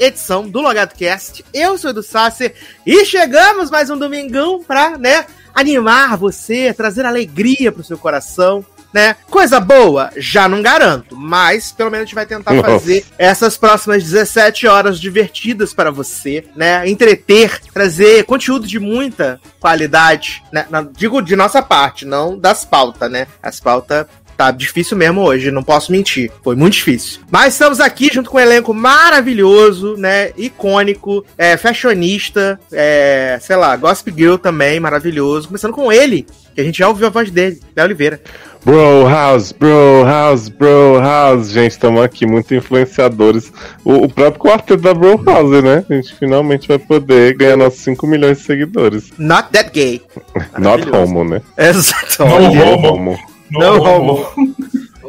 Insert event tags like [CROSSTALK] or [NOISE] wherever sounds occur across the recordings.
edição do Logado Cast. Eu sou o Edu Sasser e chegamos mais um domingão pra, né, animar você, trazer alegria pro seu coração. Né? Coisa boa, já não garanto, mas pelo menos a gente vai tentar Nossa. fazer essas próximas 17 horas divertidas para você, né? Entreter, trazer conteúdo de muita qualidade, né? Digo de nossa parte, não das pautas, né? As pautas Tá difícil mesmo hoje, não posso mentir. Foi muito difícil. Mas estamos aqui junto com um elenco maravilhoso, né? Icônico, é, fashionista, é, sei lá, Gossip Girl também, maravilhoso. Começando com ele, que a gente já ouviu a voz dele, Léo Oliveira. Bro House, Bro House, Bro House. Gente, estamos aqui muito influenciadores. O, o próprio quarteto da Bro House, né? A gente finalmente vai poder ganhar nossos 5 milhões de seguidores. Not that gay. Not homo, né? Exato. Não homo. Não homo.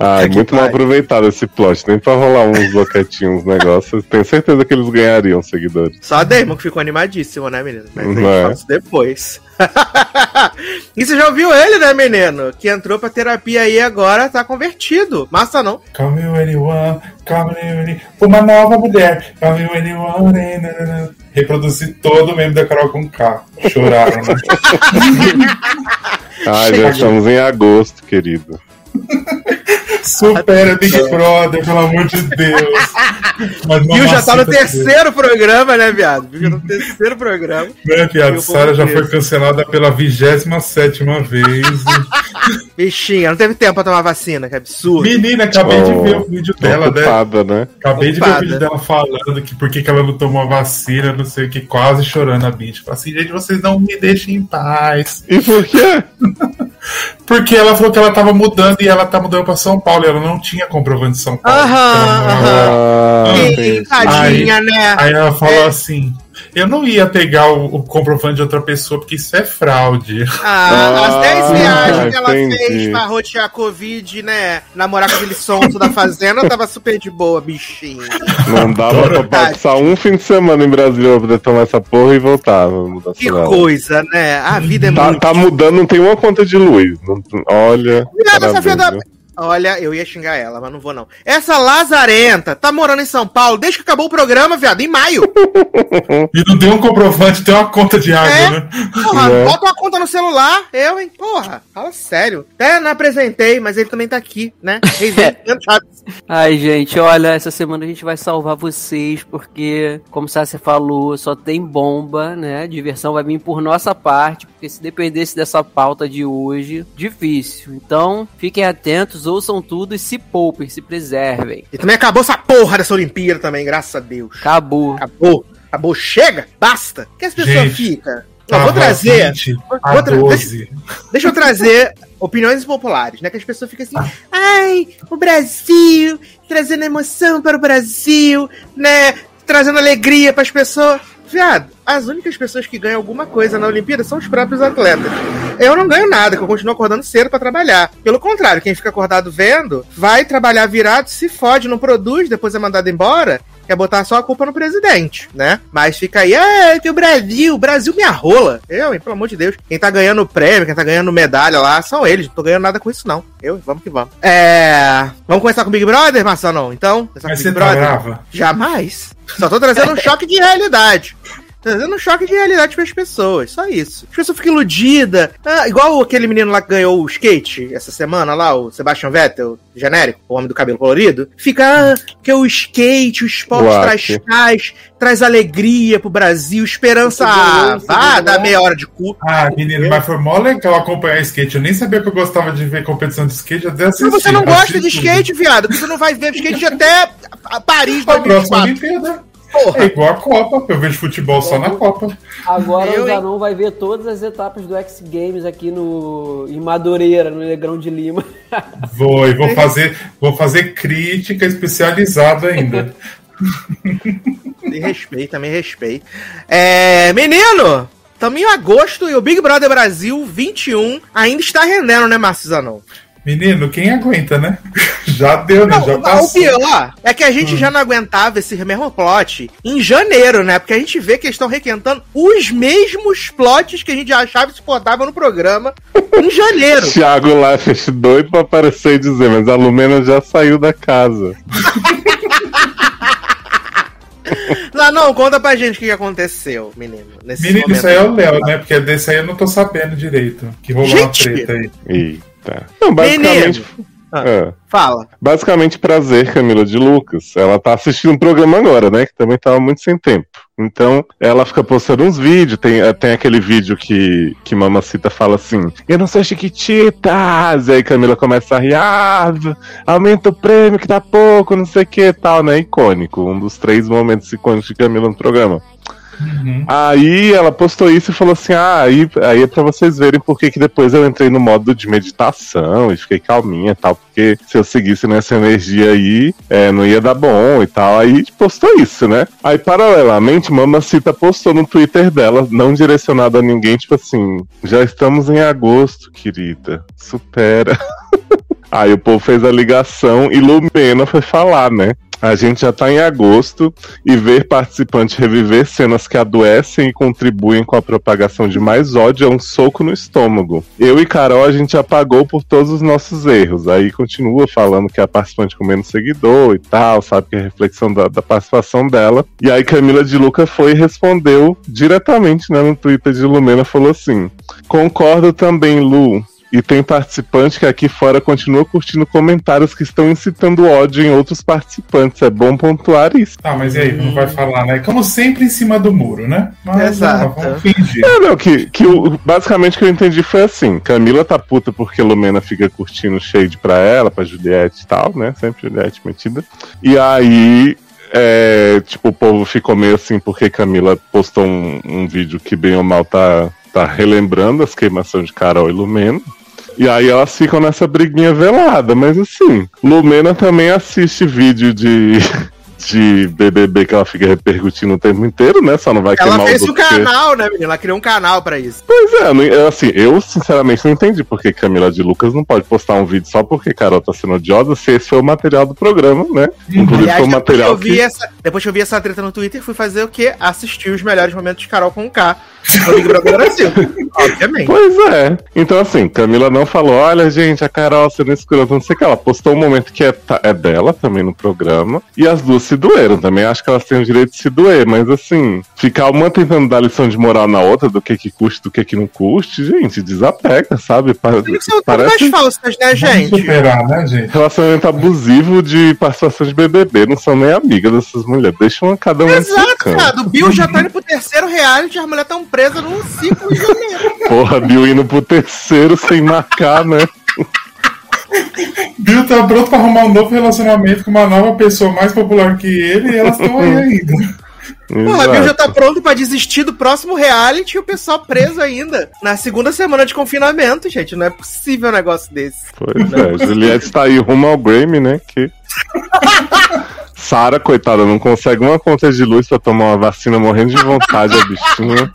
Ah, que muito mal pariu. aproveitado esse plot. Nem pra rolar uns boquetinhos, uns negócios. Tenho certeza que eles ganhariam seguidores. Só a Damon que ficou animadíssimo, né, menino? Mas a gente Não é? fala isso depois. [LAUGHS] e você já ouviu ele, né, menino? Que entrou pra terapia aí agora, tá convertido. Massa não. Call me anyone, call me anyone. Uma nova mulher. Call me anyone. nananana. Reproduzi todo o meme da Carol com K. Choraram, né? [LAUGHS] Ah, já estamos em agosto, querido. Supera Big Brother, pelo amor de Deus. Mas Viu, já tá no terceiro programa, né, viado? Viu, já tá no terceiro programa. Né, viado? Sara já foi cancelada pela 27 vez. Bichinha, não teve tempo pra tomar vacina, que absurdo. Menina, acabei Oh, de ver o vídeo dela, né? Ocupada, né? Acabei de ver o Ocupada. vídeo dela falando que por que que ela não tomou a vacina, não sei o que, quase chorando a bicha. Falei assim, gente, vocês não me deixem em paz. E por quê? [LAUGHS] Porque ela falou que ela tava mudando e ela tá mudando pra São Paulo e ela não tinha comprovante de São Paulo. Aham, Ela morava- Ah, entendi. tadinha, né? Aí ela falou É. assim: Eu não ia pegar o, o comprovante de outra pessoa, porque isso é fraude. Ah, as 10 Ah, viagens que ela entendi. fez pra rotear a Covid, né? Namorar com aquele sonso da fazenda, tava super de boa, bichinho. Não dava pra passar um fim de semana em Brasília pra poder tomar essa porra e voltar. na mudança Que coisa, né? A vida é Tá, muito. tá mudando, não tem uma conta de luz. Não- olha. Viado, essa filha da-? Olha, eu ia xingar ela, mas não vou não. Essa lazarenta tá morando em São Paulo desde que acabou o programa, viado, em maio. [LAUGHS] E não deu um comprovante, tem uma conta de água, É? né? Porra, Né? bota uma conta no celular. Eu, hein? Porra, fala sério. Até não apresentei, mas ele também tá aqui, né? [LAUGHS] Chaves. Ai, gente, olha, essa semana a gente vai salvar vocês, porque, como Sácia falou, só tem bomba, né? Diversão vai vir por nossa parte, porque se dependesse dessa pauta de hoje, difícil. Então, fiquem atentos, ouçam tudo e se poupem, se preservem. E também acabou essa porra dessa Olimpíada também, graças a Deus. Acabou. Acabou. Acabou. Chega. Basta. O que as pessoas ficam? Tava vou trazer. 20 vou tra- 12. Deixa eu trazer opiniões populares, né? Que as pessoas ficam assim, ai, o Brasil, trazendo emoção para o Brasil, né? Trazendo alegria para as pessoas. Viado, as únicas pessoas que ganham alguma coisa na Olimpíada são os próprios atletas. Eu não ganho nada, que eu continuo acordando cedo para trabalhar. Pelo contrário, quem fica acordado vendo, vai trabalhar virado, se fode, não produz, depois é mandado embora. Quer botar só a culpa no presidente, né? Mas fica aí, é que o Brasil, o Brasil me arrola. Eu, hein, pelo amor de Deus. Quem tá ganhando prêmio, quem tá ganhando medalha lá, são eles. Não tô ganhando nada com isso, não. Eu, vamos que vamos. É. Vamos começar com o Big Brother, Marcelo? Então? Começar com Mas você Big tá Brother? grava? Jamais. Só tô trazendo um choque de realidade. Trazendo um choque de realidade para as pessoas, só isso. As pessoas ficam iludidas. Ah, igual aquele menino lá que ganhou o skate essa semana lá, o Sebastian Vettel, genérico, o homem do cabelo colorido. Fica, ah, que o skate, o esporte traz paz, traz alegria pro Brasil, esperança. Ah, vá, dá meia hora de cu. Ah, menino, mas foi mó legal acompanhar skate. Eu nem sabia que eu gostava de ver competição de skate, até Se assisti. você não gosta de skate, viado, você não vai ver skate até [LAUGHS] Paris A próxima 2024. Porra. É igual a Copa. Eu vejo futebol só na Copa. Agora Eu, o hein? Zanon vai ver todas as etapas do X Games aqui no em Madureira, no Negrão de Lima. [LAUGHS] Vou, e vou fazer, vou fazer crítica especializada ainda. Me respeita, me respeita. É, menino, tamo em agosto e o Big Brother Brasil 21 ainda está rendendo, né, Márcio Zanon? Menino, quem aguenta, né? [LAUGHS] Já deu, né? Já Não, o passou. pior é que a gente já não aguentava esse mesmo plot em janeiro, né? Porque a gente vê que eles estão requentando os mesmos plots que a gente achava insuportável no programa em janeiro. [LAUGHS] Thiago Leifert doido pra aparecer e dizer, mas a Lumena já saiu da casa. [LAUGHS] Não, não, conta pra gente o que aconteceu, menino. Nesse Menino, momento. isso aí é o Léo, né? Porque desse aí eu não tô sabendo direito. Que rolou Gente! uma treta aí. Eita. Não, basicamente. É. Fala. Basicamente, prazer, Camila de Lucas. Ela tá assistindo um programa agora, né? Que também tava muito sem tempo. Então, ela fica postando uns vídeos. Tem, eh, tem aquele vídeo que, que Mamacita fala assim: Eu não sou Chiquititas. E aí Camila começa a rir: Ah, aumenta o prêmio que tá pouco, não sei o que tal, né? Icônico. Um dos três momentos icônicos de Camila no programa. Uhum. Aí ela postou isso e falou assim: Ah, aí, aí é pra vocês verem porque que depois eu entrei no modo de meditação e fiquei calminha e tal. Porque se eu seguisse nessa energia aí, é, não ia dar bom e tal. Aí postou isso, né? Aí, paralelamente, Mamacita postou no Twitter dela, não direcionado a ninguém, tipo assim: Já estamos em agosto, querida. Supera. [LAUGHS] Aí o povo fez a ligação e Lumena foi falar, né? A gente já tá em agosto e ver participante reviver cenas que adoecem e contribuem com a propagação de mais ódio é um soco no estômago. Eu e Carol a gente apagou por todos os nossos erros. Aí continua falando que é a participante com menos seguidor e tal, sabe que é reflexão da, da participação dela. E aí Camila de Luca foi e respondeu diretamente né, no Twitter de Lumena, falou assim: Concordo também, Lu. E tem participante que aqui fora continua curtindo comentários que estão incitando ódio em outros participantes. É bom pontuar isso. Tá, mas e aí? Não vai falar, né? Como sempre em cima do muro, né? Mas, Exato. ó, vamos fingir. É, não, que, que o, basicamente o que eu entendi foi assim: Camila tá puta porque Lumena fica curtindo shade pra ela, pra Juliette e tal, né? Sempre Juliette metida. E aí. é, tipo, o povo ficou meio assim porque Camila postou um, um vídeo que bem ou mal tá, tá relembrando as queimações de Carol e Lumena. E aí elas ficam nessa briguinha velada, mas assim, Lumena também assiste vídeo de, de BBB que ela fica repercutindo o tempo inteiro, né? Só não vai Ela queimar fez os um outros porque- canal, né, menino? Ela criou um canal pra isso. Pois é, assim, eu sinceramente não entendi porque Camila de Lucas não pode postar um vídeo só porque Carol tá sendo odiosa, se esse foi o material do programa, né? Inclusive Aliás, foi o que, material que. essa, depois que eu vi essa treta no Twitter, fui fazer o quê? Assistir os melhores momentos de Carol com K no Big Brother Brasil. [LAUGHS] Obviamente. Pois é. Então, assim, Camila não falou, olha, gente, a Carol sendo escrota, não sei o que. Ela postou um momento que é, é dela também no programa. E as duas se doeram também. Acho que elas têm o direito de se doer, mas assim, ficar uma tentando dar lição de moral na outra, do que que custe, do que que não custe, gente, desapega, sabe? Pa- pouco mais Parece falsas, né, Vamos gente? superar, né, gente? relacionamento abusivo de participação de BBB. Não são nem amigas dessas mulheres. Deixam cada uma Exato, cara. O Bill já tá indo pro terceiro reality, as mulheres estão presas num ciclo de janeiro. Porra, Bill indo pro terceiro sem marcar, né? Bill tá pronto pra arrumar um novo relacionamento com uma nova pessoa mais popular que ele e elas estão aí ainda. Porra, a Bill já tá pronto pra desistir do próximo reality e o pessoal preso ainda. Na segunda semana de confinamento, gente. Não é possível um negócio desse. Pois é, Juliette tá aí rumo ao Grammy, né? Que. [LAUGHS] Sara, coitada, não consegue uma conta de luz pra tomar uma vacina morrendo de vontade, a bichinha.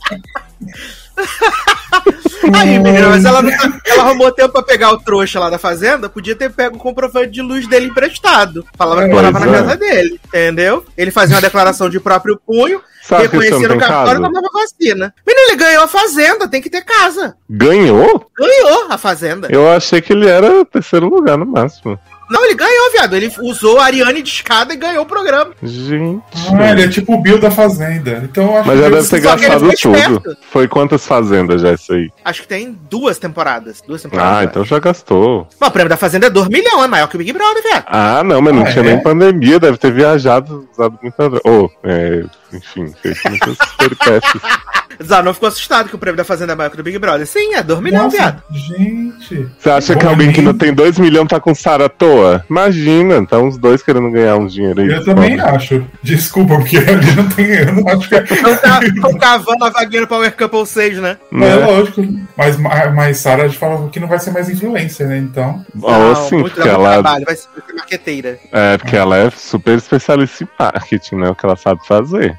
[LAUGHS] Aí, menina, mas ela, [LAUGHS] ela arrumou tempo pra pegar o trouxa lá da fazenda, podia ter pego o comprovante de luz dele emprestado. Falava que morava na é. casa dele, entendeu? Ele fazia uma declaração de próprio punho, Sabe reconhecia no tem cartório e casa? tomava vacina. Menino, ele ganhou a fazenda, tem que ter casa. Ganhou? Ganhou a fazenda. Eu achei que ele era terceiro lugar no máximo. Não, ele ganhou, viado. Ele usou a Ariane de escada e ganhou o programa. Gente. Ah, ele é tipo o Bill da Fazenda. Então eu acho Mas já que deve eles- ter gastado tudo. esperto. Foi quantas fazendas já isso aí? Acho que tem duas temporadas. Duas temporadas. Ah, então já gastou. Bom, o prêmio da Fazenda é 2 milhões, é maior que o Big Brother, viado. Ah, não, mas não Ah, tinha é? nem pandemia, deve ter viajado, usado muita droga. Ou, é, enfim, fez muitas peripécias. [LAUGHS] Zanon ficou assustado que o prêmio da Fazenda é maior que do Big Brother. Sim, é 2 milhões, viado. gente. Você acha que alguém que não tem 2 milhões tá com Sara à toa? Imagina, tá uns dois querendo ganhar uns dinheiro aí. Eu também Pobre. acho. Desculpa, porque ali não tem. Eu não acho que é. Tá tão cavando a vaguinha no Power Couple 6, né? Né? é lógico. Mas, mas Sarah falou que não vai ser mais influencer, né? Então. Ou sim, muito, porque ela, trabalho, vai ser marqueteira. é, porque ela é super especialista em marketing, né? O que ela sabe fazer.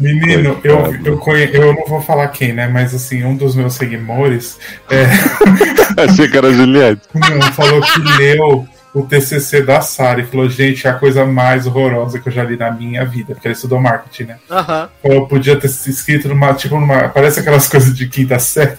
Menino, eu, eu, conhe... eu não vou falar quem, né? Mas assim, um dos meus seguidores é, [LAUGHS] Achei que era a Juliette. não, falou que leu o TCC da Sara e falou: gente, é a coisa mais horrorosa que eu já li na minha vida, porque ele estudou marketing, né? Aham. Eu podia ter se escrito numa, tipo, numa. Parece aquelas coisas de quinta série.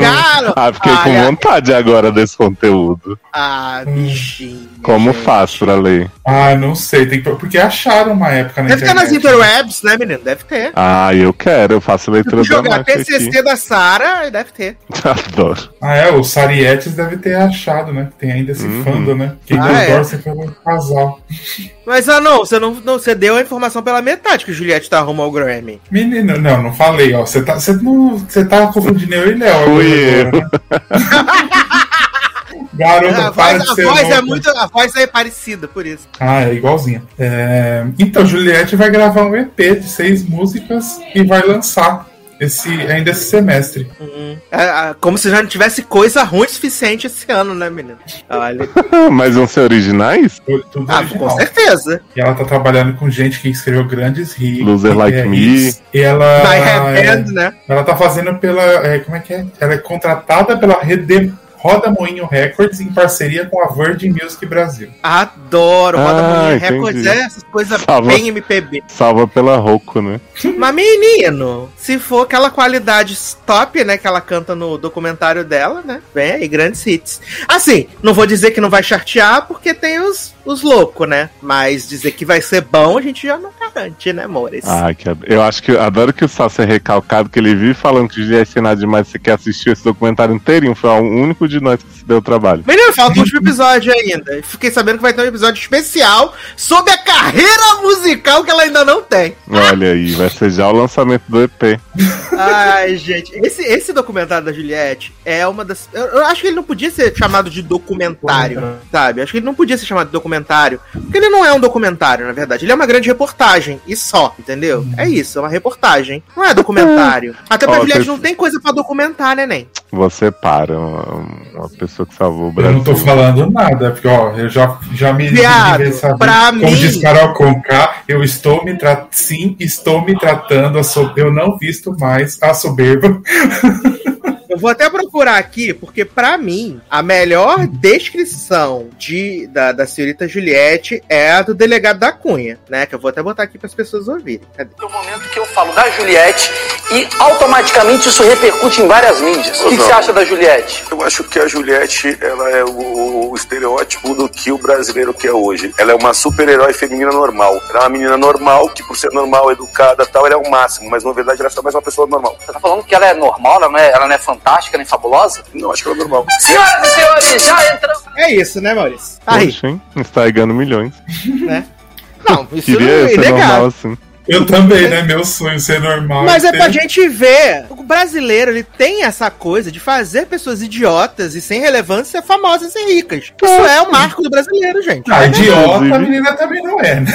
Cara, Ah, fiquei com vontade agora desse conteúdo. Ah, bichinho. Como gente. faz pra ler? Ah, não sei, tem que... porque acharam uma época na Deve ter nas internet. interwebs, né, menino? Deve ter. Ah, eu quero, eu faço leitura Jogar dramática TCC aqui. da Sara, deve ter. [LAUGHS] Adoro. Ah, é, o Sarietes deve ter achado, né? Tem ainda esse Uhum. fandom, né? Quem Ah, deu é. pelo casal. [LAUGHS] Mas, ah, não, você não, não, você deu a informação pela metade que o Juliette tá rumo ao Grammy. Menino, não, não falei, ó. Você tá, você não, você tá confundindo eu e Léo. Fui né? [LAUGHS] Garoto, a para voz, de a voz é muito. A voz é parecida, por isso. Ah, é igualzinha. É, Então, Juliette vai gravar um EP de seis músicas e vai lançar esse, ainda esse semestre. É, é, como se já não tivesse coisa ruim o suficiente esse ano, né, menino? [LAUGHS] Olha. Mas vão ser originais? Tudo Ah, original. com certeza. E ela tá trabalhando com gente que escreveu grandes hits. Loser Like é, Me. E ela. Have é, Band, né? ela tá fazendo pela. é, como é que é? Ela é contratada pela Rede Roda Moinho Records em parceria com a Virgin Music Brasil. Adoro. Roda Ah, Moinha entendi. Records, é essas coisas Salva. bem MPB. Salva pela Roku, né? [LAUGHS] Mas, menino, se for aquela qualidade top, né, que ela canta no documentário dela, né? Vem aí, grandes hits. Assim, não vou dizer que não vai chartear, porque tem os, os loucos, né? Mas dizer que vai ser bom, a gente já não garante, né, amores? Ai, que ad- eu acho que adoro que o Sassi é recalcado, que ele vive falando que tem nada demais, você quer assistir esse documentário inteirinho, foi o único de nós que se deu trabalho. Menino, falta o último episódio ainda. Fiquei sabendo que vai ter um episódio especial sobre a carreira musical que ela ainda não tem. Olha aí, vai ser já o lançamento do EP. Ai, gente, esse, esse documentário da Juliette é uma das. Eu, eu acho que ele não podia ser chamado de documentário, sabe? Acho que ele não podia ser chamado de documentário. Porque ele não é um documentário, na verdade. Ele é uma grande reportagem. E só, entendeu? É isso, é uma reportagem. Não é documentário. Até pra Ó, Juliette vocês- não tem coisa pra documentar, né, nem? Você para, uma pessoa que salvou o Eu Brasil. não tô falando nada, porque ó, eu já, já me Viado, pra Como mim- diz Carol Conká, eu estou me tratando. Sim, estou me tratando. A so... Eu não visto mais a soberba. [LAUGHS] Eu vou até procurar aqui, porque pra mim, a melhor descrição de, da, da senhorita Juliette é a do delegado da Cunha, né? Que eu vou até botar aqui pras pessoas ouvirem. Cadê? É o momento que eu falo da Juliette e automaticamente isso repercute em várias mídias. O que, que você acha da Juliette? Eu acho que a Juliette ela é o, o estereótipo do que o brasileiro quer hoje. Ela é uma super-herói feminina normal. Ela é uma menina normal, que por ser normal, educada tal, ela é o máximo, mas na verdade ela é só mais uma pessoa normal. Você tá falando que ela é normal, ela não é, ela não é fantástica nem fabulosa? Não, acho que ela é normal. Senhoras e senhores, já entramos. É isso, né, Maurício? Tá aí, Poxa, hein? Está ganhando milhões. né? Não, isso Queria é ser normal assim. Eu também, né? Meu sonho ser normal. Mas é ter- pra gente ver. O brasileiro, ele tem essa coisa de fazer pessoas idiotas e sem relevância famosas e ricas. Isso é o marco do brasileiro, gente. Ah, idiota, a menina também não é, né?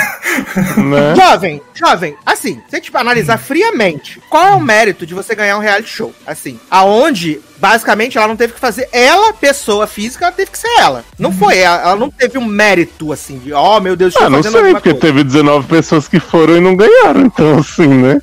Né? [LAUGHS] Jovem, jovem, assim, se a gente analisar friamente, qual é o mérito de você ganhar um reality show? Assim, aonde, basicamente, ela não teve que fazer ela, pessoa física, ela teve que ser ela. Não foi ela, ela não teve um mérito, assim, de, oh, meu Deus, Ah, não sei, porque coisa. teve 19 pessoas que foram e não ganharam, então assim, né?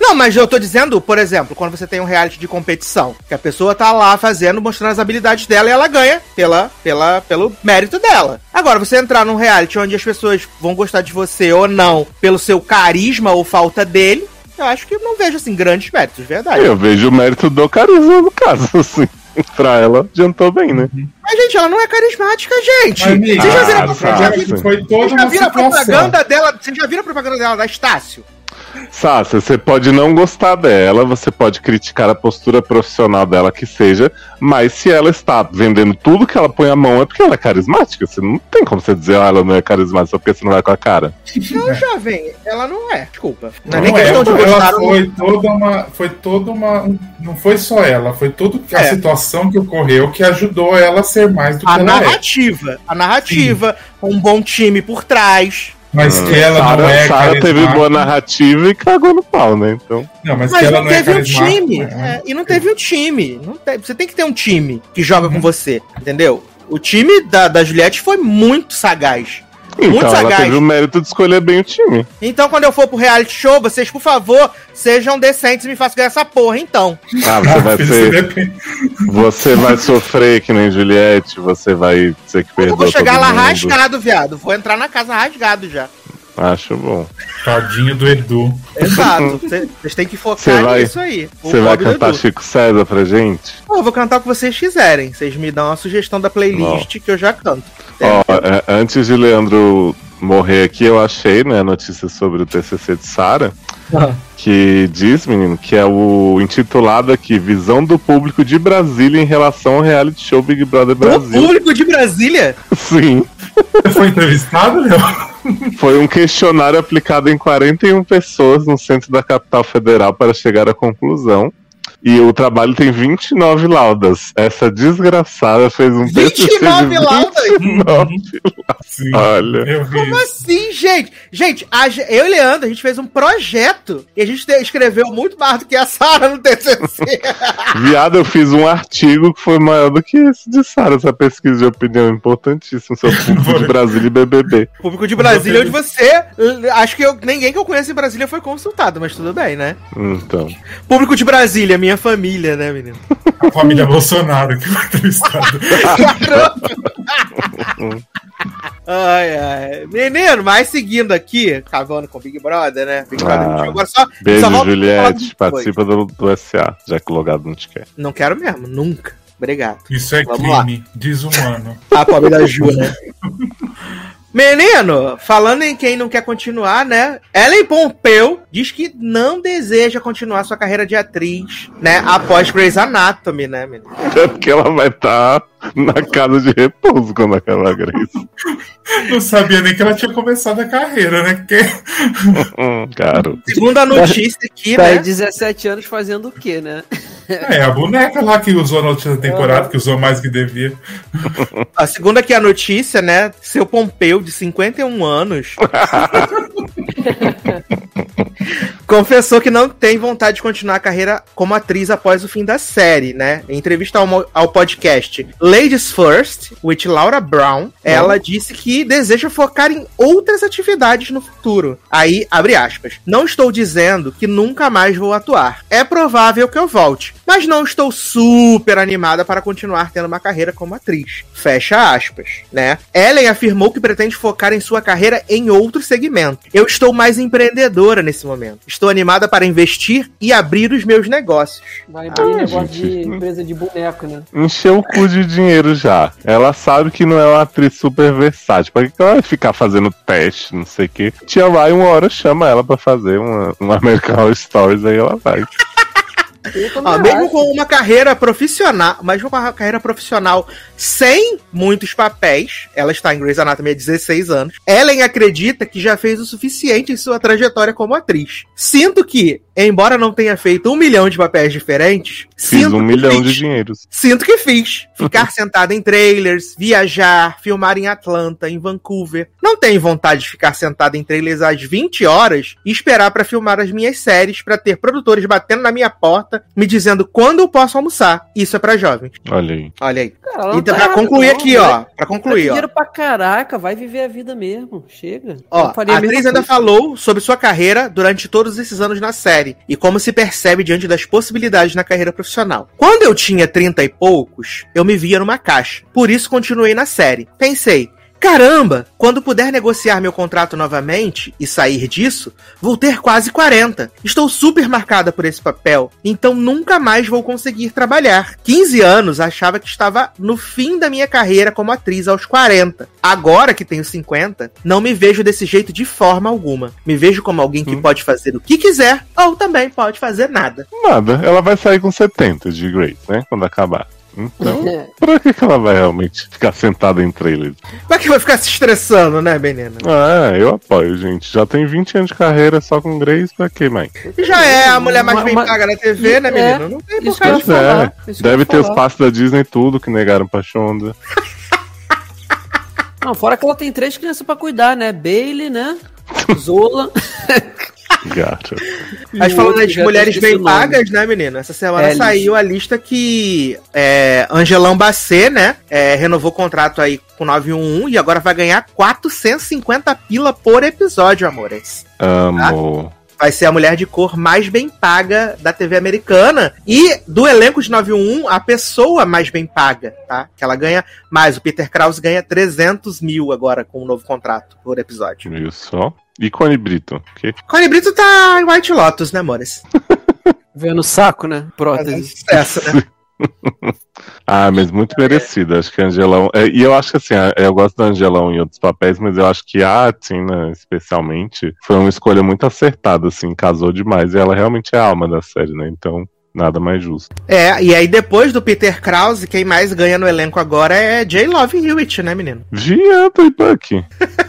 Não, mas eu tô dizendo, por exemplo, quando você tem um reality de competição, que a pessoa tá lá fazendo, mostrando as habilidades dela e ela ganha pela, pela, pelo mérito dela. Agora, você entrar num reality onde as pessoas vão gostar de você ou não, pelo seu carisma ou falta dele, eu acho que eu não vejo, assim, grandes méritos, de verdade. Eu vejo o mérito do carisma no caso, [LAUGHS] assim. pra ela, adiantou bem, né? Mas, gente, ela não é carismática, gente. Mas, amiga, Vocês já viram, ah, a tá. propaganda- Foi toda vocês já viram a propaganda dela? Vocês já viram a propaganda dela da Estácio? Sácia, você pode não gostar dela, você pode criticar a postura profissional dela que seja, mas se ela está vendendo tudo que ela põe a mão é porque ela é carismática. Você não tem como você dizer, ah, ela não é carismática só porque você não vai com a cara. Não, jovem, ela não é. Desculpa. Não é Não nem é, questão de ela gostar não. foi toda uma, foi toda uma, um- não foi só ela, foi toda a É. situação que ocorreu que ajudou ela a ser mais do que A ela é. narrativa. A narrativa, um bom time por trás. Mas que ela não Sara, é Sara teve boa narrativa e cagou no pau, né? Então. Não, mas, Mas que ela não não é teve um carismática. time. é. é, e não teve um time. Não te- você tem que ter um time que joga Uhum. com você, entendeu? O time da, da Juliette foi muito sagaz. Muito Então, ela sagaz. teve o mérito de escolher bem o time. Então, quando eu for pro reality show, vocês, por favor, sejam decentes e me façam ganhar essa porra, então. Ah, você vai Filho, ser. você vai sofrer que nem Juliette, você vai ser que Eu perdoa vou chegar todo lá mundo. rasgado, viado. Vou entrar na casa rasgado já. Acho bom. Tadinho do Edu. Exato. [LAUGHS] Cê- Vocês têm que Cê focar vai- nisso aí. Você vai cantar. Chico César pra gente? Pô, eu vou cantar o que vocês quiserem. Vocês me dão a sugestão da playlist que eu já canto. Ó, é, antes de Leandro morrer aqui, eu achei, né, a notícia sobre o TCC de Sara, [LAUGHS] que diz, menino, que é o intitulado aqui, Visão do Público de Brasília em relação ao reality show Big Brother O Brasil. público de Brasília? [LAUGHS] Sim, Você foi entrevistado, Léo? [LAUGHS] foi um questionário aplicado em 41 pessoas no centro da capital federal para chegar à conclusão. E o trabalho tem 29 laudas. Essa desgraçada fez um TCC 29 de laudas? 29 Sim. Olha. Eu vi Como isso. assim, gente? Gente, a eu e Leandro, a gente fez um projeto e a gente te- escreveu muito mais do que a Sara no TCC. [LAUGHS] Viado, eu fiz um artigo que foi maior do que esse de Sara, essa pesquisa de opinião importantíssima sobre o público de Brasília e BBB. público de Brasília, onde você. Acho que eu- ninguém que eu conheço em Brasília foi consultado, mas tudo bem, né? Então, Público de Brasília, minha família, né, menino? A família Bolsonaro que foi entrevistada. [LAUGHS] ai, ai. Menino, mas seguindo aqui, acabando com o Big Brother, né? Big Brother Ah, 21. Agora só. beijo, só Juliette. Participa do, do SA, já que o logado não te quer. Não quero mesmo, nunca. Obrigado. Isso é Vamos lá. crime desumano. A pobre da Ju, né? [LAUGHS] Menino, falando em quem não quer continuar, né? Ellen Pompeu diz que não deseja continuar sua carreira de atriz, né? Após Grey's Anatomy, né, menino? É porque ela vai estar na casa de repouso quando acabar a Grace. [LAUGHS] Não sabia nem que ela tinha começado a carreira, né? Porque Hum, Caro. Segundo a notícia aqui, Tá né? 17 anos fazendo o quê, né? é a boneca lá que usou na última temporada, que usou mais que devia. [LAUGHS] A segunda aqui a notícia, né? Seu Pompeu, de 51 anos, [LAUGHS] confessou que não tem vontade de continuar a carreira como atriz após o fim da série, né? Em entrevista ao, ao podcast Ladies First, with Laura Brown, ela disse que deseja focar em outras atividades no futuro. Aí, abre aspas. Não estou dizendo que nunca mais vou atuar. É provável que eu volte, mas não estou super animada para continuar tendo uma carreira como atriz. Fecha aspas, né? Ellen afirmou que pretende focar em sua carreira em outro segmento. Eu estou mais empreendedora nesse momento. Estou animada para investir e abrir os meus negócios. Vai abrir Ah, negócio gente. de empresa de boneco, né? Encheu o cu de dinheiro já. Ela sabe que não é uma atriz super versátil. Pra que que ela vai ficar fazendo teste, não sei o quê? Tia vai uma hora chama ela pra fazer uma, uma American Horror Stories, aí ela vai. Ó, mesmo com uma carreira profissional, mesmo com uma carreira profissional sem muitos papéis, ela está em Grey's Anatomy há 16 anos, Ellen acredita que já fez o suficiente em sua trajetória como atriz. Sinto que, embora não tenha feito um milhão de papéis diferentes, Fiz sinto um que milhão fiz. de dinheiros. Sinto que fiz. [LAUGHS] Ficar sentada em trailers, viajar, filmar em Atlanta, em Vancouver. Não tenho vontade de ficar sentada em trailers às 20 horas e esperar pra filmar as minhas séries, pra ter produtores batendo na minha porta, me dizendo quando eu posso almoçar. Isso é pra jovens. Olha aí. Olha aí. Cara, ela Então, tá pra errada, concluir não, aqui, ó. Pra Tá concluir, ó. dinheiro pra caraca, vai viver a vida mesmo. Chega. Ó, a atriz ainda falou sobre sua carreira durante todos esses anos na série e como se percebe diante das possibilidades na carreira profissional. Quando eu tinha 30 e poucos, eu me via numa caixa. Por isso continuei na série. Pensei, Caramba, quando puder negociar meu contrato novamente e sair disso, vou ter quase 40. Estou super marcada por esse papel, então nunca mais vou conseguir trabalhar. 15 anos achava que estava no fim da minha carreira como atriz aos 40. Agora que tenho 50, não me vejo desse jeito de forma alguma. Me vejo como alguém que pode fazer o que quiser ou também pode fazer nada. Nada. Ela vai sair com 70 de Grace, né? Quando acabar. Então, pra que, que ela vai realmente ficar sentada em trailers? Pra que vai ficar se estressando, né, menina? Ah, eu apoio, gente. Já tem 20 anos de carreira só com Grace, pra que mais? Já é a mulher mais Uma- bem uma- paga na TV, né, É, menina? Não tem por que Pois falar, é. Deve ter os falar. passos da Disney tudo que negaram pra Shonda. Não, fora que ela tem três crianças pra cuidar, né? Bailey, né? Zola. [LAUGHS] Gata. Mas falando de mulheres bem pagas, né, menina? Essa semana É, saiu a lista que é, Angelão Bacê, né, é, renovou o contrato aí com 911 e agora vai ganhar 450 pila por episódio, amores. Amo. Vai ser a mulher de cor mais bem paga da TV americana. E do elenco de 911, a pessoa mais bem paga, tá? Que ela ganha mais. O Peter Krause ganha 300 mil agora com o novo contrato por episódio. Viu só? E Connie Brito? Que? Connie Brito tá em White Lotus, né, amores? [LAUGHS] Vendo o saco, né? Prótese. sucesso, né? [LAUGHS] Ah, mas muito merecida. Acho que Angelão. é, e eu acho que assim, a- eu gosto da Angelão em outros papéis, mas eu acho que a Tina, especialmente, foi uma escolha muito acertada, assim, casou demais. E ela realmente é a alma da série, né? Então, nada mais justo. É, e aí depois do Peter Krause, quem mais ganha no elenco agora é J. Love Hewitt, né, menino? Viado e Bucky. [LAUGHS]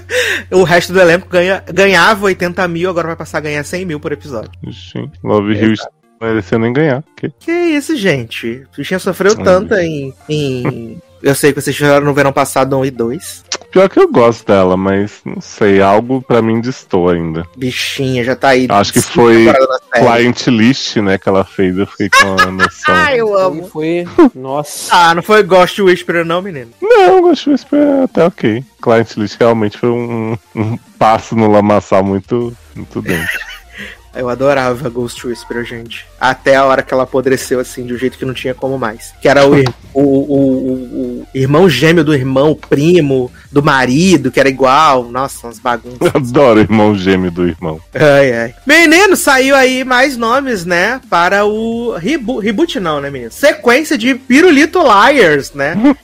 O resto do elenco ganha, ganhava 80 mil, agora vai passar a ganhar 100 mil por episódio. Gente, Love Hills não mereceu nem ganhar. Que? Que isso, gente? O bichinho sofreu Ai. tanto em, em... Eu sei que vocês fizeram no verão passado 1 e 2. Pior que eu gosto dela, mas não sei, algo pra mim distou ainda. Bichinha, já tá aí. Acho que foi. Client list, né, que ela fez, eu fiquei com a noção. Ah, [LAUGHS] eu amo. foi. Nossa. Ah, não foi Ghost Whisperer não, menino? Não, Ghost Whisperer até ok. Client List realmente foi um, um passo no lamaçal muito, muito dentro. [LAUGHS] Eu adorava Ghost Whisperer, gente. Até a hora que ela apodreceu, assim, de um jeito que não tinha como mais. Que era o, o, o, o, irmão gêmeo do irmão, primo do marido, que era igual. Nossa, umas bagunças. [LAUGHS] Adoro irmão gêmeo do irmão. Ai, ai. Menino, saiu aí mais nomes, né? Para o reboot. Reboot não, né, menino? Sequência de Pirulito Liars, né? [LAUGHS]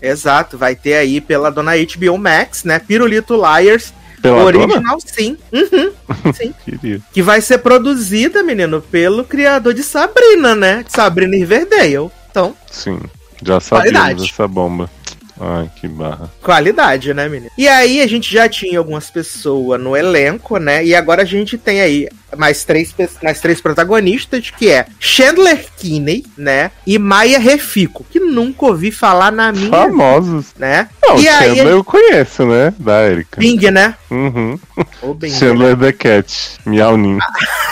Exato, vai ter aí pela dona HBO Max, né? Pirulito Liars. Original, sim. Uhum, [LAUGHS] sim. Queria. Que vai ser produzida, menino, pelo criador de Sabrina, né? Sabrina Riverdale. Então, Sim, já sabíamos Qualidade. essa bomba. Ai, que barra. qualidade, né, menino? E aí a gente já tinha algumas pessoas no elenco, né? E agora a gente tem aí mais três, mais três protagonistas, que é Chandler Kinney, né? E Maya Refico, que nunca ouvi falar na minha, Famosos. né? Não, e aí, Chandler eu conheço, né? Da Erika. Bing, né? Uhum. Bing, né? Chandler the Cat. Miaunin. [LAUGHS]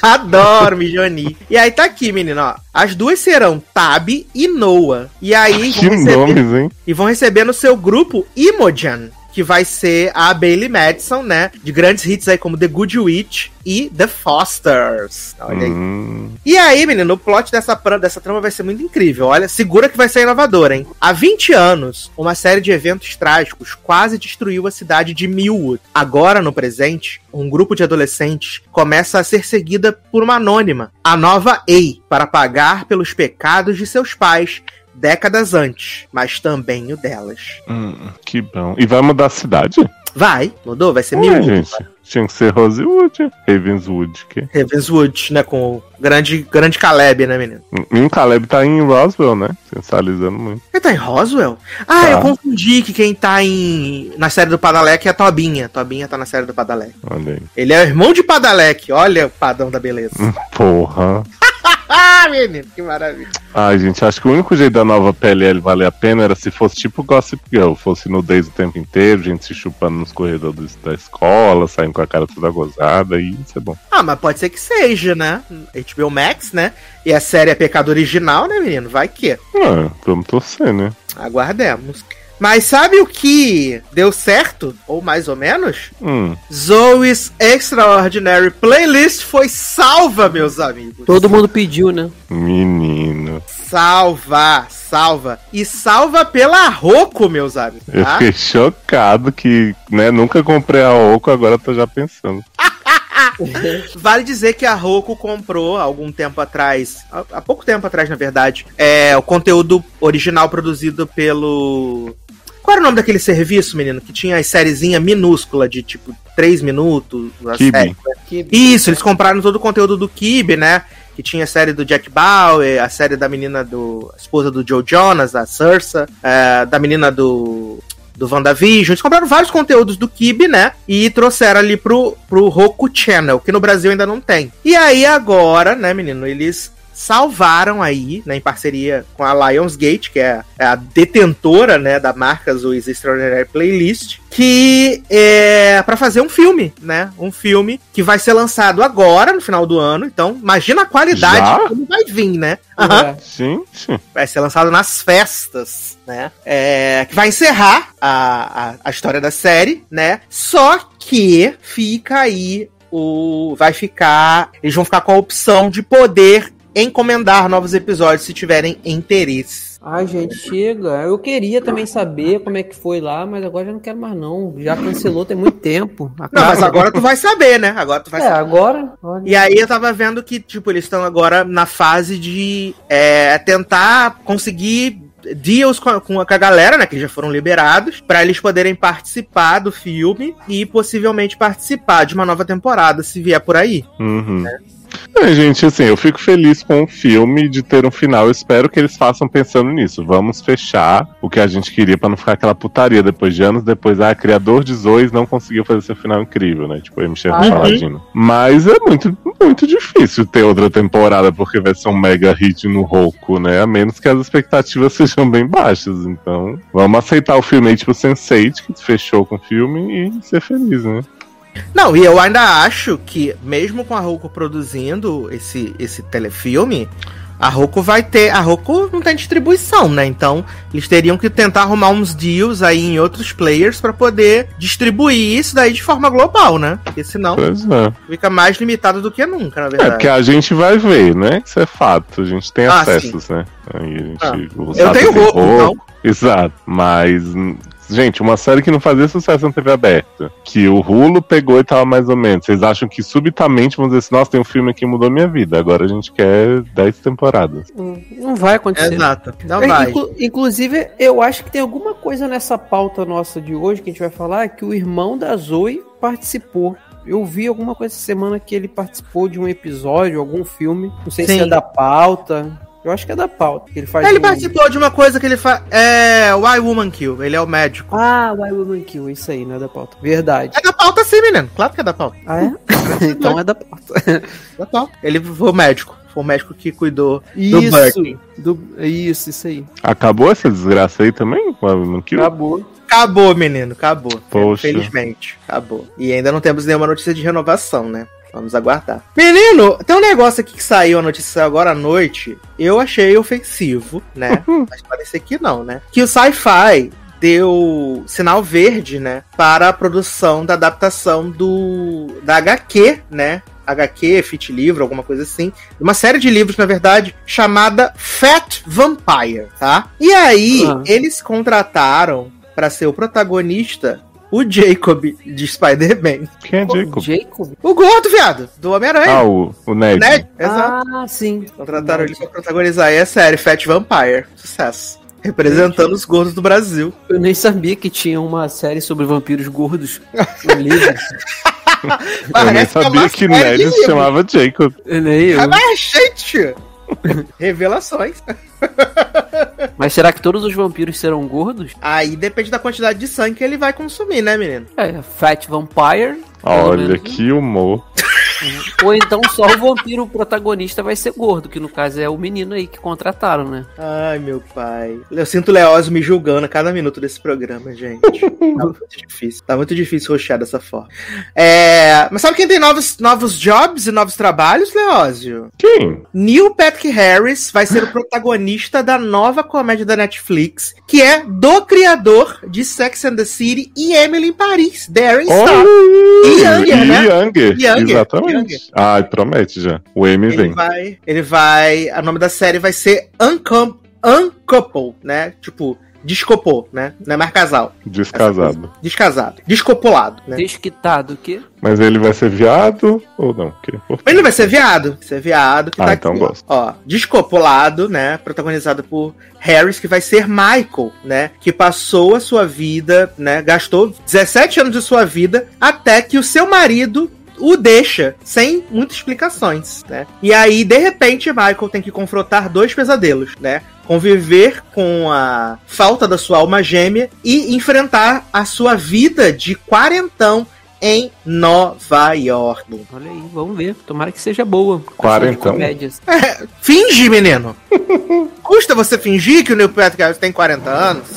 [LAUGHS] Adoro, Mijoni. E aí tá aqui, menino, ó. As duas serão Tab e Noah. E aí Que receber, nomes, hein? e vão receber no seu grupo Imogen, que vai ser a Bailey Madison, né? De grandes hits aí como The Good Witch e The Fosters. Olha aí. Hum, E aí, menino, o plot dessa, dessa trama vai ser muito incrível. Olha, segura que vai ser inovador, hein? Há 20 anos, uma série de eventos trágicos quase destruiu a cidade de Millwood. Agora, no presente, um grupo de adolescentes começa a ser seguida por uma anônima, a nova A, para pagar pelos pecados de seus pais décadas antes, mas também o delas. hum, que bom. E vai mudar a cidade? Vai, mudou? Vai ser Ué, Millwood. gente. Tinha que ser Rosewood. Ravenswood. Que... Ravenswood, né? Com o grande, grande Caleb, né, menino? E o Caleb tá em Roswell, né? Sensualizando muito. Ele tá em Roswell? Ah, Tá. eu confundi que quem tá em na série do Padalec é a Tobinha. Tobinha tá na série do Padalec. Olha aí. Ele é irmão de Padalec. Olha o padrão da beleza. Porra. Ah, [LAUGHS] menino, que maravilha. Ai, gente, acho que o único jeito da nova PLL valer a pena era se fosse tipo Gossip Girl, fosse nudez o tempo inteiro, gente se chupando nos corredores da escola, saindo com a cara toda gozada, e isso é bom. Ah, mas pode ser que seja, né? HBO Max, né? E a série é pecado original, né, menino? Vai que. Ah, vamos torcer, né? Aguardemos. Mas sabe o que deu certo? Ou mais ou menos? Hum, Zoe's Extraordinary Playlist foi salva, meus amigos. Todo mundo pediu, né? menino. salva, salva. E salva pela Roku, meus amigos. Eu Tá? fiquei chocado que, né, nunca comprei a Oco, agora tô já pensando. [LAUGHS] Vale dizer que a Roku comprou algum tempo atrás, há há pouco tempo atrás, na verdade, é, o conteúdo original produzido pelo. Qual era o nome daquele serviço, menino? Que tinha as sériezinha minúscula de tipo 3 minutos. a Kibi. série. Isso, eles compraram todo o conteúdo do Kibe, né? Que tinha a série do Jack Bauer, a série da menina do. a esposa do Joe Jonas, a Sursa, é, da menina do. Do WandaVision. Eles compraram vários conteúdos do Kibe, né? E trouxeram ali pro, pro Roku Channel, que no Brasil ainda não tem. E aí agora, né, menino, eles salvaram aí, né, em parceria com a Lionsgate, que é a detentora, né, da marca Azuis Extraordinary Playlist, que é para fazer um filme, né, um filme que vai ser lançado agora, no final do ano, então imagina a qualidade como vai vir, né? Aham É. Gente, vai ser lançado nas festas, né? É, que vai encerrar a, a, a história da série, né? Só que fica aí o. Vai ficar. Eles vão ficar com a opção de poder encomendar novos episódios se tiverem interesse. Ai, gente, chega. Eu queria também saber como é que foi lá, mas agora já não quero mais não. Já cancelou tem muito tempo. Não, mas agora tu vai saber, né? Agora tu vai É, saber. agora... olha. E aí eu tava vendo que, tipo, eles estão agora na fase de é, tentar conseguir deals com a, com a com a galera, né, que já foram liberados, pra eles poderem participar do filme e possivelmente participar de uma nova temporada, se vier por aí. Uhum. É, gente, assim, eu fico feliz com o filme de ter um final. Eu espero que eles façam pensando nisso. Vamos fechar o que a gente queria pra não ficar aquela putaria depois de anos. Depois, ah, criador de Zois não conseguiu fazer seu final incrível, né? Tipo, MC Ah, Paladino. Mas é muito, muito difícil ter outra temporada porque vai ser um mega hit no Roku, né? A menos que as expectativas [LAUGHS] sejam bem baixas. Então, vamos aceitar o filme aí, tipo Sense8, que fechou com o filme e ser feliz, né? Não, e eu ainda acho que, mesmo com a Roku produzindo esse, esse telefilme, a Roku vai ter. A Roku não tem distribuição, né? Então, eles teriam que tentar arrumar uns deals aí em outros players pra poder distribuir isso daí de forma global, né? Porque senão é. fica mais limitado do que nunca, na É, verdade. porque a gente vai ver, né? Isso é fato. A gente tem Ah, acessos, né? Aí a gente. Ah, eu tenho Roku, então. Exato. Mas. Hum, Gente, uma série que não fazia sucesso na TV aberta, que o Rulo pegou e tava mais ou menos. Vocês acham que subitamente vão dizer assim, nossa, tem um filme que mudou minha vida, agora a gente quer 10 temporadas. Não vai acontecer. Exato. Não É, vai. inclu- inclusive, eu acho que tem alguma coisa nessa pauta nossa de hoje que a gente vai falar que o irmão da Zoe participou. Eu vi alguma coisa essa semana que ele participou de um episódio, algum filme. Não sei se Sim. é da pauta. Eu acho que é da pauta. Que ele faz Ele um- participou de uma coisa que ele faz. É. Why Woman Kill. Ele é o médico. Ah, Why Woman Kill, isso aí, não é da pauta. Verdade. É da pauta sim, menino. Claro que é da pauta. Ah, é? [LAUGHS] então é da pauta. É [LAUGHS] da pauta. Ele foi o médico. Foi o médico que cuidou do Isso. Burke. Do, isso, isso aí. Acabou essa desgraça aí também? a Woman Kill? Acabou. Acabou, menino. Acabou. Poxa. Felizmente. Acabou. E ainda não temos nenhuma notícia de renovação, né? Vamos aguardar. Menino, tem um negócio aqui que saiu, a notícia saiu agora à noite. Eu achei ofensivo, né? [LAUGHS] Mas parece que não, né? Que o Sci-Fi deu sinal verde, né? Para a produção da adaptação do da HQ, né? HQ, Fit Livro, alguma coisa assim. Uma série de livros, na verdade, chamada Fat Vampire, tá? E aí, Ah. eles contrataram para ser o protagonista o Jacob de Spider-Man. Quem é Jacob? Jacob? O gordo, viado, do Homem-Aranha. Ah, o, o Ned. né? Exato. Ah, sim. Contrataram ele pra protagonizar aí a série Fat Vampire. Sucesso. Representando os gordos do Brasil. Eu nem sabia que tinha uma série sobre vampiros gordos no livro. Eu nem Parece sabia que Ned se chamava Jacob. Nem eu. Ah, Mas, gente! [LAUGHS] Revelações. [LAUGHS] Mas será que todos os vampiros serão gordos? Aí depende da quantidade de sangue que ele vai consumir, né, menino? É, Fat Vampire. Olha que humor. [LAUGHS] Ou então só o vampiro protagonista vai ser gordo, que no caso é o menino aí que contrataram, né? Ai, meu pai. Eu sinto o Leózio me julgando a cada minuto desse programa, gente. [LAUGHS] Tá muito difícil. Tá muito difícil roxear dessa forma. É... Mas sabe quem tem novos, novos jobs e novos trabalhos, Leózio? Quem? Neil Patrick Harris vai ser o protagonista da nova comédia da Netflix, que é do criador de Sex and the City e Emily em Paris, Darren Star. E Younger, né? Younger, Younger, exatamente. Younger. Ai, promete já. O M Ele vem. vai, ele vai. O nome da série vai ser Uncom, Uncouple, né? Tipo, descopou, né? Não é mais casal. Descasado. Descasado. Descopulado, né? Desquitado, o quê? Mas ele vai ser viado ou não? Que- Mas ele não vai ser viado. Vai ser viado que Ah, tá então aqui. gosto. Ó, Descopulado, né? Protagonizado por Harris, que vai ser Michael, né? Que passou a sua vida, né? Gastou 17 anos de sua vida até que o seu marido o deixa sem muitas explicações, né? E aí, de repente, Michael tem que confrontar dois pesadelos, né? Conviver com a falta da sua alma gêmea e enfrentar a sua vida de quarentão em Nova York. Olha aí, vamos ver. Tomara que seja boa. Quarentão? De comédias. É, finge, menino. [LAUGHS] Custa você fingir que o Neil Patrick Harris tem 40 anos?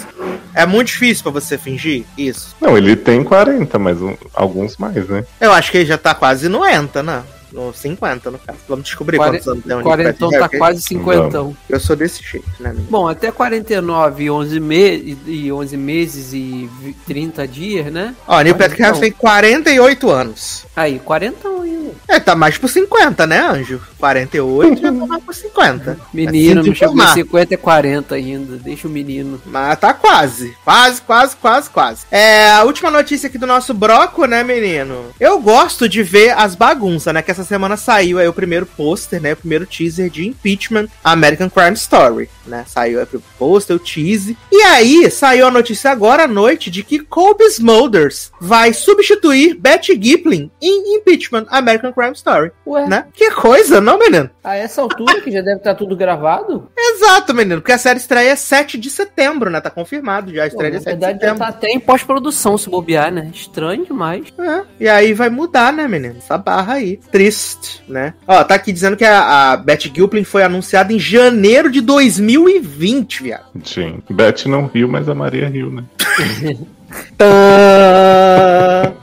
É muito difícil pra você fingir isso. Não, ele tem 40, mas um- alguns mais, né? Eu acho que ele já tá quase no ENTA, né? No 50, no caso. Vamos descobrir Quare- quantos anos tem o Neil Quarentão tá Harris. quase cinquentão. Eu sou desse jeito, né, menino? Bom, até 49 e 11, me e 11 meses e vi- 30 dias, né? Ó, Neil Patrick Harris tem 48 anos. Aí, 40 ainda. É, tá mais por 50, né, Anjo? 48 já tá mais por 50. [LAUGHS] Menino, Assim não chegou a informar. 50, é 40 ainda. Deixa o menino. Mas tá quase. Quase, quase, quase, quase. É, a última notícia aqui do nosso broco, né, menino? Eu gosto de ver as bagunças, né? Que essa semana saiu aí o primeiro pôster, né? O primeiro teaser de Impeachment American Crime Story, né? Saiu aí o pôster, o teaser. E aí, saiu a notícia agora à noite de que Colby Smulders vai substituir Betty Giplin em Impeachment American Crime Story, Ué, né? Que coisa, não, menino? a essa altura que já deve estar tudo gravado? Exato, menino, porque a série estreia 7 de setembro, né? Tá confirmado já a Pô, estreia na é 7 de verdade, já setembro. tá até em pós-produção se bobear, né? Estranho demais. É, e aí vai mudar, né, menino? Essa barra aí. Triste, né? Ó, tá aqui dizendo que a, a Betty Gilpin foi anunciada em janeiro de 2020, viado. Sim. Beth não riu, mas a Maria riu, né? [LAUGHS] Tã.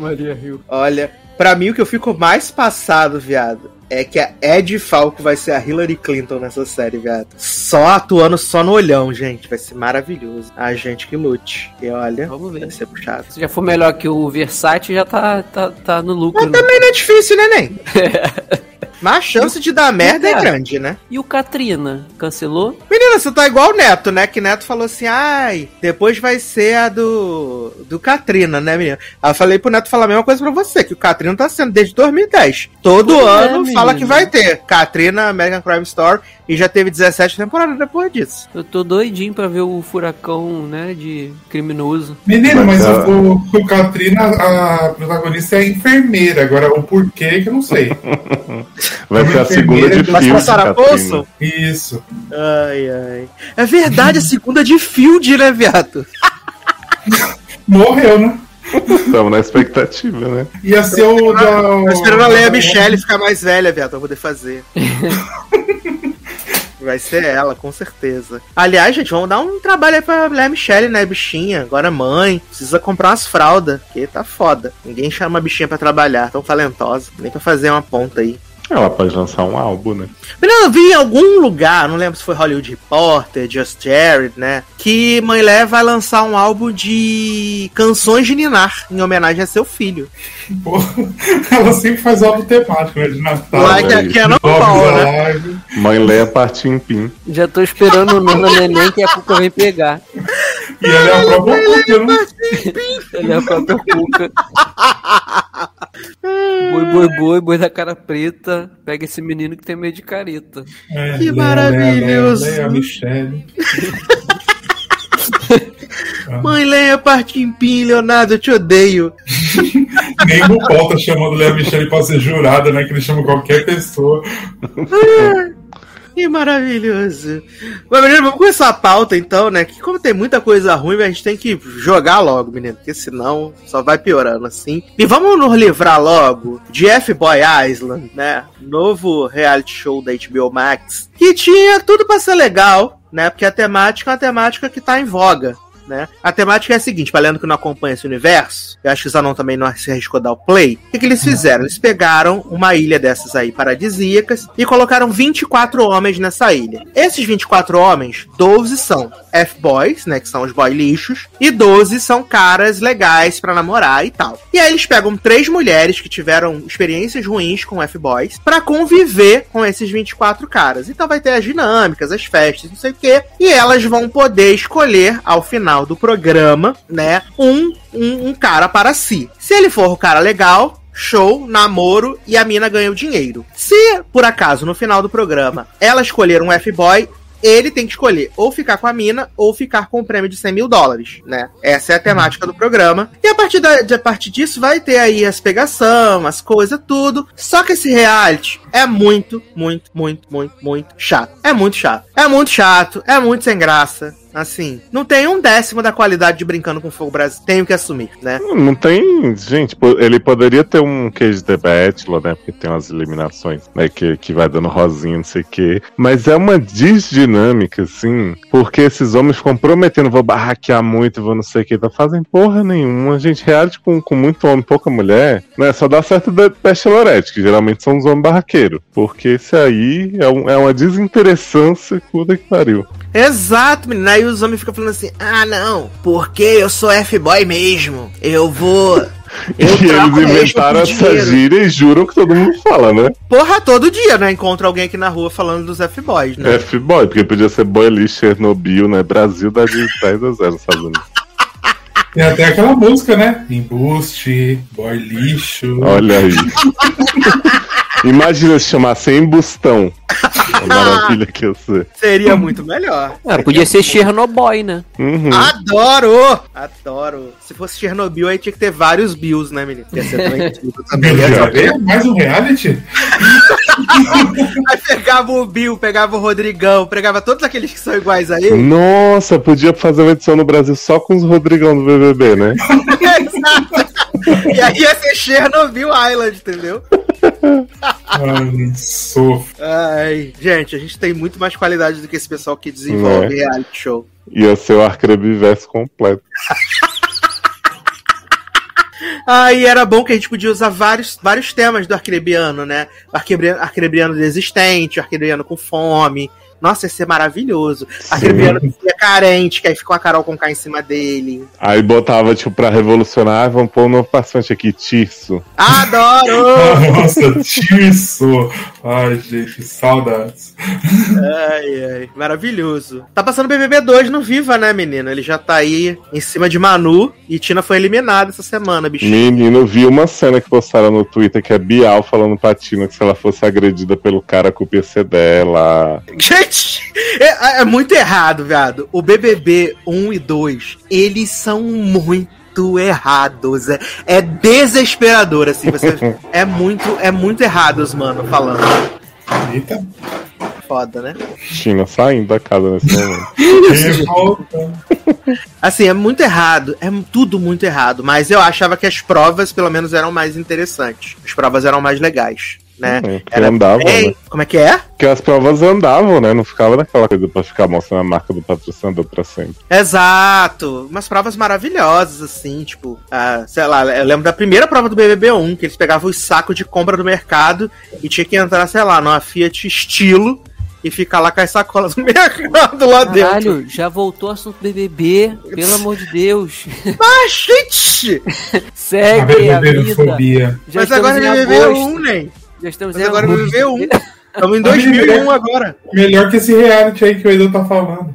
Maria Rio. Olha, pra mim o que eu fico mais passado, viado, é que a Ed Falco vai ser a Hillary Clinton nessa série, viado. Só atuando só no olhão, gente. Vai ser maravilhoso. A gente que lute. E olha, Vamos ver. vai ser puxado. Se já for melhor que o Versace, já tá, tá, tá no lucro. Mas né? também não é difícil, né, nem? [LAUGHS] Mas a chance de dar merda é Cara. grande, né? E o Katrina? Cancelou? Menina, você tá igual o Neto, né? Que Neto falou assim, ai, depois vai ser a do do Katrina, né, menina? Aí eu falei pro Neto falar a mesma coisa pra você, que o Katrina tá sendo desde 2010. Todo Pois é, ano fala menino. que vai ter Katrina, American Crime Story, e já teve 17 temporadas depois disso. Eu tô doidinho pra ver o furacão, né, de criminoso. Menino, mas Mas a- o, o, Katrina, a protagonista é enfermeira. Agora, o porquê que eu não sei. [LAUGHS] Vai ser a segunda de Vai fio. pra Sarah Paulson? Isso. Ai, ai. É verdade, a segunda de Field, né, viado? [LAUGHS] Morreu, né? Estamos na expectativa, né? Ia ser o da. Tô esperando a Leia Michelle ficar mais velha, viado, pra poder fazer. [LAUGHS] Vai ser ela, com certeza. Aliás, gente, vamos dar um trabalho aí pra Leia Michelle, né, bichinha? Agora mãe, precisa comprar umas fraldas, porque tá foda. Ninguém chama a bichinha pra trabalhar, tão talentosa. Nem pra fazer uma ponta aí. Ela pode lançar um álbum, né? Menina, eu vi em algum lugar, não lembro se foi Hollywood Reporter, Just Jared, né? Que Mãe Lé vai lançar um álbum de canções de Ninar, em homenagem a seu filho. Pô, [LAUGHS] ela sempre faz algo temático, né? De Natal. Like a aí. Canon Love Paul, né? Live. Mãe Leia partiu em pim. Já tô esperando o Nana Neném que a Cuca vem pegar. E ela é a própria Cuca, né? Ele é a própria Cuca. Boi, boi, boi, boi da cara preta. Pega esse menino que tem medo de careta. É, Que Leia, maravilhoso. Leia, Leia, Michelle. [LAUGHS] Mãe Leia Partim-Pim, Leonardo, eu te odeio. [LAUGHS] Nem o Paul tá chamando Leia Michelle pra ser jurada, né? Que ele chama qualquer pessoa. Que maravilhoso. Mas, menino, vamos começar a pauta então, né? Que como tem muita coisa ruim, a gente tem que jogar logo, menino. Porque senão só vai piorando assim. E vamos nos livrar logo de F-Boy Island, né? Novo reality show da HBO Max. Que tinha tudo pra ser legal, né? Porque a temática é uma temática que tá em voga. Né? A temática é a seguinte, pra Leandro que não acompanha esse universo, eu acho que o Zanon também não se arriscou a dar o play. O que, que eles fizeram? Eles pegaram uma ilha dessas aí paradisíacas e colocaram 24 homens nessa ilha. Esses 24 homens, 12 são F-boys, né, que são os boy lixos, e 12 são caras legais pra namorar e tal. E aí eles pegam três mulheres que tiveram experiências ruins com F-boys pra conviver com esses 24 caras. Então vai ter as dinâmicas, as festas, não sei o quê, e elas vão poder escolher ao final do programa, né, um um, um cara para si. Se ele for o cara legal, show, namoro e a mina ganha o dinheiro. Se, por acaso, no final do programa, ela escolher um F-boy, ele tem que escolher ou ficar com a mina ou ficar com o prêmio de 100 mil dólares, né? Essa é a temática do programa. E a partir, da, de, a partir disso vai ter aí as pegação, as coisas, tudo. Só que esse reality é muito, muito, muito, muito, muito chato. É muito chato. É muito chato, é muito sem graça. Assim, não tem um décimo da qualidade de Brincando com Fogo Brasil. Tenho que assumir, né? Não tem. Gente, ele poderia ter um queijo The Bachelor, né? Porque tem umas eliminações, né? Que, que vai dando rosinha, não sei o quê. Mas é uma desdinâmica, assim. Porque esses homens ficam prometendo, vou barraquear muito, vou não sei o que. Não fazem porra nenhuma. Gente, reality com, com muito homem, pouca mulher, né? Só dá certo da Bachelorette, que geralmente são os homens barraqueiros. Porque esse aí é, um- é uma desinteressância, puta que pariu. Exato, menino. Aí os homens ficam falando assim: ah, não, porque eu sou F-boy mesmo. Eu vou. [LAUGHS] E Eu trago eles inventaram essa gíria e juram que todo mundo fala, né? Porra, todo dia, né? Encontra alguém aqui na rua falando dos F-boys, né? F-boy, porque podia ser boy lixo, Chernobyl, né? Brasil dá de 10 a 0 nos Estados Unidos. Tem até aquela música, né? Embuste, boy lixo. Olha aí. [LAUGHS] Imagina se chamasse Embustão. [LAUGHS] A maravilha que eu sei. Seria muito melhor. Ah, podia ser Chernobyl, né? Uhum. Adoro! Adoro. Se fosse Chernobyl, aí tinha que ter vários Bills, né, menino? Ia ser também Ia? Mais um reality? Aí pegava o Bill, pegava o Rodrigão, pegava todos aqueles que são iguais a ele. Nossa, podia fazer uma edição no Brasil só com os Rodrigão do BBB, né? [LAUGHS] Exato. E aí ia ser Chernobyl Island, entendeu? Ai, sofro. Ai, gente, a gente tem muito mais qualidade do que esse pessoal que desenvolve Né? reality show. Ia ser o Arcrebiverso completo. Aí era bom que a gente podia usar vários, vários temas do arcrebiano, né? O arcrebiano, arcrebiano desistente, o arcrebiano com fome. Nossa, ia ser maravilhoso. Arcrebiano que é carente, que aí fica uma Carol com K em cima dele. Aí botava, tipo, pra revolucionar, vamos pôr um novo participante aqui, Tirso. Adoro! [LAUGHS] Nossa, Tirso. Ai, gente, saudades. ai, ai, maravilhoso. Tá passando BBB 2 no Viva, né, menino? Ele já tá aí em cima de Manu e Tina foi eliminada essa semana, bicho. Menino, vi uma cena que postaram no Twitter que é Bial falando pra Tina que se ela fosse agredida pelo cara, culpa ia ser dela. [LAUGHS] Gente, é, é muito errado, viado. O BBB 1 e 2, eles são muito errados. É, é desesperador, assim. Você, [LAUGHS] é muito, é muito errados, mano, falando. Eita, Foda, né? Tina saindo da casa nesse momento. [LAUGHS] Assim, é muito errado. É tudo muito errado. Mas eu achava que as provas, pelo menos, eram mais interessantes. As provas eram mais legais, né? É, porque andavam, bem- né? Como é que é? Porque as provas andavam, né? Não ficava naquela coisa pra ficar mostrando a marca do patrocinador pra sempre. Exato. Umas provas maravilhosas, assim, tipo, ah, sei lá, eu lembro da primeira prova do BBB1, que eles pegavam os sacos de compra do mercado e tinha que entrar, sei lá, numa Fiat estilo e ficar lá com as sacolas [LAUGHS] do mercado lá dentro. Caralho, já voltou o assunto BBB, pelo amor de Deus. Mas, [LAUGHS] gente! A [LAUGHS] Segue a vida. BBB-fobia. Já mas agora é BBB1, agosto. né? Já estamos Mas em agora agosto. BBB1. Estamos em 2001 agora. Melhor que esse reality aí que o Edu tá falando.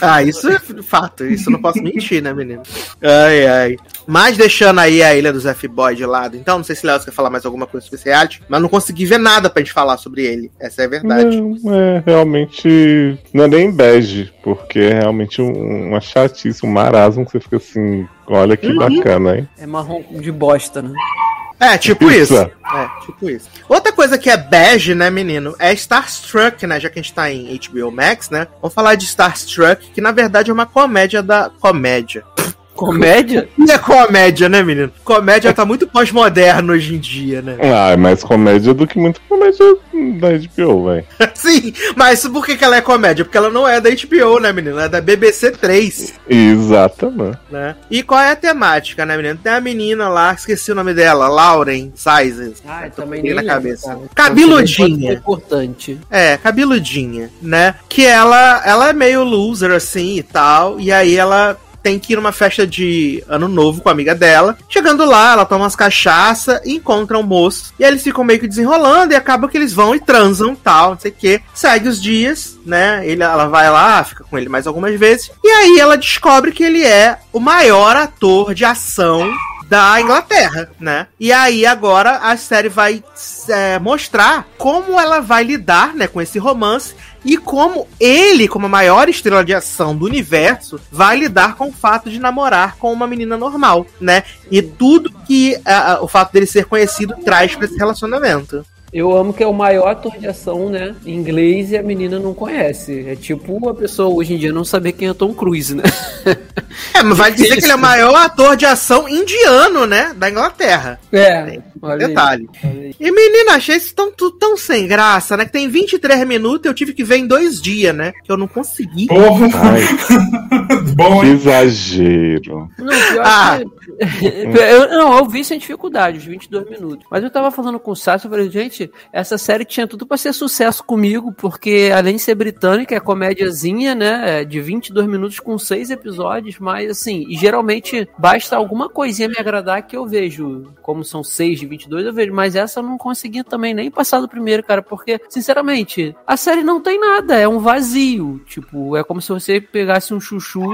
Ah, isso é fato. Isso eu não posso mentir, né, menino? Ai, ai. Mas deixando aí a Ilha dos F-Boy de lado, então, não sei se o Léo quer falar mais alguma coisa sobre esse reality, mas não consegui ver nada pra gente falar sobre ele. Essa é a verdade. Não, é realmente. Não é nem bege, porque é realmente um- uma chatice, um marasmo que você fica assim. Olha que bacana, hein? É marrom de bosta, né? É, tipo Isso. isso. É, tipo isso. Outra coisa que é bege, né, menino, é Starstruck, né? Já que a gente tá em HBO Max, né? Vamos falar de Starstruck, que na verdade é uma comédia da. Comédia. Comédia? E é comédia, né, menino? Comédia tá muito pós-moderno hoje em dia, né? Ah, é mais comédia do que muita comédia da HBO, velho. [LAUGHS] Sim, mas por que, que ela é comédia? Porque ela não é da HBO, né, menino? Ela é da BBC 3, Exatamente. né? E qual é a temática, né, menino? Tem a menina lá, esqueci o nome dela, Lauren Sizes. Ah, Tô também nem na lembro, cabeça. cara. Cabeludinha. É importante. É, cabeludinha, né? Que ela, ela é meio loser, assim, e tal. E aí ela tem que ir numa festa de ano novo com a amiga dela. Chegando lá, ela toma umas cachaça e encontra um moço. E aí eles ficam meio que desenrolando e acaba que eles vão e transam tal, não sei o que. Segue os dias, né? Ele, ela vai lá, fica com ele mais algumas vezes. E aí ela descobre que ele é o maior ator de ação da Inglaterra, né? E aí agora a série vai é, mostrar como ela vai lidar, né, com esse romance e como ele, como a maior estrela de ação do universo, vai lidar com o fato de namorar com uma menina normal, né? E tudo que ah, o fato dele ser conhecido traz pra esse relacionamento. Eu amo que é o maior ator de ação, né? Em inglês e a menina não conhece. É tipo uma pessoa hoje em dia não saber quem é Tom Cruise, né? [LAUGHS] É, mas vai dizer que ele é o maior ator de ação indiano, né? Da Inglaterra. É, olha aí. Detalhe. Olha aí. E menina, achei isso tão, tão, sem graça, né? Que tem 23 minutos e eu tive que ver em dois dias, né? Que eu não consegui. Porra, Ai, [LAUGHS] bom, que exagero. Não, pior Ah. que... [LAUGHS] eu, não, eu vi sem dificuldade, os 22 minutos. Mas eu tava falando com o Sassi, eu falei, gente, essa série tinha tudo pra ser sucesso comigo, porque além de ser britânica, é comédiazinha, né, é de 22 minutos com seis episódios, mas assim, e geralmente basta alguma coisinha me agradar que eu vejo. Como são seis de 22, eu vejo, mas essa eu não consegui também nem passar do primeiro, cara, porque, sinceramente, a série não tem nada, é um vazio. Tipo, é como se você pegasse um chuchu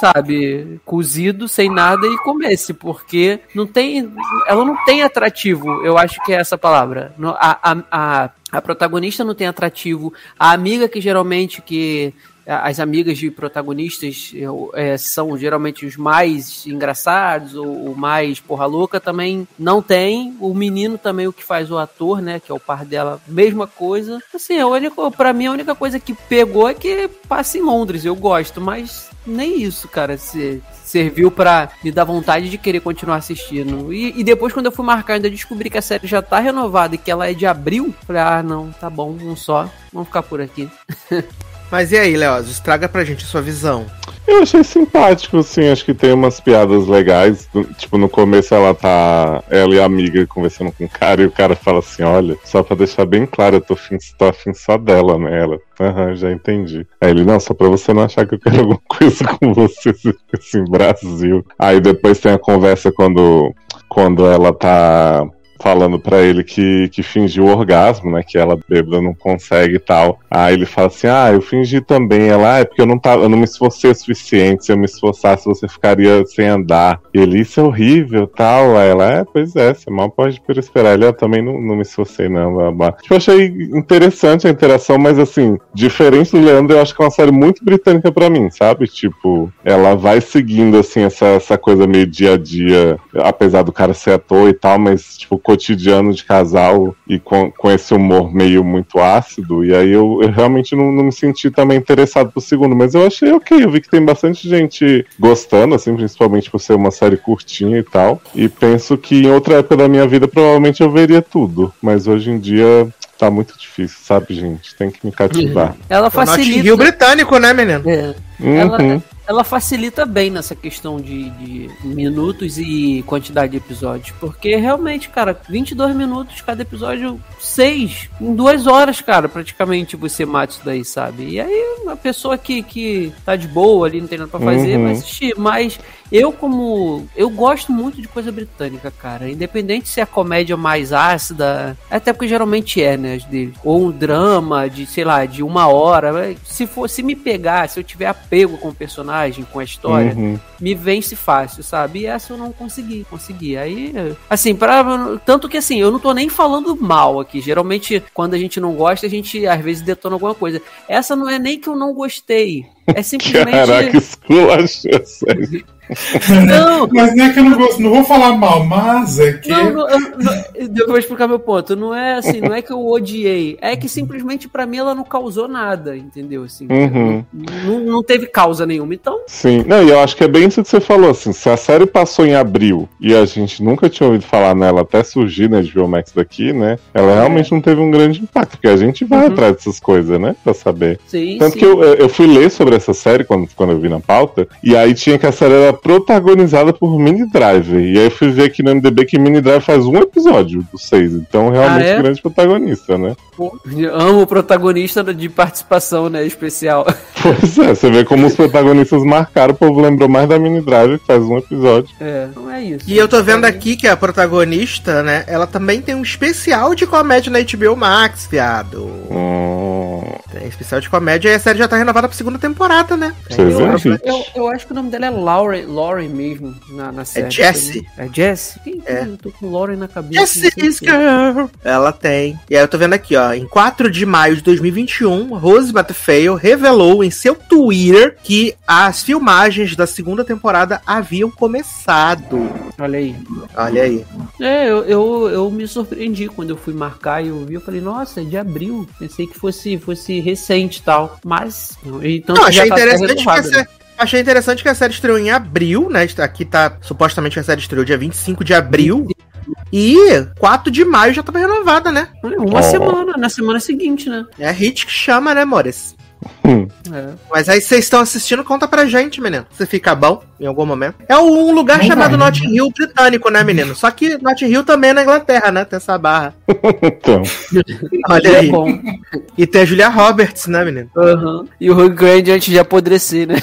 sabe, cozido, sem nada e comesse, porque não tem, ela não tem atrativo, eu acho que é essa palavra. A, a, a, a protagonista não tem atrativo, a amiga que geralmente que as amigas de protagonistas é, são geralmente os mais engraçados ou, ou mais porra louca também não tem. O menino também, o que faz o ator, né? Que é o par dela, mesma coisa. Assim, a única, pra mim, a única coisa que pegou é que passa em Londres. Eu gosto, mas nem isso, cara. Se, serviu pra me dar vontade de querer continuar assistindo. E, e depois, quando eu fui marcar, ainda descobri que a série já tá renovada e que ela é de abril. Falei, ah, não, tá bom, um só. Vamos ficar por aqui. [LAUGHS] Mas e aí, Leoz, estraga pra gente a sua visão. Eu achei simpático, assim, acho que tem umas piadas legais. Tipo, no começo ela tá. Ela e a amiga conversando com o cara, e o cara fala assim: olha, só pra deixar bem claro, eu tô afim, tô afim só dela, né? Ela, aham, já entendi. Aí ele, não, só pra você não achar que eu quero [LAUGHS] alguma coisa com você, assim, Brasil. Aí depois tem a conversa quando, quando ela tá falando pra ele que, que fingiu orgasmo, né? Que ela bêbada não consegue e tal. Aí ele fala assim: Ah, eu fingi também. Ela, ah, é porque eu não, tava, eu não me esforcei o suficiente. Se eu me esforçasse, você ficaria sem andar. E ele, isso é horrível tal. Aí ela, é, pois é, você mal pode esperar. Ele, eu também não, não me esforcei, não. Blá, blá. Tipo, eu achei interessante a interação, mas assim, diferente do Leandro, eu acho que é uma série muito britânica pra mim, sabe? Tipo, ela vai seguindo, assim, essa, essa coisa meio dia a dia, apesar do cara ser ator e tal, mas, tipo, cotidiano de casal e com, com esse humor meio muito ácido. E aí eu, eu realmente não, não me senti também interessado pro segundo, mas eu achei ok. Eu vi que tem bastante gente gostando, assim, principalmente por ser uma série curtinha e tal. E penso que em outra época da minha vida provavelmente eu veria tudo, mas hoje em dia. Tá muito difícil, sabe, gente? Tem que me cativar. Ela Notting facilita. Hill britânico, né, menino? É. Uhum. ela facilita bem nessa questão de, de minutos e quantidade de episódios. Porque realmente, cara, 22 minutos cada episódio, 6. Em duas horas, cara, praticamente você mata isso daí, sabe? E aí, uma pessoa que, que tá de boa ali, não tem nada pra fazer, Uhum. vai assistir. Mas eu, como. Eu gosto muito de coisa britânica, cara. Independente se é comédia mais ácida, até porque geralmente é, né? Deles. Ou um drama de, sei lá, de uma hora. Se for, se me pegar, se eu tiver apego com o personagem, com a história, Uhum. me vence fácil, sabe? E essa eu não consegui, consegui. Aí, assim, para tanto que assim, eu não tô nem falando mal aqui. Geralmente, quando a gente não gosta, a gente às vezes detona alguma coisa. Essa não é nem que eu não gostei. É simplesmente. Caraca, esculachou, sério. Não, [LAUGHS] Mas não é que eu não gosto, não vou falar mal, mas é que. Não, não, eu- não, eu vou explicar meu ponto. Não é assim, não é que eu odiei. É que simplesmente pra mim ela não causou nada, entendeu? Assim, Uhum. não, não teve causa nenhuma. Então, Sim, não, e eu acho que é bem isso que você falou, assim, se a série passou em abril e a gente nunca tinha ouvido falar nela até surgir na HBO Max daqui, né, ela realmente não teve um grande impacto, porque a gente vai Uhum. atrás dessas coisas, né, pra saber. sim, Tanto sim. que eu, eu fui ler sobre essa série quando, quando eu vi na pauta, e aí tinha que a série era protagonizada por Mini Driver, e aí eu fui ver aqui no MDB que Mini Driver faz um episódio dos seis, então realmente Ah, é? grande protagonista, né. Eu amo o protagonista de participação, né? Especial. [LAUGHS] Pois é, você vê como os protagonistas marcaram, o povo lembrou mais da Mini Driver, que faz um episódio. É, não é isso. E eu tô vendo aqui que a protagonista, né? Ela também tem um especial de comédia na HBO Max, viado. Hum, Tem especial de comédia e a série já tá renovada pra segunda temporada, né? Você vê, outra- gente? Eu, eu acho que o nome dela é Lauren, Lauren mesmo, na, na série. Jessie. É Jessie? Quem- É. Eu tô com Lauren na cabeça. quê. Girl. Ela tem. E aí eu tô vendo aqui, ó. Em 4 de maio de 2021, Rose Matafeo revelou em seu Twitter que as filmagens da segunda temporada haviam começado. Olha aí. Olha aí. É, eu, eu, eu me surpreendi quando eu fui marcar e eu vi, eu falei, nossa, é de abril. Pensei que fosse, fosse recente e tal. Mas. Então Não, achei tá interessante que a renovado, série. Achei interessante que a série estreou em abril, né? Aqui tá. Supostamente a série estreou dia 25 de abril. E 4 de maio já tava renovada, né? Uma Ó. semana, na semana seguinte, né? É hit que chama, né, Mores? É. Mas aí vocês estão assistindo, conta pra gente, menino. Se fica bom em algum momento. É um lugar Não chamado vai, Notting Hill britânico, né, menino? Só que Notting Hill também é na Inglaterra, né? Tem essa barra. [LAUGHS] então. Olha É aí. bom. E tem a Julia Roberts, né, menino? Aham. E o Hugh Grant antes de apodrecer, né?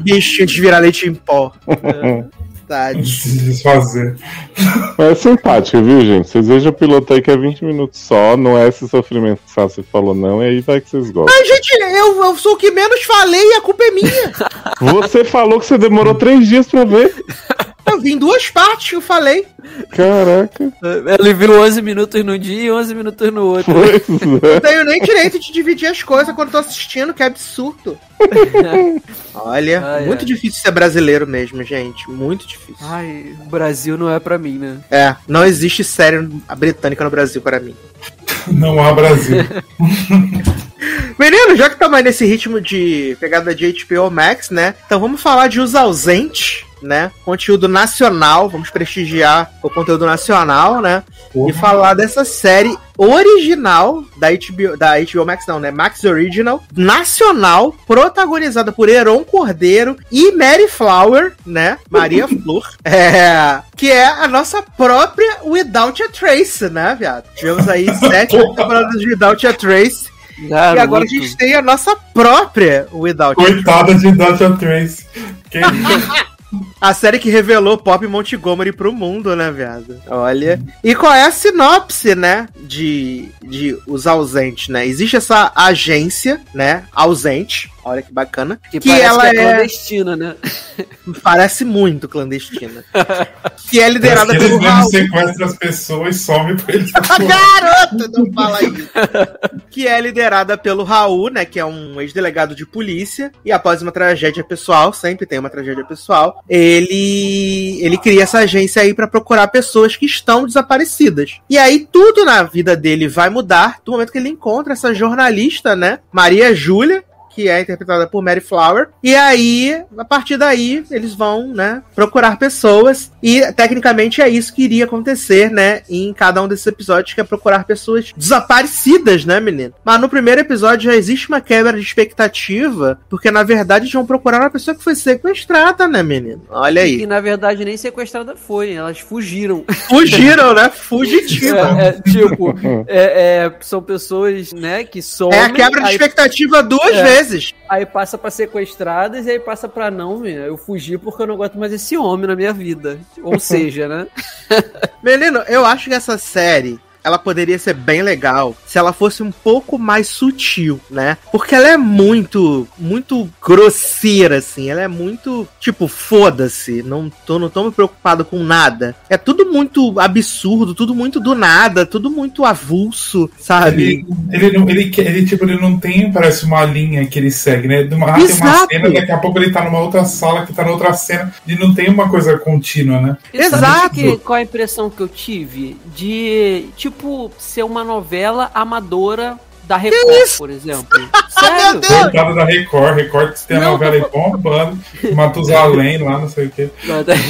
Bichinho de virar leite em pó. [LAUGHS] Verdade. Se desfazer. Mas é simpático, viu, gente? Vocês vejam o piloto aí que é 20 minutos só, não é esse sofrimento que o Sassi falou, não, e aí vai que vocês gostam. Ai, gente, eu, eu sou o que menos falei e a culpa é minha. Você falou que você demorou três dias pra ver. Eu vi em duas partes que eu falei. Caraca, Ele viu 11 minutos num dia e 11 minutos no outro. pois Não é. tenho nem direito de dividir as coisas quando tô assistindo, que absurdo. [LAUGHS] Olha, Ai, muito ai. difícil ser brasileiro mesmo, gente. Muito difícil. Ai, o Brasil não é pra mim, né? É, não existe série britânica no Brasil para mim. Não há Brasil. [LAUGHS] Menino, já que estamos aí nesse ritmo de pegada de HBO Max, né? Então vamos falar de Os Ausentes, né? Conteúdo nacional, vamos prestigiar o conteúdo nacional, né? E falar dessa série original da HBO, da HBO Max, não, né? Max Original, nacional, protagonizada por Heron Cordeiro e Mary Flower, né? Maria [LAUGHS] Flor. É, que é a nossa própria Without a Trace, né, viado? Tivemos aí [LAUGHS] sete temporadas de Without a Trace. E agora a gente tem a nossa própria Without a Trace. Coitada de Data Trace. Quem... [LAUGHS] A série que revelou Pop Montgomery pro mundo, né, viado? Olha. E qual é a sinopse, né, de, de Os Ausentes, né? Existe essa agência, né, ausente. Olha que bacana. Que, Que parece ela que é é- clandestina, né? [LAUGHS] Parece muito clandestina. [LAUGHS] que é liderada pelo Raul. mesmo sequestram as pessoas e somem com eles. [LAUGHS] Garota, não fala isso. que é liderada pelo Raul, né? Que é um ex-delegado de polícia. E após uma tragédia pessoal, sempre tem uma tragédia pessoal, ele ele cria essa agência aí pra procurar pessoas que estão desaparecidas. E aí tudo na vida dele vai mudar do momento que ele encontra essa jornalista, né? Maria Júlia. Que é interpretada por Mary Flower. E aí, a partir daí, eles vão, né, procurar pessoas. E, tecnicamente, é isso que iria acontecer, né, em cada um desses episódios, que é procurar pessoas desaparecidas, né, menino? Mas no primeiro episódio já existe uma quebra de expectativa, porque, na verdade, eles vão procurar uma pessoa que foi sequestrada, né, menino? Olha E aí. na verdade nem sequestrada foi, elas fugiram. Fugiram, né? Fugitiva. É, é, tipo, é, é, são pessoas, né, que somem. É a quebra de aí, expectativa duas É. vezes. aí passa pra sequestradas e aí passa pra não, menina, eu fugi porque eu não aguento mais esse homem na minha vida. Ou [LAUGHS] seja, né? Menino, eu acho que essa série ela poderia ser bem legal se ela fosse um pouco mais sutil, né? Porque ela é muito, muito grosseira, assim. Ela é muito, tipo, foda-se. Não tô, não tô me preocupado com nada. É tudo muito absurdo, tudo muito do nada, tudo muito avulso, sabe? Ele, ele, não, ele, ele, tipo, ele não tem, parece, uma linha que ele segue, né? De uma, ah, tem uma Exato. cena, daqui a pouco ele tá numa outra sala que tá na outra cena. E não tem uma coisa contínua, né? E sabe Exato. que- qual a impressão que eu tive? De, tipo, ser uma novela amadora da Record, por [LAUGHS] exemplo. Sério? Coitado da Record, Record que tem a Não, novela aí tô- bombando, [LAUGHS] Matusalém lá, não sei o quê.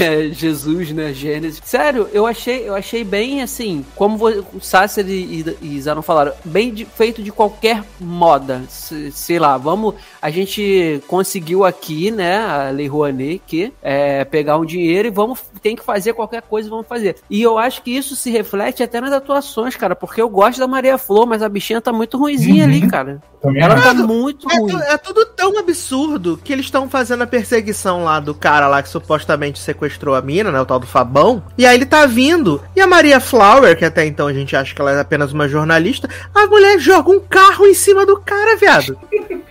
É, Jesus, né? Gênesis. Sério, eu achei, eu achei bem assim, como o Sasser e, e, e Zanon falaram, bem de- feito de qualquer moda. Se- sei lá, vamos. A gente conseguiu aqui, né? A Lei Rouanet, que é pegar um dinheiro e vamos. Tem que fazer qualquer coisa, vamos fazer. E eu acho que isso se reflete até nas atuações, cara, porque eu gosto da Maria Flor, mas a bichinha tá muito ruimzinha Uhum. ali, cara. Também Ela acho. tá muito É, ruim. é tudo tão absurdo que eles estão fazendo a perseguição lá do cara lá que supostamente sequestrou a mina, né? O tal do Fabão. E aí ele tá vindo. E a Maria Flower, que até então a gente acha que ela é apenas uma jornalista, a mulher joga um carro em cima do cara, viado.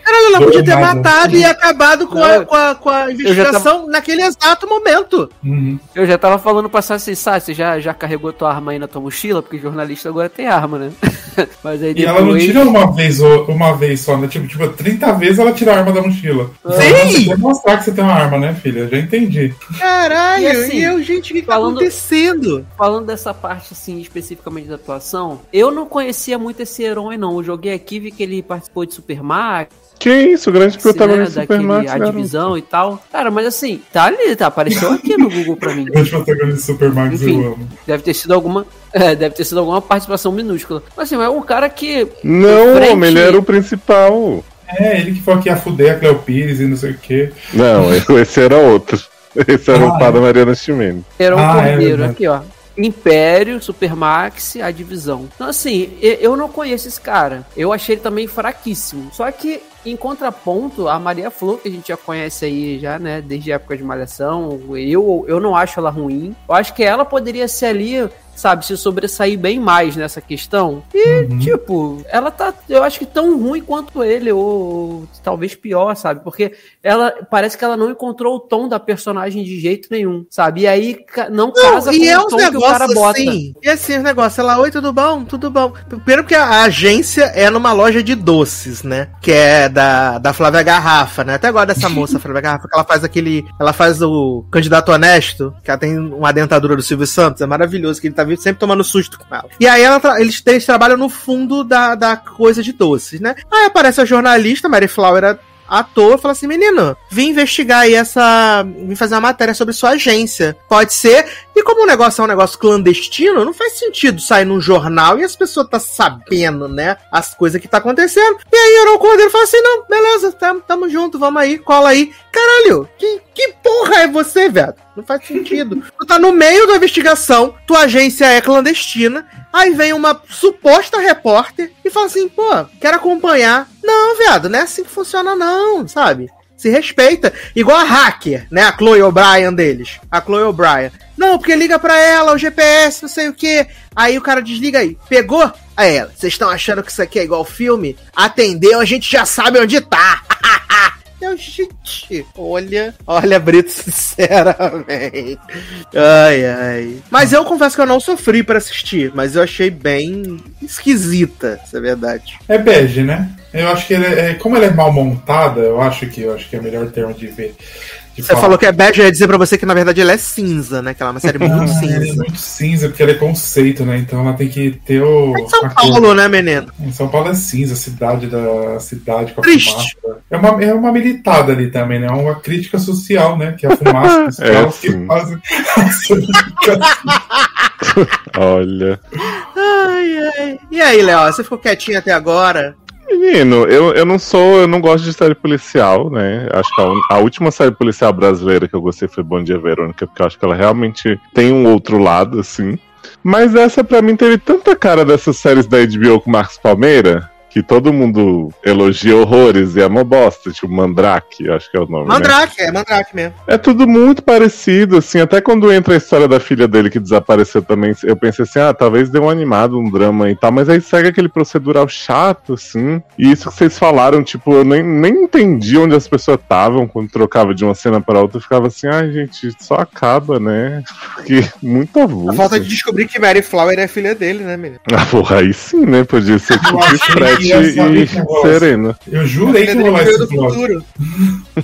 Caralho, ela podia ter nada. matado e acabado com a, com a, com a investigação naquele exato momento. Uhum. Eu já tava falando pra Sassi, Sassi, você já, já carregou tua arma aí na tua mochila? Porque jornalista agora tem arma, né? [LAUGHS] Mas aí E depois... ela não tira uma vez, ou- uma vez só, né? Tipo, tipo, 30 vezes ela tira a arma da mochila. Sim! Você mostrar que você tem uma arma, né, filha? Já entendi. Caralho, E e, assim, eu, gente, o que, tá falando- acontecendo? Falando dessa parte, assim, especificamente da atuação, eu não conhecia muito esse herói, não. Eu joguei aqui, vi que ele participou de Supermax, Que isso, o grande né, protagonista do daquele Supermax, A garoto. Divisão e tal. Cara, mas assim, tá ali, tá, apareceu aqui no Google pra mim. [LAUGHS] Grande protagonista de Supermax Enfim. eu amo. Deve ter sido alguma... [LAUGHS] É, deve ter sido alguma participação minúscula. Mas assim, é um cara que... Não, Frente- homem, ele era o principal. É, ele que falou que ia fuder a Cleo Pires e não sei o quê. Não, [LAUGHS] esse era outro. Esse era Ah, o pai da Mariana Chimene. Era um Ah, é cordeiro, aqui, ó. Império, Supermax, a divisão. Então, assim, eu não conheço esse cara. Eu achei ele também fraquíssimo. Só que, em contraponto, a Maria Flor, que a gente já conhece aí já, né, desde a época de Malhação, eu, eu não acho ela ruim. Eu acho que ela poderia ser ali, sabe, se sobressair bem mais nessa questão. E, Uhum. tipo, ela tá, eu acho que tão ruim quanto ele, ou talvez pior, sabe? Porque ela parece que ela não encontrou o tom da personagem de jeito nenhum, sabe? E aí ca- não, casa Não, e é com o uns tom que o cara negócios bota. assim. E assim, os negócios, ela, oi, tudo bom? Tudo bom. Primeiro porque a agência é numa loja de doces, né? Que é da, da Flávia Garrafa, né? Até agora dessa moça, [LAUGHS] Flávia Garrafa, que ela faz aquele. Ela faz o candidato honesto, que ela tem uma dentadura do Silvio Santos, é maravilhoso, que ele tá sempre tomando susto com ela. E aí ela eles, eles trabalham no fundo da, da coisa de doces, né? Aí aparece a jornalista, Mary Flower, à toa, fala assim: menino, vim investigar aí essa. Vim fazer uma matéria sobre sua agência. Pode ser. E como o negócio é um negócio clandestino, não faz sentido sair num jornal e as pessoas tá sabendo, né? As coisas que tá acontecendo. E aí Heron Cordeiro fala assim: não, beleza, tamo, tamo junto, vamos aí, cola aí. Caralho, que, que porra é você, velho? Não faz sentido. [LAUGHS] tu tá no meio da investigação, tua agência é clandestina, aí vem uma suposta repórter e fala assim, pô, quero acompanhar. Não, viado, não é assim que funciona não, sabe? Se respeita. Igual a hacker, né? A Chloe O'Brien deles. A Chloe O'Brien. Não, porque liga pra ela, o GPS, não sei o que. Aí o cara desliga aí. Pegou? Aí ela. Vocês estão achando que isso aqui é igual filme? Atendeu, a gente já sabe onde tá. [LAUGHS] Gente, olha, olha, Brito, [LAUGHS] sinceramente. Ai, ai. Mas eu confesso que eu não sofri pra assistir, mas eu achei bem esquisita, se é verdade. É bege, né? Eu acho que ele é, é- como ela é mal montada, eu acho que eu acho que é o melhor termo de ver. Você falou que é bad, eu ia dizer pra você que na verdade ela é cinza, né? Que ela é uma série [LAUGHS] muito Ah, ela é cinza. muito cinza, porque ela é conceito, né? Então ela tem que ter o. É em São cor. Paulo, né, menino? Em São Paulo é cinza, a cidade da cidade com a Triste. fumaça. É uma, é uma militada ali também, né? É uma crítica social, né? Que é a fumaça dos [LAUGHS] É, carros que sim. fazem. [LAUGHS] Olha. Ai, ai. E aí, Léo, você ficou quietinho até agora? Menino, eu, eu não sou, eu não gosto de série policial, né? Acho que a, un- a última série policial brasileira que eu gostei foi Bom Dia Verônica, porque eu acho que ela realmente tem um outro lado, assim. Mas essa pra mim teve tanta cara dessas séries da HBO com Marcos Palmeira, que todo mundo elogia horrores e é uma bosta, tipo Mandrake, acho que é o nome. né? Mandrake, é Mandrake mesmo. É tudo muito parecido, assim, até quando entra a história da filha dele que desapareceu também, eu pensei assim, ah, talvez dê um animado, um drama e tal, mas aí segue aquele procedural chato, assim. E isso que vocês falaram, tipo, eu nem, nem entendi onde as pessoas estavam quando trocava de uma cena para outra, eu ficava assim, ai, gente, só acaba, né? Porque muito avulso. A falta de descobrir que Mary Flower é filha dele, né, menino? Ah, porra, aí sim, né? Podia ser [LAUGHS] tipo E negócio. Serena. Eu jurei que esse do plot. futuro.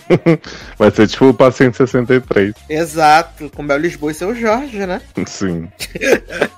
[LAUGHS] Vai ser tipo o Paciente 63. Exato, com Bel Lisboa e seu Jorge, né? Sim. [LAUGHS]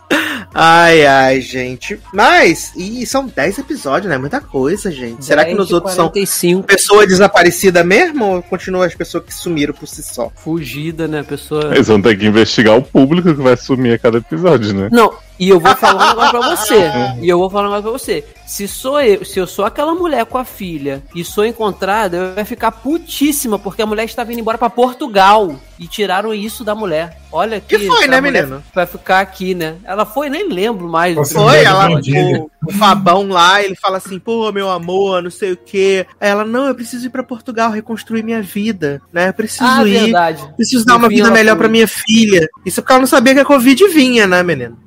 Ai, ai, gente. Mas, e são 10 episódios, né? Muita coisa, gente. Será que nos outros são 45 pessoa desaparecida mesmo ou continua as pessoas que sumiram por si só? fugida, né? Pessoa. Eles vão ter que investigar o público que vai sumir a cada episódio, né? Não, e eu vou falar um negócio pra você. [LAUGHS] E eu vou falar um negócio pra você. Se sou eu, se eu sou aquela mulher com a filha e sou encontrada, eu ia ficar putíssima, porque a mulher estava indo embora pra Portugal. E tiraram isso da mulher. Olha que. Que foi, né, menino? Vai ficar aqui, né? Ela foi, nem lembro mais. Nossa, Foi, mulher ela, o, o Fabão lá, ele fala assim, pô, meu amor, não sei o quê. Aí ela, não, eu preciso ir pra Portugal reconstruir minha vida, né? Eu preciso Ah, ir, verdade. preciso dar uma vida melhor pra minha filha. Isso porque ela não sabia que a Covid vinha, né, menino?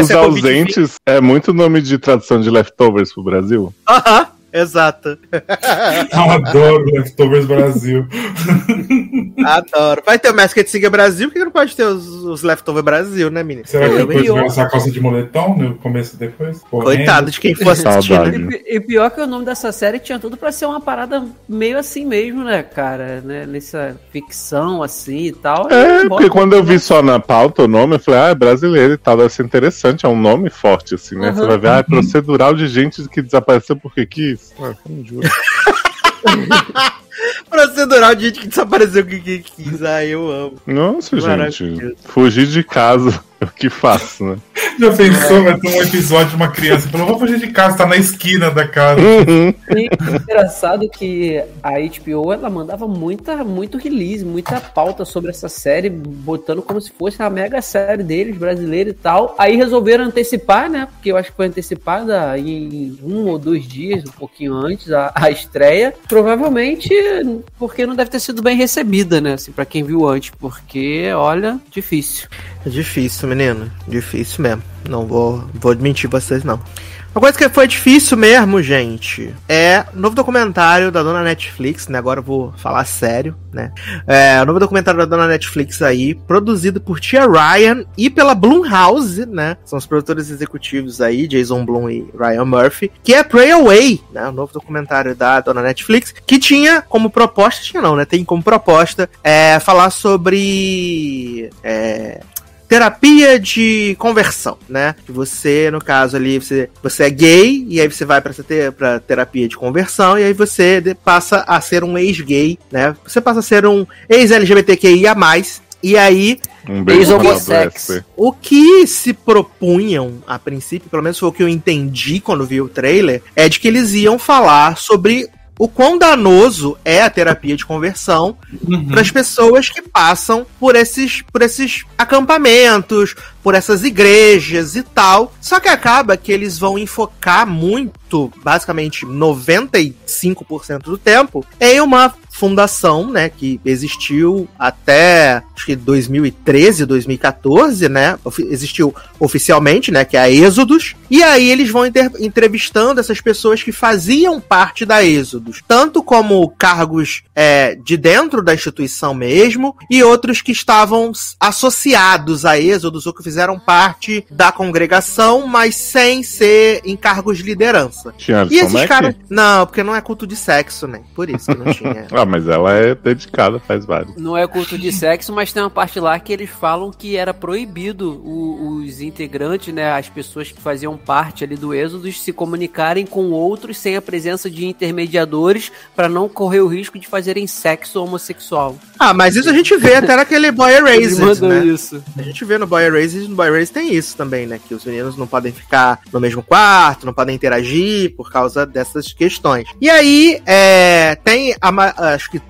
Os ausentes é muito nome de tradução de leftovers pro Brasil. Aham, exato. [LAUGHS] Eu adoro Leftovers Brasil. Adoro. Vai ter o Masked Singer Brasil, por que não pode ter os, os Leftover Brasil, né, menino? Será que depois vai essa calça de moletom no começo e depois? Coitado de quem for assistir, né? E, e pior que o nome dessa série tinha tudo pra ser uma parada meio assim mesmo, né, cara? Né? Nessa ficção assim e tal. É, porque quando eu vi só na pauta o nome, eu falei, ah, é brasileiro e tal, deve ser interessante, é um nome forte, assim, né? Você Uhum. vai ver, ah, é procedural de gente que desapareceu porque quis. Ah, não juro. [LAUGHS] Procedural de gente que desapareceu que, que quis. Ai, eu amo. Nossa, gente, fugir de casa o que faço, né? [LAUGHS] Já pensou, vai ter um episódio de uma criança falou, vou fugir de casa, tá na esquina da casa. E engraçado que a HBO ela mandava muita, muito release, muita pauta sobre essa série, botando como se fosse a mega série deles, brasileira e tal. Aí resolveram antecipar, né? Porque eu acho que foi antecipada em um ou dois dias, um pouquinho antes, a, a estreia. Provavelmente porque não deve ter sido bem recebida, né? Assim, pra quem viu antes, porque, olha, difícil. É difícil, menino. Difícil mesmo. Não vou, vou mentir vocês, não. Uma coisa que foi difícil mesmo, gente, é o novo documentário da dona Netflix, né? Agora eu vou falar sério, né? É, o novo documentário da dona Netflix aí, produzido por Tia Ryan e pela Blumhouse, né? São os produtores executivos aí, Jason Blum e Ryan Murphy, que é Pray Away, né? O novo documentário da dona Netflix, que tinha como proposta, tinha não, né? Tem como proposta é, falar sobre é, terapia de conversão, né? Que você, no caso ali, você, você é gay e aí você vai para ter para terapia de conversão e aí você passa a ser um ex-gay, né? Você passa a ser um ex-LGBTQIA+, e aí Um beijo Eles pra homossex. do SP. o que se propunham, a princípio, pelo menos foi o que eu entendi quando vi o trailer, é de que eles iam falar sobre o quão danoso é a terapia de conversão para as pessoas que passam por esses, por esses acampamentos, por essas igrejas e tal. Só que acaba que eles vão enfocar muito, basicamente 95% do tempo, em uma fundação, né, que existiu até acho que 2013, 2014, né, existiu oficialmente, né, que é a Êxodos, e aí eles vão entrevistando essas pessoas que faziam parte da Êxodos, tanto como cargos é, de dentro da instituição mesmo, e outros que estavam associados a Êxodos ou que fizeram parte da congregação, mas sem ser em cargos de liderança. Tinha E esses Mack? caras. Não, porque não é culto de sexo, né? Por isso que não tinha. [LAUGHS] Mas ela é dedicada, faz vários. Não é culto de sexo, mas tem uma parte lá que eles falam que era proibido o- os integrantes, né, as pessoas que faziam parte ali do êxodo, se comunicarem com outros sem a presença de intermediadores para não correr o risco de fazerem sexo homossexual. Ah, mas isso a gente vê até naquele Boy Erased, né? isso. A gente vê no Boy Erased, no Boy Erased tem isso também, né? Que os meninos não podem ficar no mesmo quarto, não podem interagir por causa dessas questões. E aí, é, tem, a ma- acho que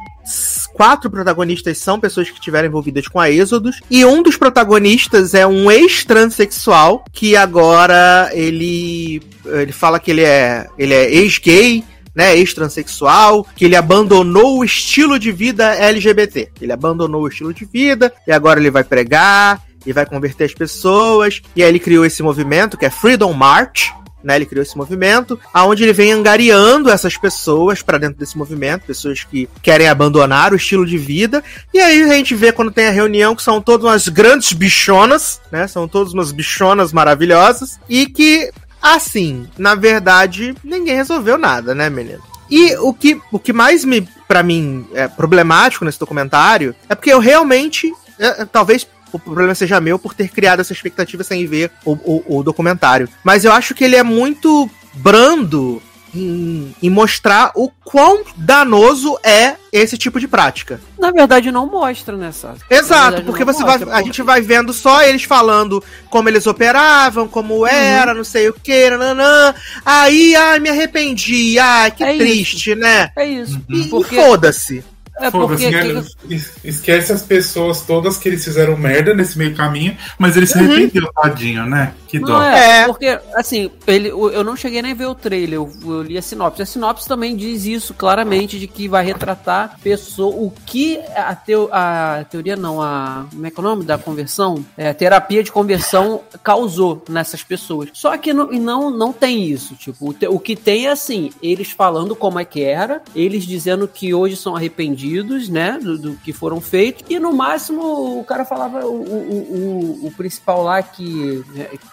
quatro protagonistas são pessoas que estiveram envolvidas com a Êxodos. E um dos protagonistas é um ex-transexual que agora ele, ele fala que ele é, ele é ex-gay. Né, ex-transexual, que ele abandonou o estilo de vida LGBT. Ele abandonou o estilo de vida e agora ele vai pregar e vai converter as pessoas. E aí ele criou esse movimento que é Freedom March, né? Ele criou esse movimento, aonde ele vem angariando essas pessoas para dentro desse movimento, pessoas que querem abandonar o estilo de vida. E aí a gente vê quando tem a reunião que são todas umas grandes bichonas, né? São todas umas bichonas maravilhosas e que assim, na verdade, ninguém resolveu nada, né, menino? E o que, o que mais me, para mim, é problemático nesse documentário é porque eu realmente, é, é, talvez o problema seja meu por ter criado essa expectativa sem ver o, o, o documentário. Mas eu acho que ele é muito brando em, em mostrar o quão danoso é esse tipo de prática. Na verdade, não mostra, né, Sassi? Na Exato, verdade, porque você vai, mostra, a gente vai vendo só eles falando como eles operavam, como era, não sei o que, nananã. Aí, ai, me arrependi, ai, que É triste, né? É isso. E, e Porque, foda-se. É Foda-se, né? que- Es- Esquece as pessoas todas que eles fizeram merda nesse meio caminho, mas ele se Uhum. arrependeu, tadinho, né? Que Não dó. é, É. porque, assim, ele, eu não cheguei nem a ver o trailer, eu, eu li a sinopse. A sinopse também diz isso claramente, de que vai retratar pessoa, o que a, teo, a teoria não, a. Como é que é o nome da conversão? É, a terapia de conversão causou nessas pessoas. Só que não, e não, não tem isso. Tipo, o, te- o que tem é assim, eles falando como é que era, eles dizendo que hoje são arrependidos, né? Do, do que foram feitos. E no máximo o cara falava, o, o, o, o principal lá que,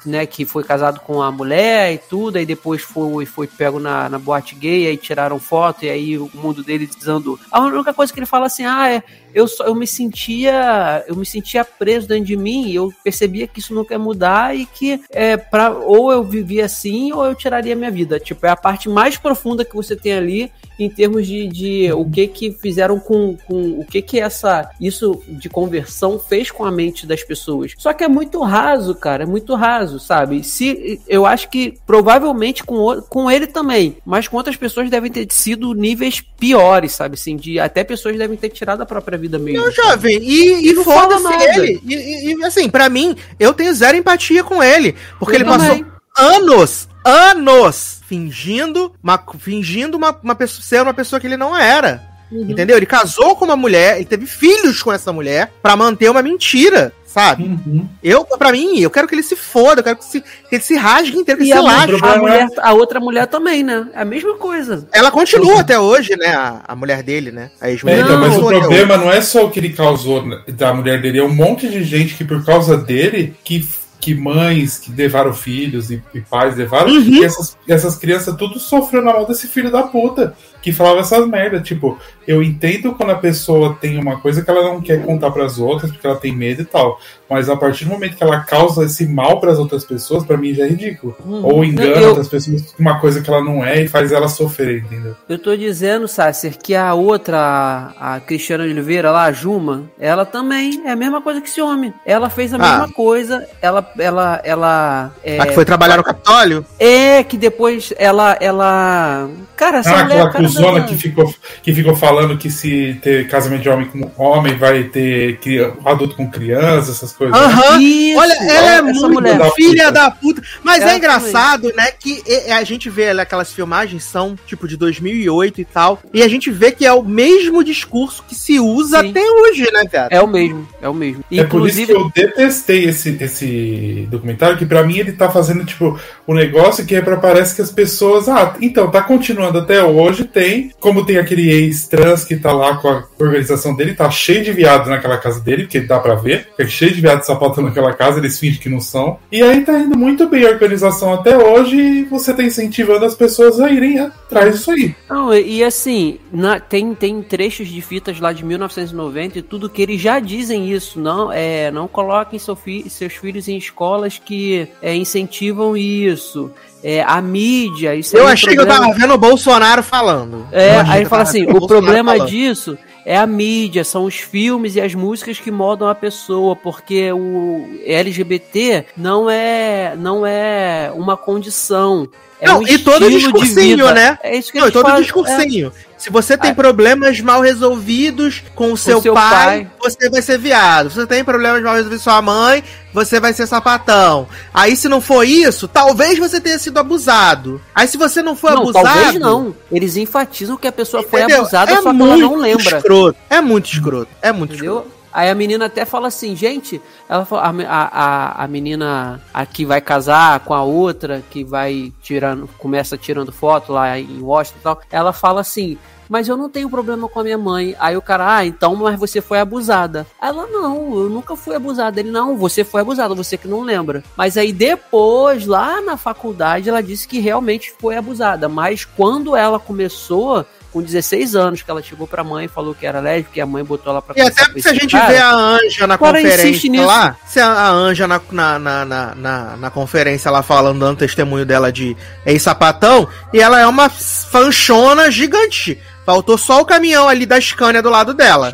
né, que foi casado com a mulher e tudo, aí depois foi, foi pego na, na boate gay, aí tiraram foto, e aí o mundo dele desandou. A única coisa que ele fala assim, ah, é, eu, só, eu me sentia eu me sentia preso dentro de mim e eu percebia que isso não quer mudar e que é pra, ou eu vivia assim ou eu tiraria minha vida. Tipo, é a parte mais profunda que você tem ali em termos de, de o que que fizeram com, com o que que essa isso de conversão fez com a mente das pessoas. Só que é muito raso, cara, é muito raso, sabe? Se eu acho que provavelmente com, com ele também, mas com outras pessoas devem ter sido níveis piores, sabe? Assim, de até pessoas devem ter tirado a própria vida mesmo. Não, jovem, e, e foda-se ele. E, e- assim, pra mim, eu tenho zero empatia com ele. Porque Eu ele passou também. anos, anos, fingindo uma, fingindo uma, uma pessoa, ser uma pessoa que ele não era. Uhum. Entendeu? Ele casou com uma mulher, ele teve filhos com essa mulher pra manter uma mentira, sabe? Uhum. Eu, pra mim, eu quero que ele se foda, eu quero que, se, que ele se rasgue inteiro, que E ele se a, lasque. a mulher, a outra mulher também, né? É a mesma coisa. Ela continua até hoje, né? A, a mulher dele, né? A É, ex-mulher então, dele mas o problema não é só o que ele causou da mulher dele, é um monte de gente que, por causa dele, que, que mães que levaram filhos e, e pais levaram, Uhum. e essas, essas crianças tudo sofreu na mão desse filho da puta, que falava essas merdas. Tipo, eu entendo quando a pessoa tem uma coisa que ela não quer contar pras outras, porque ela tem medo e tal. Mas a partir do momento que ela causa esse mal pras outras pessoas, pra mim já é ridículo. Ou engana Eu- outras pessoas com uma coisa que ela não é e faz ela sofrer, entendeu? Eu tô dizendo, Sasser, que a outra, a Cristiana Oliveira lá, a Juma, ela também é a mesma coisa que esse homem. Ela fez a Ah. mesma coisa, ela, ela, ela... É, A que foi trabalhar no Capitólio? é, que depois ela, ela... Cara, essa Ah, mulher... aquela cara cuzona que ficou, que ficou falando que se ter casamento de homem com homem vai ter adulto com criança, essas coisas. Né? Aham. Olha, ela é essa muito mulher. da filha puta. da puta. Mas Ela é engraçado, né, que a gente vê aquelas filmagens são tipo de 2008 e tal, e a gente vê que é o mesmo discurso que se usa Sim. até hoje, né, cara? É o mesmo, é o mesmo. É por isso Inclusive, que eu detestei esse, esse documentário, que pra mim ele tá fazendo, tipo, um negócio que é pra parece que as pessoas. Ah, então, tá continuando até hoje, tem. Como tem aquele ex-trans que tá lá com a organização dele, tá cheio de viados naquela casa dele, que dá pra ver. É cheio de viados sapatando naquela casa, eles fingem que não são. E aí tá indo muito bem a organização até hoje e você tá incentivando as pessoas a irem atrás disso aí. Não, e e assim, na- tem, tem trechos de fitas lá de 1990 e tudo que eles já dizem isso. Não, é, não coloquem seu fi- seus filhos em escolas que é, incentivam isso. É, a mídia, isso Eu é um achei que eu tava vendo o Bolsonaro falando. É, Eu aí eu fala assim, o problema falando. disso é a mídia, são os filmes e as músicas que moldam a pessoa, porque o LGBT não é não é uma condição. É não, um e todo discursinho, né? É isso que Não, e todo fazem, discursinho. Se você tem É. problemas mal resolvidos com o seu, seu pai, pai. você vai ser viado. Se você tem problemas mal resolvidos com sua mãe, você vai ser sapatão. Aí, se não for isso, talvez você tenha sido abusado. Aí, se você não for Não, abusado. talvez não. Eles enfatizam que a pessoa foi entendeu? abusada, é só que ela não lembra. Escroto. É muito escroto. É muito Entendeu? escroto. Aí a menina até fala assim, gente, ela fala- a, a, a, menina que vai casar com a outra, que vai tirando, começa tirando foto lá em Washington e tal, ela fala assim, mas eu não tenho problema com a minha mãe. Aí o cara, ah, então, mas você foi abusada. Ela, não, eu nunca fui abusada. Ele, não, você foi abusada, você que não lembra. Mas aí depois, lá na faculdade, ela disse que realmente foi abusada. Mas quando ela começou, com 16 anos, que ela chegou pra mãe e falou que era lésbica, e a mãe botou ela pra E até com se a gente cara. vê a Anja na conferência lá, se a, Anja na, na, na, na, na, na conferência lá falando, dando testemunho dela de ex-sapatão, e ela é uma fanchona gigante. Faltou só o caminhão ali da Scania do lado dela.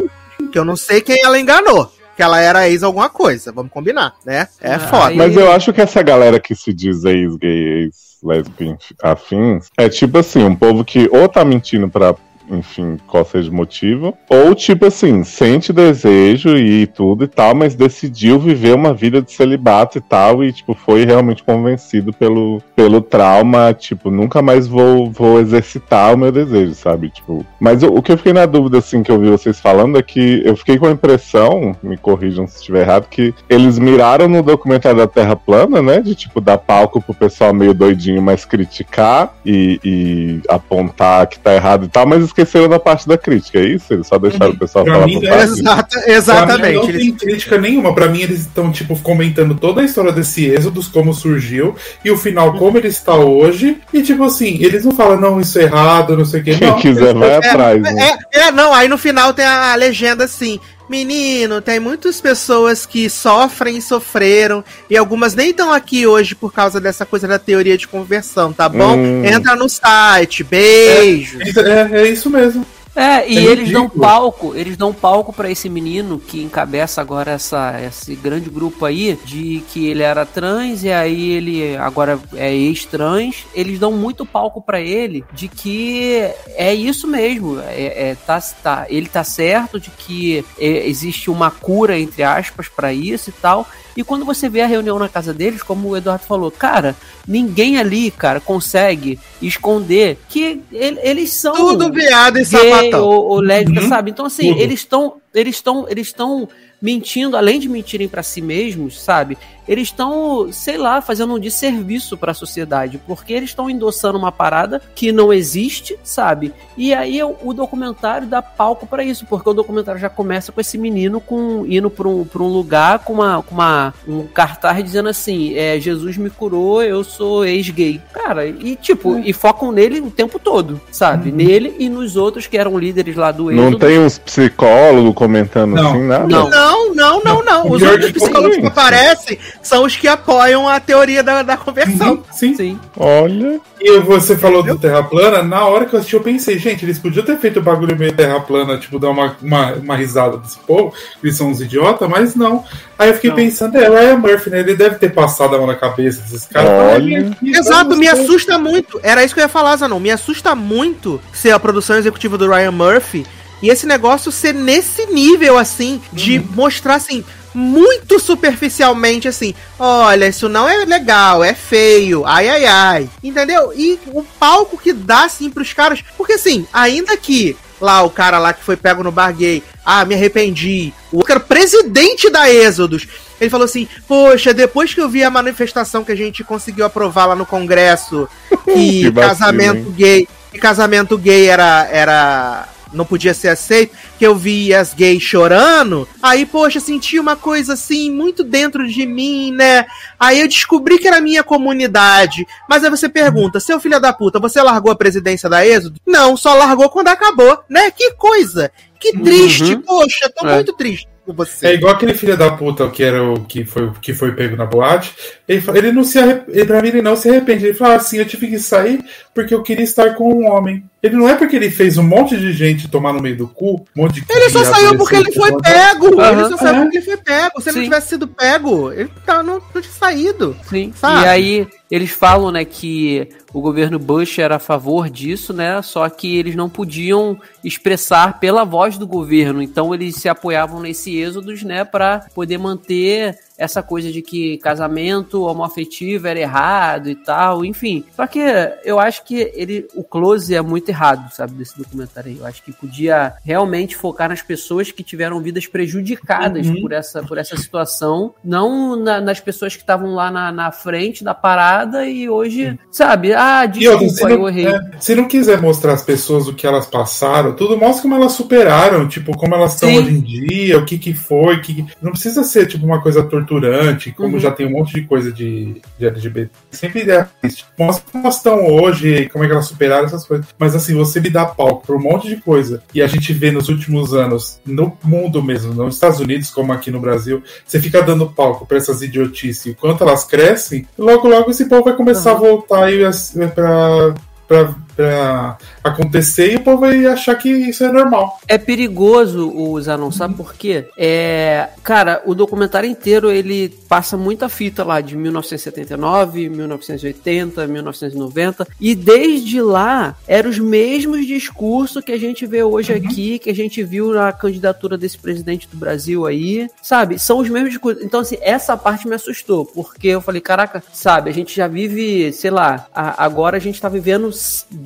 Que eu não sei quem ela enganou. Que ela era ex alguma coisa, vamos combinar, né? É Ah, foda. Mas eu acho que essa galera que se diz ex-gay, ex-lésbica, afins, é tipo assim, um povo que ou tá mentindo pra, enfim, qual seja o motivo, ou tipo assim, sente desejo e tudo e tal, mas decidiu viver uma vida de celibato e tal, e tipo, foi realmente convencido pelo, pelo trauma, tipo, nunca mais vou, vou exercitar o meu desejo, sabe? Tipo, mas o, o que eu fiquei na dúvida, assim, que eu vi vocês falando é que eu fiquei com a impressão, me corrijam se estiver errado, que eles miraram no documentário da Terra Plana, né? De tipo, dar palco pro pessoal meio doidinho, mas criticar e, e apontar que tá errado e tal, mas esqueceram da parte da crítica, é isso? Eles só deixaram o pessoal Pra falar mim, é parte? Exata- Pra mim, exatamente. não Eles- tem crítica nenhuma. Pra mim, eles estão, tipo, comentando toda a história desse êxodo, como surgiu, e o final, como ele está hoje. E, tipo assim, eles não falam, não, isso é errado, não sei o quê. Quem Não, quiser eles- vai atrás, né? É, é, não, aí no final tem a, a legenda assim. Menino, tem muitas pessoas que sofrem e sofreram, e algumas nem estão aqui hoje por causa dessa coisa da teoria de conversão, tá bom? Hum. Entra no site, beijo. É, é isso mesmo. É, e É eles dão palco, eles dão palco pra esse menino que encabeça agora essa, esse grande grupo aí, de que ele era trans e aí ele agora é ex-trans. Eles dão muito palco pra ele de que é isso mesmo, é, é, tá, tá, ele tá certo de que é, existe uma cura, entre aspas, pra isso e tal. E quando você vê a reunião na casa deles, como o Eduardo falou, cara, ninguém ali, cara, consegue esconder que ele- eles são Tudo viado e sapatão. ou, ou lésbica, Uhum. sabe? Então, assim, Tudo. eles estão. Eles estão. Eles estão mentindo, além de mentirem pra si mesmos, sabe? Eles estão, sei lá, fazendo um desserviço pra sociedade, porque eles estão endossando uma parada que não existe, sabe? E aí o, o documentário dá palco pra isso, porque o documentário já começa com esse menino com indo pra um, pra um lugar com uma, com uma um cartaz dizendo assim, é, Jesus me curou, eu sou ex-gay. Cara, e tipo, e focam nele o tempo todo, sabe? Nele e nos outros que eram líderes lá do Não tem uns psicólogos comentando Não. assim, nada? Não. Não, não, não, não. Os que psicólogos que aparecem são os que apoiam a teoria da, da conversão. Uhum, sim. Sim. Olha. E você falou do Terra Plana, na hora que eu assisti, eu pensei, gente, eles podiam ter feito o bagulho meio Terra Plana, tipo, dar uma, uma, uma risada desse povo, eles são uns idiotas, mas não. Aí eu fiquei Não. pensando, é, o Ryan Murphy, né? Ele deve ter passado a mão na cabeça desses caras. Olha. Ai, aqui, Exato, me assusta muito. Era isso que eu ia falar, Zanon. Me assusta muito ser a produção executiva do Ryan Murphy e esse negócio ser nesse nível, assim, de mostrar, assim, muito superficialmente, assim, olha, isso não é legal, é feio, ai, ai, ai. Entendeu? E o palco que dá, assim, pros caras. Porque, assim, ainda que lá o cara lá que foi pego no bar gay, ah, me arrependi. O cara, presidente da Êxodos, ele falou assim: Poxa, depois que eu vi a manifestação que a gente conseguiu aprovar lá no Congresso, [LAUGHS] que, Que vacilo, casamento hein? gay, que casamento gay era, era. Não podia ser aceito, que eu vi as gays chorando, aí, poxa, senti uma coisa assim, muito dentro de mim, né? Aí eu descobri que era a minha comunidade. Mas aí você pergunta, seu filho da puta, você largou a presidência da Êxodo? Não, só largou quando acabou, né? Que coisa! Que triste, Uhum. poxa, tô É. muito triste com você. É igual aquele filho da puta que era o que foi, que foi pego na boate. Ele, ele não se arrepende, pra mim ele não se arrepende. Ele fala assim, eu tive que sair porque eu queria estar com um homem. Ele não é porque ele fez um monte de gente tomar no meio do cu, um monte de Ele só saiu porque ele foi pego. Ele Aham. só saiu É. porque ele foi pego. Se ele não tivesse sido pego, ele tá, não, não tinha saído. Sim. Sabe? E aí eles falam, né, que o governo Bush era a favor disso, né? Só que eles não podiam expressar pela voz do governo. Então eles se apoiavam nesse êxodos, né, para poder manter essa coisa de que casamento homoafetivo era errado e tal, enfim. Só que eu acho que ele, o close é muito errado, sabe, desse documentário aí. Eu acho que podia realmente focar nas pessoas que tiveram vidas prejudicadas Uhum. por, essa, por essa situação, não na- nas pessoas que estavam lá na, na frente da parada e hoje, sabe, ah, se desculpa, eu não, errei. é, se não quiser mostrar as pessoas o que elas passaram, tudo mostra como elas superaram, tipo, como elas estão hoje em dia, o que que foi, que- não precisa ser tipo uma coisa como Uhum. já tem um monte de coisa de, de LGBT. Sempre é triste. Mostra como elas estão hoje, como é que elas superaram essas coisas. Mas assim, você me dá palco pra um monte de coisa e a gente vê nos últimos anos, no mundo mesmo, nos Estados Unidos, como aqui no Brasil, você fica dando palco pra essas idiotices e quanto elas crescem, logo logo esse povo vai começar a voltar e as- pra, acontecer e o povo vai achar que isso é normal. É perigoso o Zanon, sabe por quê? É, cara, o documentário inteiro ele passa muita fita lá de 1979, 1980, 1990 e desde lá eram os mesmos discursos que a gente vê hoje aqui, que a gente viu na candidatura desse presidente do Brasil aí, sabe? São os mesmos discursos. Então assim, essa parte me assustou, porque eu falei, caraca, sabe, a gente já vive, sei lá, a- agora a gente tá vivendo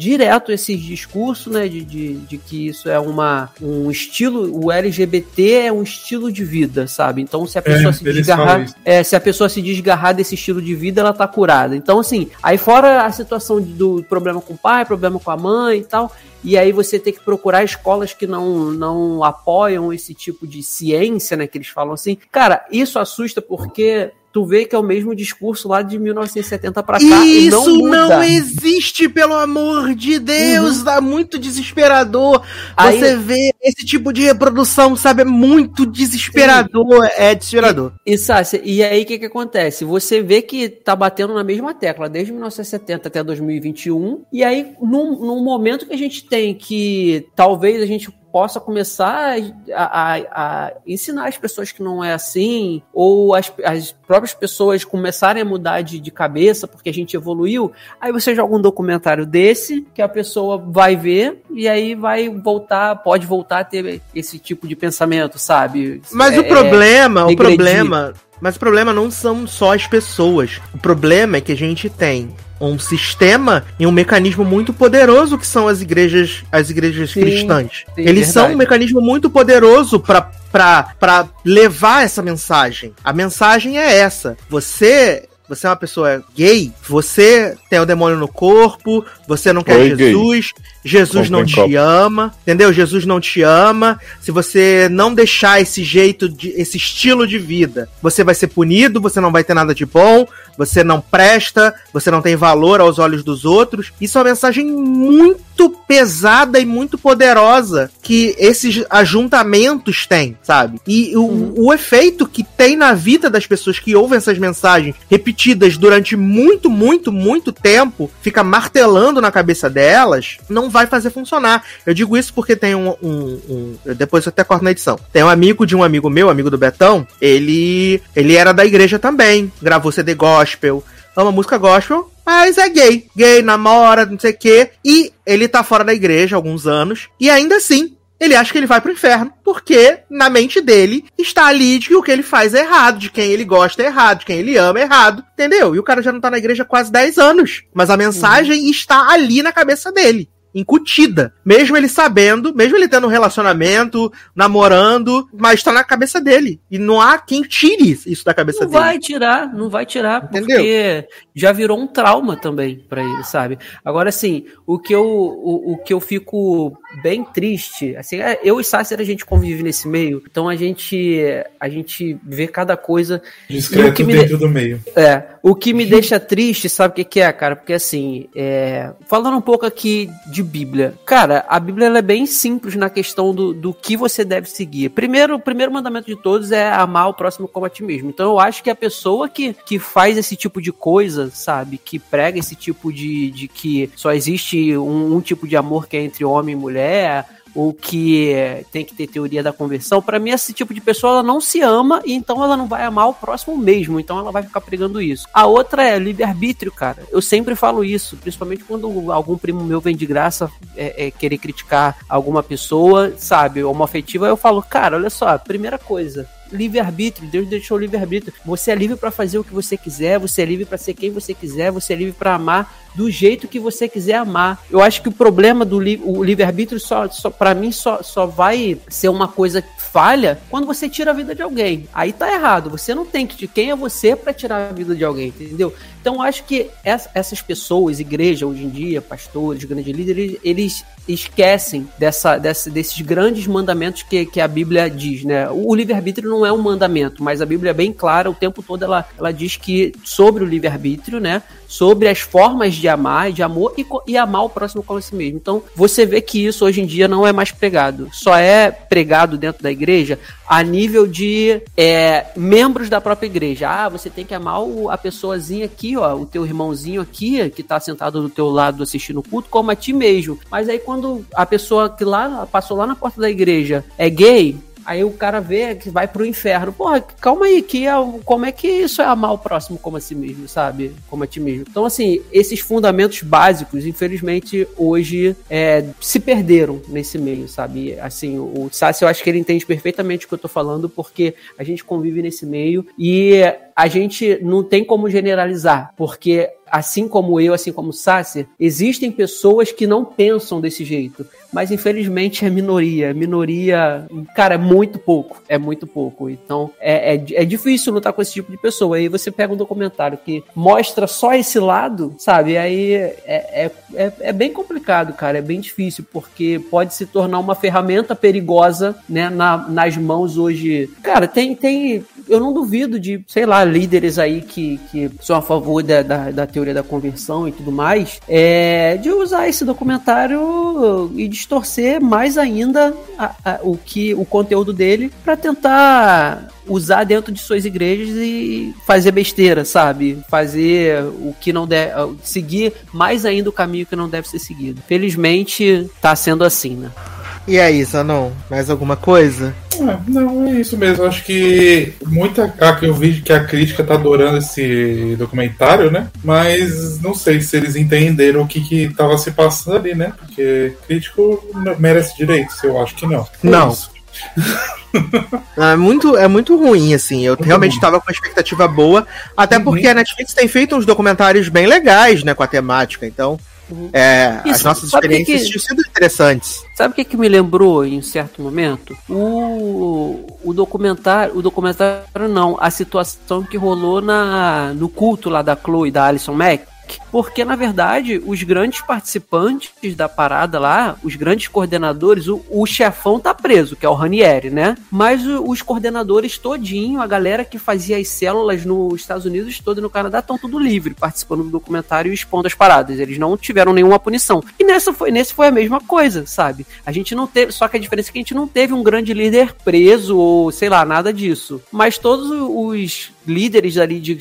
direto esses discursos, né, de, de, de que isso é uma, um estilo, o LGBT é um estilo de vida, sabe? Então se a pessoa se eles falam desgarrar, é, se a pessoa se desgarrar desse estilo de vida, ela tá curada. Então assim, aí fora a situação do problema com o pai, problema com a mãe e tal, e aí você tem que procurar escolas que não, não apoiam esse tipo de ciência, né? Que eles falam assim. Cara, isso assusta porque tu vê que é o mesmo discurso lá de 1970 pra cá e não Isso muda. não, existe, pelo amor de Deus. Dá muito desesperador. Aí- Você vê esse tipo de reprodução, sabe? É muito desesperador. É desesperador. E, Sácia, e aí o que, que acontece? Você vê que tá batendo na mesma tecla desde 1970 até 2021, e aí num, num momento que a gente tem que talvez a gente possa começar a, a- a ensinar as pessoas que não é assim, ou as, as próprias pessoas começarem a mudar de, de cabeça porque a gente evoluiu, aí você joga um documentário desse que a pessoa vai ver e aí vai voltar, pode voltar a ter esse tipo de pensamento, sabe? Mas É- o problema, o regredir. problema. Mas o problema não são só as pessoas. O problema é que a gente tem um sistema e um mecanismo muito poderoso que são as igrejas, as igrejas Sim, cristãs. sim, Eles são verdade. um mecanismo muito poderoso para para levar essa mensagem. A mensagem é essa. Você você é uma pessoa gay, você tem o demônio no corpo, você não quer Oi, gay. Jesus, Jesus Comprem não te copo. ama, entendeu? Jesus não te ama. Se você não deixar esse jeito, de, esse estilo de vida, você vai ser punido, você não vai ter nada de bom, você não presta, você não tem valor aos olhos dos outros. Isso é uma mensagem muito pesada e muito poderosa que esses ajuntamentos têm, sabe? E o, o efeito que tem na vida das pessoas que ouvem essas mensagens repetidas durante muito, muito, muito tempo, fica martelando na cabeça delas, não vai fazer funcionar. Eu digo isso porque tem um. um- um- depois eu até corto na edição. Tem um amigo de um amigo meu, amigo do Betão, ele, ele era da igreja também, gravou CD gospel, ama música gospel, mas é gay. Gay, namora, não sei o quê. E ele tá fora da igreja há alguns anos, e ainda assim. Ele acha que ele vai pro inferno, porque na mente dele está ali de que o que ele faz é errado, de quem ele gosta é errado, de quem ele ama é errado, entendeu? E o cara já não tá na igreja há quase 10 anos. Mas a mensagem está ali na cabeça dele incutida. Mesmo ele sabendo, mesmo ele tendo um relacionamento, namorando, mas tá na cabeça dele. E não há quem tire isso da cabeça Não dele. vai tirar, não vai tirar, Entendeu? porque já virou um trauma também pra ele, sabe? Agora, assim, o que eu, o, o que eu fico bem triste, assim, é, eu e Sácer a gente convive nesse meio, então a gente, a gente vê cada coisa o Discreto que me dentro do meio. é, o que me deixa triste, sabe o que, que é, cara? Porque assim, é, falando um pouco aqui de de Bíblia. Cara, a Bíblia é bem simples na questão do, do que você deve seguir. Primeiro, o primeiro mandamento de todos é amar o próximo como a ti mesmo. Então eu acho que a pessoa que, que faz esse tipo de coisa, sabe, que prega esse tipo de, de que só existe um, um tipo de amor que é entre homem e mulher, ou que tem que ter teoria da conversão, para mim esse tipo de pessoa ela não se ama e então ela não vai amar o próximo mesmo, então ela vai ficar pregando isso. A outra é livre-arbítrio, cara. Eu sempre falo isso, principalmente quando algum primo meu vem de graça é, é, querer criticar alguma pessoa, sabe, homoafetiva, eu falo, cara, olha só, primeira coisa, livre-arbítrio. Deus deixou livre-arbítrio. Você é livre para fazer o que você quiser, você é livre para ser quem você quiser, você é livre para amar do jeito que você quiser amar. Eu acho que o problema do li livre-arbítrio só, só para mim só, só vai ser uma coisa falha quando você tira a vida de alguém. Aí tá errado. Você não tem que quem é você para tirar a vida de alguém, entendeu? Então acho que essas pessoas, igreja hoje em dia, pastores, grandes líderes, eles esquecem dessa, dessa, desses grandes mandamentos que, que a Bíblia diz, né? O livre-arbítrio não é um mandamento, mas a Bíblia é bem clara, o tempo todo ela, ela diz que sobre o livre-arbítrio, né? Sobre as formas de amar, de amor e, e amar o próximo como a si mesmo. Então, você vê que isso hoje em dia não é mais pregado. Só é pregado dentro da igreja a nível de é, membros da própria igreja. Ah, você tem que amar o, a pessoazinha aqui, ó, o teu irmãozinho aqui, que tá sentado do teu lado assistindo o culto, como a ti mesmo. Mas aí quando a pessoa que lá passou lá na porta da igreja é gay, Aí o cara vê que vai pro inferno. Porra, calma aí, que é, como é que isso é amar o próximo como a si mesmo, sabe? Como a ti mesmo. Então, assim, esses fundamentos básicos, infelizmente, hoje é, se perderam nesse meio, sabe? Assim, o Sassi, eu acho que ele entende perfeitamente o que eu tô falando, porque a gente convive nesse meio e a gente não tem como generalizar, porque assim como eu, assim como o Sasser, existem pessoas que não pensam desse jeito. Mas infelizmente é minoria. Minoria, cara, é muito pouco. É muito pouco. Então é, é, é, difícil lutar com esse tipo de pessoa. Aí você pega um documentário que mostra só esse lado, sabe? Aí é, é, é, é bem complicado, cara. É bem difícil, porque pode se tornar uma ferramenta perigosa né, na, nas mãos hoje. Cara, tem, tem. Eu não duvido de, sei lá, líderes aí que, que são a favor da, da, da teoria da conversão e tudo mais, é, de usar esse documentário e distorcer mais ainda a, a, o que o conteúdo dele para tentar usar dentro de suas igrejas e fazer besteira, sabe? Fazer o que não deve. seguir mais ainda o caminho que não deve ser seguido. Felizmente, tá sendo assim, né? E aí, Zanon, mais alguma coisa? É, não, é isso mesmo. Acho que muita. Ah, eu vi que a crítica tá adorando esse documentário, né? Mas não sei se eles entenderam o que que tava se passando ali, né? Porque crítico merece direitos, eu acho que não. [LAUGHS] Não. é, muito, é muito ruim, assim. Eu muito realmente estava com uma expectativa boa. Até uhum. porque a Netflix tem feito uns documentários bem legais, né, com a temática. Então, Uhum. É, as nossas experiências tinham sido interessantes. Sabe o que, que me lembrou em certo momento? O, o documentário, o documentário não, a situação que rolou na, no culto lá da Chloe da Alison Mack porque na verdade os grandes participantes da parada lá, os grandes coordenadores, o, o chefão tá preso, que é o Ranieri, né? Mas o, os coordenadores todinho, a galera que fazia as células nos Estados Unidos todo e no Canadá estão tudo livre, participando do documentário e expondo as paradas. Eles não tiveram nenhuma punição. E nessa foi, nesse foi a mesma coisa, sabe? A gente não teve, só que a diferença é que a gente não teve um grande líder preso ou sei lá, nada disso. Mas todos os líderes ali de,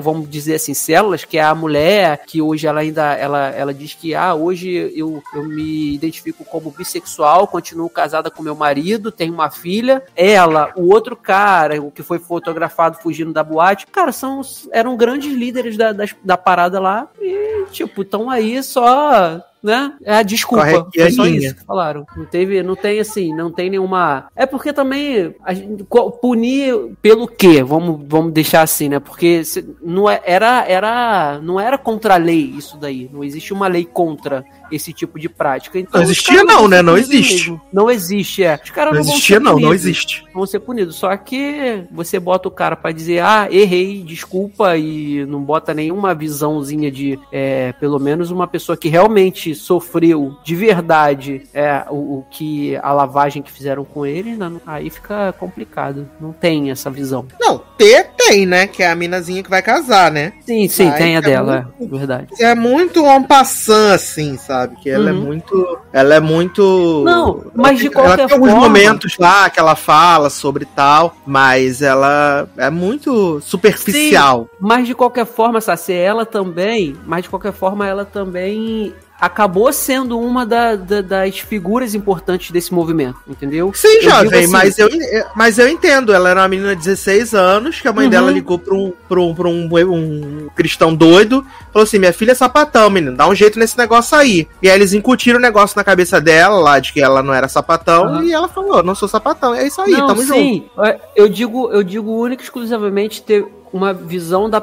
vamos dizer assim, células, que é a mulher, que hoje ela ainda, ela, ela diz que, ah, hoje eu, eu me identifico como bissexual, continuo casada com meu marido, tenho uma filha, ela, o outro cara, o que foi fotografado fugindo da boate, cara, são, eram grandes líderes da, da, da parada lá, e, tipo, estão aí só né? É a desculpa. Foi só isso que falaram. Não teve, não tem assim, não tem nenhuma. É porque também a gente, punir pelo quê? Vamos, vamos deixar assim, né? Porque não é, era, era, não era contra a lei isso daí. Não existe uma lei contra esse tipo de prática. Então, não existia não, né? Não existe. Mesmo. Não existe, é. Os caras não, não existia não, não existe. Vão ser punidos. Só que você bota o cara para dizer, ah, errei, desculpa, e não bota nenhuma visãozinha de, é, pelo menos uma pessoa que realmente realmente sofreu de verdade é, o, o que a lavagem que fizeram com ele, né, aí fica complicado. Não tem essa visão. Não, ter tem, né? Que é a minazinha que vai casar, né? Sim, sim, Vai, tem a é dela, é verdade. É muito en passant, assim, sabe? Que ela é Uhum. muito. Ela é muito. Não, mas de ela qualquer tem alguns forma- momentos lá que ela fala sobre tal, mas ela é muito superficial. Mas de qualquer forma, Sassi, ela também, mas de qualquer forma, ela também acabou sendo uma da- da- das figuras importantes desse movimento, entendeu? Sim, Eu jovem, assim- mas, eu, mas eu entendo. Ela era uma menina de 16 anos, que a mãe Uhum. dela ligou pra, um, pra, um, um, um cristão doido. Falou assim: minha filha é sapatão, menino, dá um jeito nesse negócio aí. E aí eles incutiram o negócio na cabeça dela, lá, de que ela não era sapatão. Uhum. E ela falou: não sou sapatão. É isso aí, Não, tamo junto. sim, é, eu digo, eu digo única e exclusivamente ter uma visão da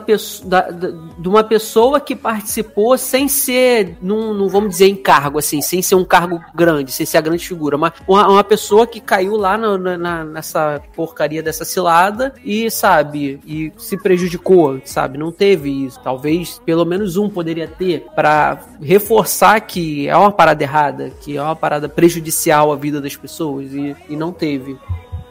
da, da- de uma pessoa que participou sem ser, num, num, vamos dizer, encargo, assim, sem ser um cargo grande, sem ser a grande figura, mas uma, uma pessoa que caiu lá na- na- nessa porcaria dessa cilada e, sabe, e se prejudicou, sabe, não teve isso. Talvez pelo menos um poderia ter pra reforçar que é uma parada errada, que é uma parada prejudicial à vida das pessoas e, e não teve.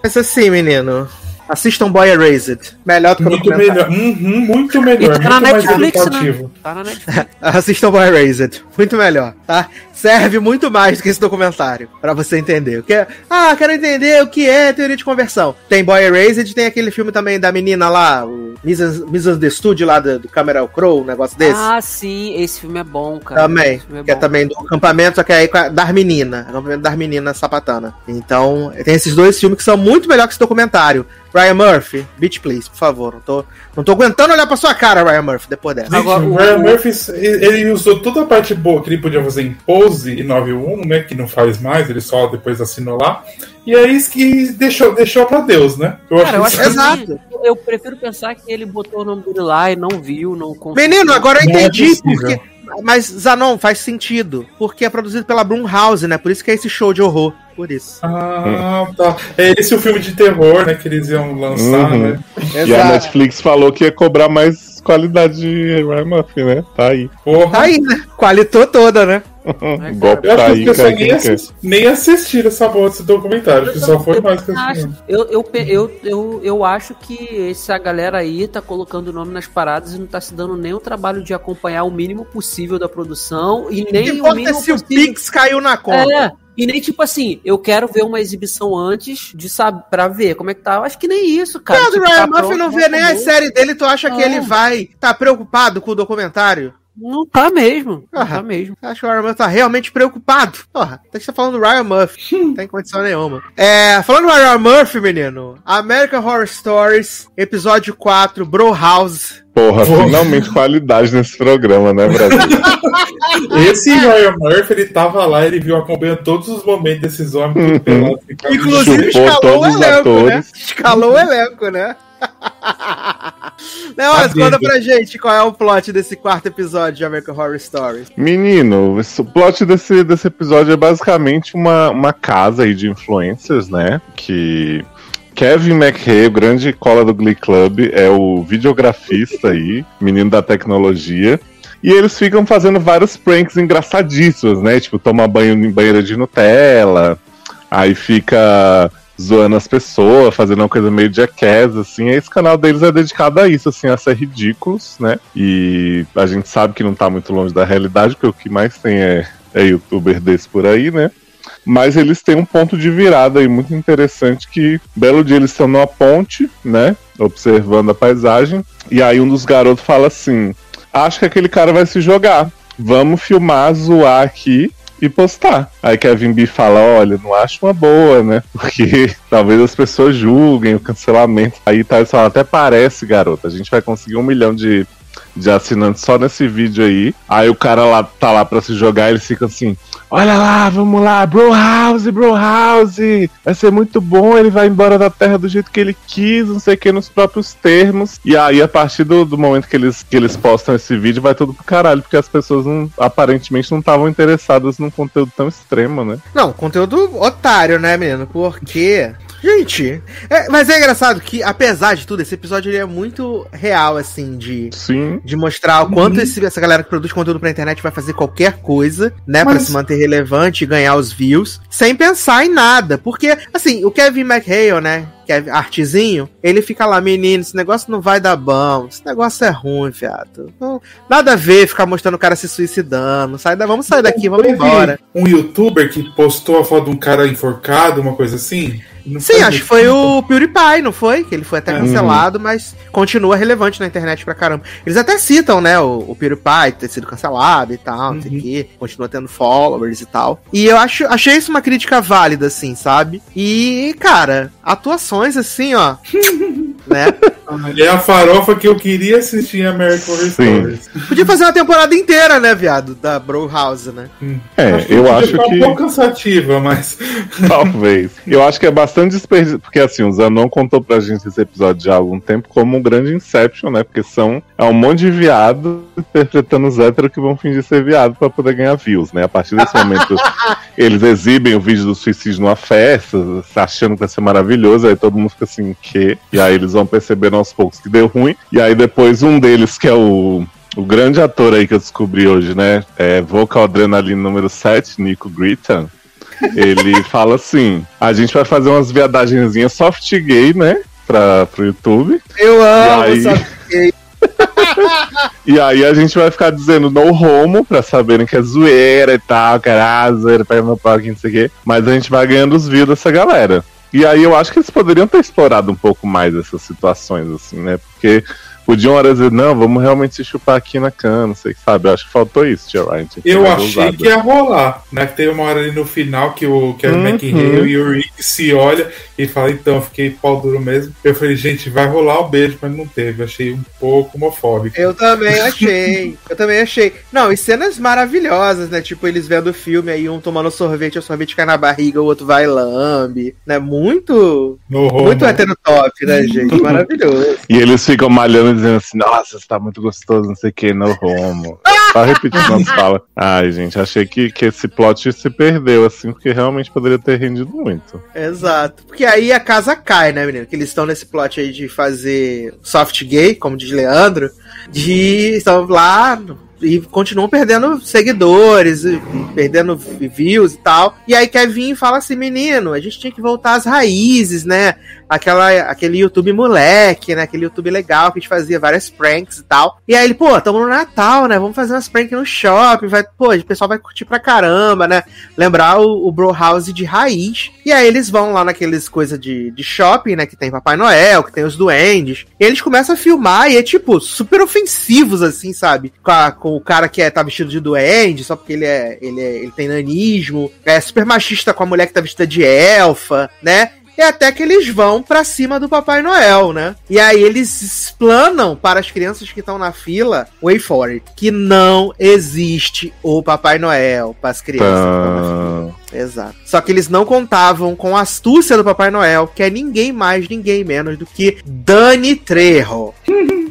Mas assim, menino. Assistam Boy Erased. Melhor do que o Muito documentário. melhor. Uhum, muito melhor. E tá na muito mais Netflix, né? Tá na Netflix. [LAUGHS] Assistam Boy Erased. Muito melhor, tá? Serve muito mais do que esse documentário. Pra você entender. O que é... Ah, quero entender o que é teoria de conversão. Tem Boy Erased, tem aquele filme também da menina lá, o Misunderstood lá do, do Cameron Crowe, um negócio desse. Ah, sim, esse filme é bom, cara. Também, é que é bom. também do acampamento, só que é aí com a- das meninas. Acampamento das meninas sapatana. Então, tem esses dois filmes que são muito melhor que esse documentário. Ryan Murphy, Beach Please, por favor. Não tô, não tô aguentando olhar pra sua cara, Ryan Murphy, depois dessa. Gente, Agora, o Ryan o- Murphy, ele usou toda a parte boa que ele podia fazer em Pose e 91, né? Que não faz mais, ele só depois assinou lá. E é isso que deixou, deixou pra Deus, né? Eu Cara, eu acho isso- que Exato. eu prefiro pensar que ele botou o nome dele lá e não viu, não conseguiu. Menino, agora eu é entendi possível. porque. Mas, Zanon, faz sentido. Porque é produzido pela Blumhouse, né? Por isso que é esse show de horror. Por isso. Ah, tá. É esse o filme de terror, né? Que eles iam lançar, Uhum. né? E a Netflix falou que ia cobrar mais qualidade de Ryan Murphy, né? Tá aí. Porra. Tá aí, né? Qualitou toda, né? [LAUGHS] Golpe Eu acho tá que as pessoas nem, nem assistiram essa porra desse documentário, que só foi mais que Acho-. Eu, eu, eu, eu, eu acho que essa galera aí tá colocando o nome nas paradas e não tá se dando nem o trabalho de acompanhar o mínimo possível da produção e nem Não o importa mínimo se o. Pix caiu na conta. É, e nem tipo assim, eu quero ver uma exibição antes de saber para ver como é que tá. Eu acho que nem isso, cara. Cara, o Tipo, Ryan tá Murphy não vê nem a série dele, tu acha que É. ele vai tá preocupado com o documentário? Não tá mesmo. Não Ah. tá mesmo. Acho que o Ryan Murphy tá realmente preocupado. Porra, tem que estar falando do Ryan Murphy. [LAUGHS] Não tem condição nenhuma. É, falando do Ryan Murphy, menino. American Horror Stories, episódio 4, Bro House. Porra, Porra. finalmente qualidade nesse programa, né, Brasil? [LAUGHS] Esse Ryan Murphy, ele tava lá, ele viu acompanhando todos os momentos desses homens pelados. ficava- Inclusive Chupou escalou o elenco, né? Escalou o elenco, né? [LAUGHS] Leonas, conta pra gente qual é o plot desse quarto episódio de American Horror Stories. Menino, o plot desse, desse episódio é basicamente uma, uma casa aí de influencers, né? Que Kevin McHale, o grande cola do Glee Club, é o videografista aí, menino da tecnologia. E eles ficam fazendo vários pranks engraçadíssimos, né? Tipo, toma banho em banheira de Nutella, aí fica zoando as pessoas, fazendo uma coisa meio jackass, assim. Esse canal deles é dedicado a isso, assim, a ser ridículos, né? E a gente sabe que não tá muito longe da realidade, porque o que mais tem é, é youtuber desse por aí, né? Mas eles têm um ponto de virada aí muito interessante que belo dia eles estão numa ponte, né? Observando a paisagem. E aí um dos garotos fala assim: Acho que aquele cara vai se jogar. Vamos filmar, zoar aqui e postar. Aí Kevin B fala: Olha, não acho uma boa, né? [LAUGHS] Porque talvez as pessoas julguem o cancelamento. Aí tá, falam, até parece, garota. A gente vai conseguir um milhão de, de assinantes só nesse vídeo aí. Aí o cara lá tá lá pra se jogar, eles ficam assim. Olha lá, vamos lá, Bro House, Bro House, vai ser muito bom, ele vai embora da Terra do jeito que ele quis, não sei o que, nos próprios termos. E aí, a partir do, do momento que eles, que eles postam esse vídeo, vai tudo pro caralho, porque as pessoas não, aparentemente não estavam interessadas num conteúdo tão extremo, né? Não, conteúdo otário, né, menino? Porque Gente, é- mas é engraçado que, apesar de tudo, esse episódio ele é muito real, assim, de, Sim. de mostrar o quanto esse- essa galera que produz conteúdo pra internet vai fazer qualquer coisa, né, pra Mas- se manter relevante e ganhar os views, sem pensar em nada. Porque, assim, o Kevin McHale, né, que é artezinho, ele fica lá, menino, esse negócio não vai dar bom, esse negócio é ruim, fiado. Não- nada a ver ficar mostrando o cara se suicidando, sai da, vamos sair daqui, vamos embora. Um youtuber que postou a foto de um cara enforcado, uma coisa assim? Não Sim, acho que foi o PewDiePie, não foi? Que ele foi até É. cancelado, mas continua relevante na internet pra caramba. Eles até citam, né, o, o PewDiePie ter sido cancelado e tal, Uhum. quê. Continua tendo followers e tal. E eu acho, achei isso uma crítica válida, assim, sabe? E, cara, atuações assim, ó. [LAUGHS] né? É a farofa que eu queria assistir em American Horror. Stories. Podia fazer uma temporada inteira, né, viado? Da Bro House, né? É, eu podia acho que. um pouco cansativa, mas. [LAUGHS] Talvez. Eu acho que é bastante desperdício. Porque assim, o Zanon contou pra gente esse episódio já há algum tempo como um grande Inception, né? Porque são é um monte de viado [LAUGHS] interpretando os héteros que vão fingir ser viado pra poder ganhar views, né? A partir desse momento, [LAUGHS] eles exibem o vídeo do suicídio numa festa, achando que vai ser maravilhoso, aí todo mundo fica assim, que? E aí eles vão percebendo aos poucos que deu ruim. E aí depois um deles, que é o. O grande ator aí que eu descobri hoje, né? É Vocal Adrenaline número 7, Nico Gritan. Ele [LAUGHS] fala assim: a gente vai fazer umas viadagenzinhas soft gay, né? Pra, pro YouTube. Eu amo, aí? sabe? [LAUGHS] E aí a gente vai ficar dizendo no homo pra saberem que é zoeira e tal, que era zoeira, pega meu pau aqui, não sei o quê. Mas a gente vai ganhando os views dessa galera. E aí eu acho que eles poderiam ter explorado um pouco mais essas situações, assim, né? Porque podiam horas dizer, não, vamos realmente se chupar aqui na cana, não sei, sabe? Eu acho que faltou isso, Tia Ryan. que Eu achei que ia rolar, né? Que teve uma hora ali no final que o Kevin Uhum. McHale e o Rick se olham e falam, então, fiquei pau duro mesmo. Eu falei, gente, vai rolar o beijo, mas não teve. Eu achei um pouco homofóbico. Eu também achei. Eu também achei. Não, e cenas maravilhosas, né? Tipo, eles vendo o filme aí, um tomando sorvete, o sorvete cai na barriga, o outro vai e lambe. Né? Muito. No homo. Muito heterotop, né, [LAUGHS] gente? Maravilhoso. E eles ficam malhando dizendo assim, nossa, você tá muito gostoso, não sei o que, no homo. Só repetindo as falas. [LAUGHS] Ai, gente, achei que, que esse plot se perdeu, assim, porque realmente poderia ter rendido muito. Exato. Porque aí a casa cai, né, menino? Que eles estão nesse plot aí de fazer soft gay, como diz Leandro, de estão lá e continuam perdendo seguidores, perdendo views e tal. E aí Kevin fala assim, menino, a gente tinha que voltar às raízes, né? Aquela, aquele YouTube moleque, né? Aquele YouTube legal que a gente fazia várias pranks e tal. E aí ele, pô, tamo no Natal, né? Vamos fazer umas pranks no shopping, vai, pô, o pessoal vai curtir pra caramba, né? Lembrar o, o Bro House de raiz. E aí eles vão lá naqueles coisas de, de shopping, né? Que tem Papai Noel, que tem os duendes. E eles começam a filmar e é, tipo, super ofensivos, assim, sabe? Com, a- com o cara que é, tá vestido de duende, só porque ele é, ele é. Ele tem nanismo. É super machista com a mulher que tá vestida de elfa, né? E até que eles vão pra cima do Papai Noel, né? E aí eles explanam para as crianças que estão na fila, wait for it, que não existe o Papai Noel para as crianças. que estão na fila. Exato. Só que eles não contavam com a astúcia do Papai Noel, que é ninguém mais, ninguém menos do que Dani Trejo. [LAUGHS]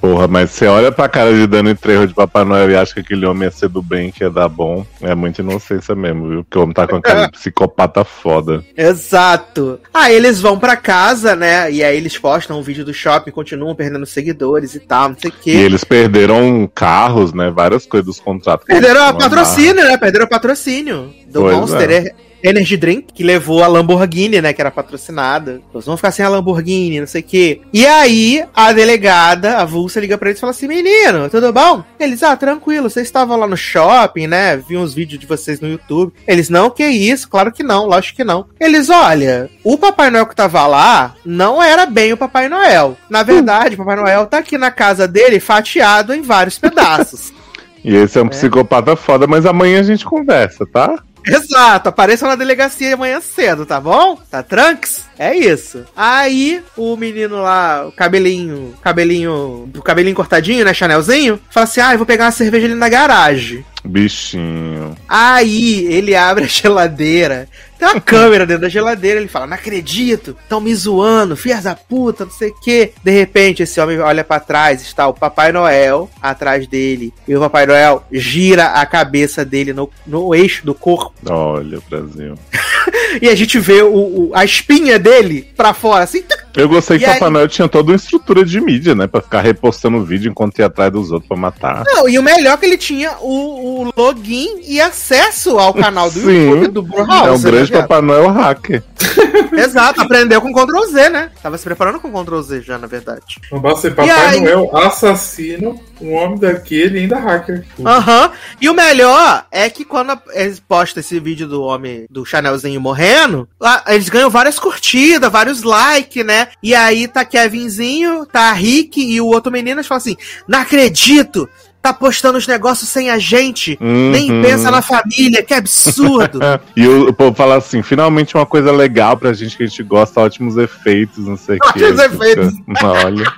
Porra, mas você olha pra cara de Dani Trejo de Papai Noel e acha que aquele homem ia ser do bem, que ia dar bom. É muita inocência mesmo, viu? Porque o homem tá com a de [LAUGHS] psicopata foda. Exato. Aí eles vão pra casa, né? E aí eles postam o vídeo do shopping, continuam perdendo seguidores e tal, não sei o E quê. eles perderam carros, né? Várias coisas dos contratos. que Perderam o tinham patrocínio, né? Perderam o patrocínio do Pois Monster é. Energy Drink, que levou a Lamborghini, né? Que era patrocinada. Eles vão ficar sem a Lamborghini, não sei o quê. E aí, a delegada, a Vulsa, liga pra eles e fala assim: Menino, tudo bom? Eles, ah, tranquilo, vocês estavam lá no shopping, né? Vi uns vídeos de vocês no YouTube. Eles, não, que isso? Claro que não, lógico que não. Eles, olha, o Papai Noel que tava lá não era bem o Papai Noel. Na verdade, o Papai Noel tá aqui na casa dele fatiado em vários pedaços. [LAUGHS] E esse é um psicopata foda, mas amanhã a gente conversa, tá? Exato, apareçam na delegacia amanhã cedo, tá bom? Tá tranks? É isso. Aí o menino lá, o cabelinho, cabelinho, o cabelinho cortadinho, né, Chanelzinho, fala assim: "Ah, eu vou pegar uma cerveja ali na garagem". Bichinho. Aí ele abre a geladeira. Tem uma [LAUGHS] câmera dentro da geladeira. Ele fala: Não acredito, estão me zoando, filhas da puta, não sei o quê. De repente, esse homem olha pra trás. Está o Papai Noel atrás dele. E o Papai Noel gira a cabeça dele no, no eixo do corpo. Olha, Brasil. [LAUGHS] e a gente vê o, o- a espinha dele pra fora, assim. Eu gostei que o aí- Papai Noel tinha toda uma estrutura de mídia, né? Pra ficar repostando vídeo enquanto ia atrás dos outros pra matar. Não, e o melhor é que ele tinha o, o login e acesso ao canal do Sim. YouTube do Bro é um né, grande viado? Papai Noel hacker. [LAUGHS] [LAUGHS] Exato, aprendeu com Ctrl Z, né? Tava se preparando com Ctrl Z já, na verdade. Não basta ser Papai aí? Noel, assassino, um homem daquele e ainda hacker. Aham. E o melhor é que quando eles postam esse vídeo do homem, do Chanelzinho morrendo, lá, eles ganham várias curtidas, vários likes, né? E aí tá Kevinzinho, tá Rick e o outro menino, eles falam assim: não acredito! Tá postando os negócios sem a gente, nem Uhum. pensa na família, que absurdo! [LAUGHS] E o, o povo fala assim, finalmente uma coisa legal pra gente que a gente gosta, ótimos efeitos, não sei o que. Ótimos efeitos. Olha.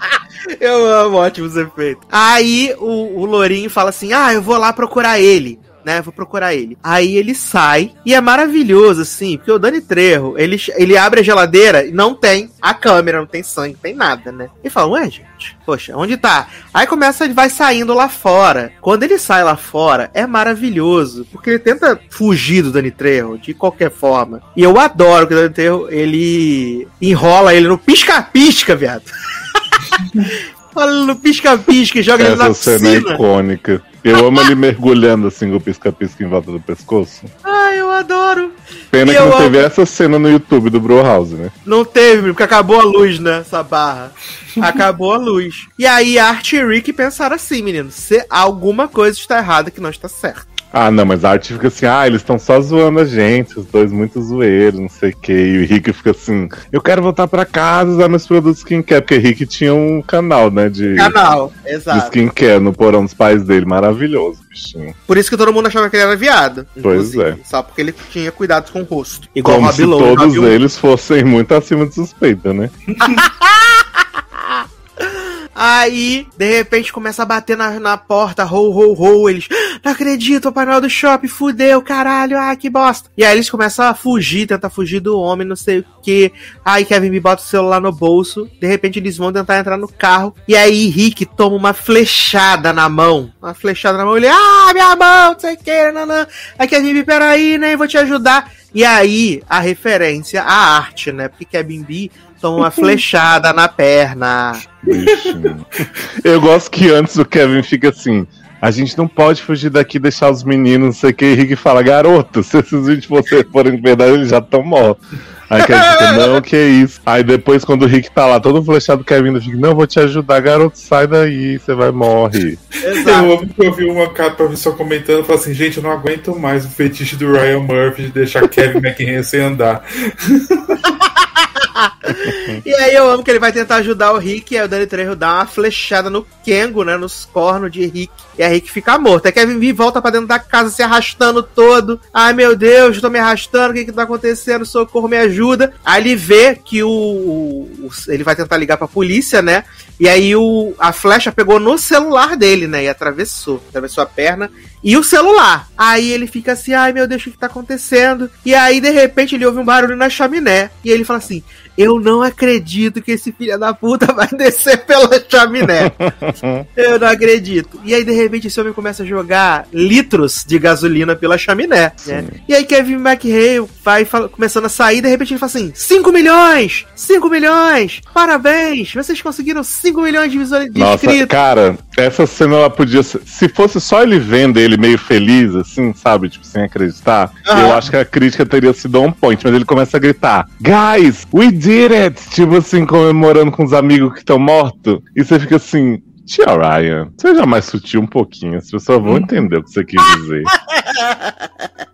Eu amo ótimos efeitos. Aí o, o Lourinho fala assim: Ah, eu vou lá procurar ele. Né, vou procurar ele. Aí ele sai e é maravilhoso, assim, porque o Dani Trejo, ele, ele abre a geladeira e não tem a câmera, não tem sangue, não tem nada, né? E fala, ué, gente, poxa, onde tá? Aí começa, ele vai saindo lá fora. Quando ele sai lá fora, é maravilhoso, porque ele tenta fugir do Dani Trejo de qualquer forma. E eu adoro que o Dani Trejo, ele enrola ele no pisca-pisca, viado. [LAUGHS] [LAUGHS] Olha no pisca-pisca e joga ele na Essa cena é piscina. icônica. Eu amo ele mergulhando assim com o pisca-pisca em volta do pescoço. Ai, eu adoro. Pena E que não teve amo- essa cena no YouTube do Bro House, né? Não teve, porque acabou a luz, né? Essa barra. Acabou a luz. E aí, Art e Rick pensaram assim, menino: se alguma coisa está errada que não está certo. Ah, não, mas a arte fica assim, ah, eles estão só zoando a gente, os dois muito zoeiros, não sei o que. E o Rick fica assim, eu quero voltar pra casa usar meus produtos skincare, porque o Rick tinha um canal, né, de, Canal, de exato. skincare no porão dos pais dele, maravilhoso, bichinho. Por isso que todo mundo achava que ele era viado. Pois inclusive, é. Só porque ele tinha cuidado com o rosto. Igual Como o se Lowe, todos eles fossem muito acima de suspeita, né? [LAUGHS] Aí, de repente, começa a bater na, na porta, ho, ho, ho. Eles, "Ah, não acredito, o painel do shopping, fudeu, caralho, ah, que bosta. E aí eles começam a fugir, tentar fugir do homem, não sei o que. Aí Kevin me bota o celular no bolso. De repente, eles vão tentar entrar no carro. E aí, Rick toma uma flechada na mão. Uma flechada na mão. Ele, ah, minha mão, não sei o que, nanã. Aí Kevin me, peraí, né, vou te ajudar. E aí, a referência à arte, né? Porque Kevin B toma uma flechada na perna. Bichinho. [LAUGHS] Eu gosto que antes o Kevin fica assim. A gente não pode fugir daqui e deixar os meninos, não sei o que. E Rick fala, garoto, [LAUGHS] se esses vídeos você forem de verdade, eles já estão mortos. Aí Kevin fica, [LAUGHS] não, que isso. Aí depois, quando o Rick tá lá, todo flechado, o Kevin fica, não, vou te ajudar, garoto, sai daí, você vai morrer. Eu amo que eu vi uma capa pessoa comentando e falou assim, gente, eu não aguento mais o fetiche do Ryan Murphy de deixar Kevin McHenry sem andar. [LAUGHS] E aí eu amo que ele vai tentar ajudar o Rick, e aí o Danny Trejo dá uma flechada no Kengo, né, nos cornos de Rick, e a Rick fica morto. Aí Kevin V volta pra dentro da casa se arrastando todo. Ai meu Deus, eu tô me arrastando, o que que tá acontecendo? Socorro, me ajuda. Aí ele vê que o, o- ele vai tentar ligar pra polícia, né? E aí o, a flecha pegou no celular dele, né? E atravessou. Atravessou a perna e o celular. Aí ele fica assim, ai meu Deus, o que, que tá acontecendo? E aí, de repente, ele ouve um barulho na chaminé. E ele fala assim: Eu não acredito que esse filho da puta [LAUGHS] vai descer pela chaminé. [LAUGHS] Eu não acredito. E aí, de repente, esse homem começa a jogar litros de gasolina pela chaminé. Né? E aí, Kevin McHale vai começando a sair. De repente, ele fala assim: 5 milhões! 5 milhões! Parabéns! Vocês conseguiram 5 milhões de, visual... de Nossa, inscritos. cara, essa cena ela podia ser. Se fosse só ele vendo ele meio feliz, assim, sabe? Tipo, sem acreditar, Aham. eu acho que a crítica teria sido on point, mas ele começa a gritar: Guys, we did Tipo assim, comemorando com os amigos que estão mortos. E você fica assim. Tia Ryan, seja mais sutil um pouquinho, as pessoas vão entender o que você quis dizer. [LAUGHS]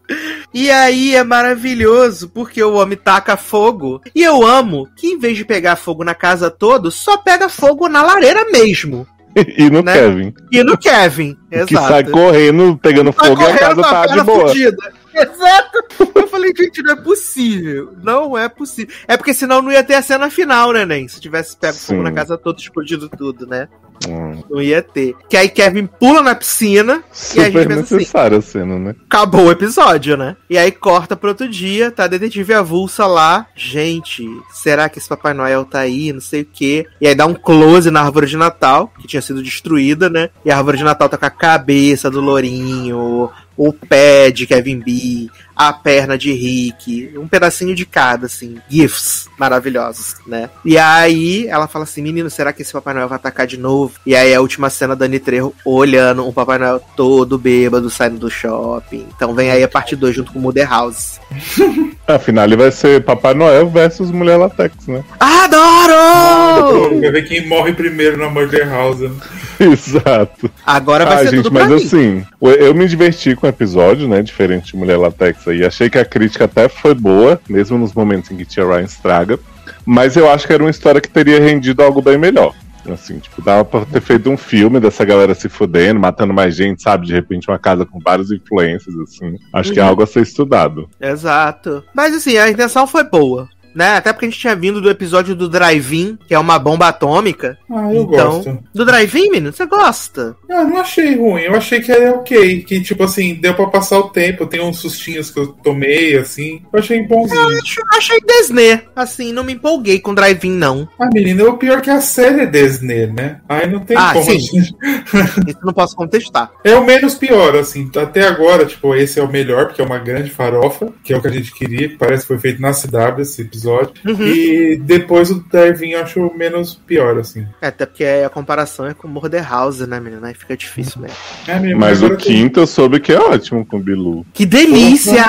E aí é maravilhoso, porque o homem taca fogo. E eu amo que em vez de pegar fogo na casa toda, só pega fogo na lareira mesmo. [LAUGHS] e no Né? Kevin, E no Kevin. Exato. [LAUGHS] que sai correndo, pegando fogo e a correndo casa tá de boa. fudida. [LAUGHS] Exato. Eu falei, gente, não é possível. Não é possível. É porque senão não ia ter a cena final, né, Nen? Se tivesse pego fogo na casa toda, explodido tudo, né? Hum, Não ia ter. Que aí Kevin pula na piscina e a gente super assim, a cena, né? acabou o episódio, né? E aí corta pro outro dia, tá a detetive avulsa lá. Gente, será que esse Papai Noel tá aí? Não sei o quê. E aí dá um close na árvore de Natal, que tinha sido destruída, né? E a árvore de Natal tá com a cabeça do Lourinho, o pé de Kevin B, a perna de Rick, um pedacinho de cada, assim, gifs maravilhosos, né? E aí ela fala assim, menino, será que esse Papai Noel vai atacar de novo? E aí a última cena da Dani Trejo olhando um Papai Noel todo bêbado saindo do shopping. Então vem aí a parte 2 junto com o Mother House. [LAUGHS] Afinal, ele vai ser Papai Noel versus Mulher Latex, né? Adoro! Vai ver quem morre primeiro na Murder House. né? [LAUGHS] Exato. Agora vai Ah, ser gente, tudo mas mim. assim, eu- eu me diverti com o episódio, né? Diferente de Mulher Latex aí. Achei que a crítica até foi boa, mesmo nos momentos em que Tia Ryan estraga. Mas eu acho que era uma história que teria rendido algo bem melhor. Assim, tipo, dava pra ter feito um filme dessa galera se fudendo, matando mais gente, sabe? De repente uma casa com vários influências, assim. Acho que é Uhum. algo a ser estudado. Exato. Mas assim, a intenção foi boa. Né? Até porque a gente tinha vindo do episódio do Drive-In, que é uma bomba atômica. Ah, eu então, gosto. do Drive-In, menino, você gosta? Ah, não achei ruim, eu achei que era ok. Que, tipo assim, deu pra passar o tempo. Tem uns sustinhos que eu tomei, assim. Eu achei bonzinho. Acho- Achei Disney. Assim, não me empolguei com Drive-In, não. Ah, menina, o pior é que a série é Disney, né? Aí não tem Ah, como. sim. [LAUGHS] Isso não posso contestar. É o menos pior, assim. Até agora, tipo, esse é o melhor, porque é uma grande farofa, que é o que a gente queria, que parece que foi feito na CW esse episódio. Uhum. E depois o Darwin eu acho menos pior, assim. É, até porque a comparação é com Murder House, né, menino? Aí fica difícil mesmo. É mesmo, Mas o tem- quinto eu soube que é ótimo com o Bilu. Que delícia!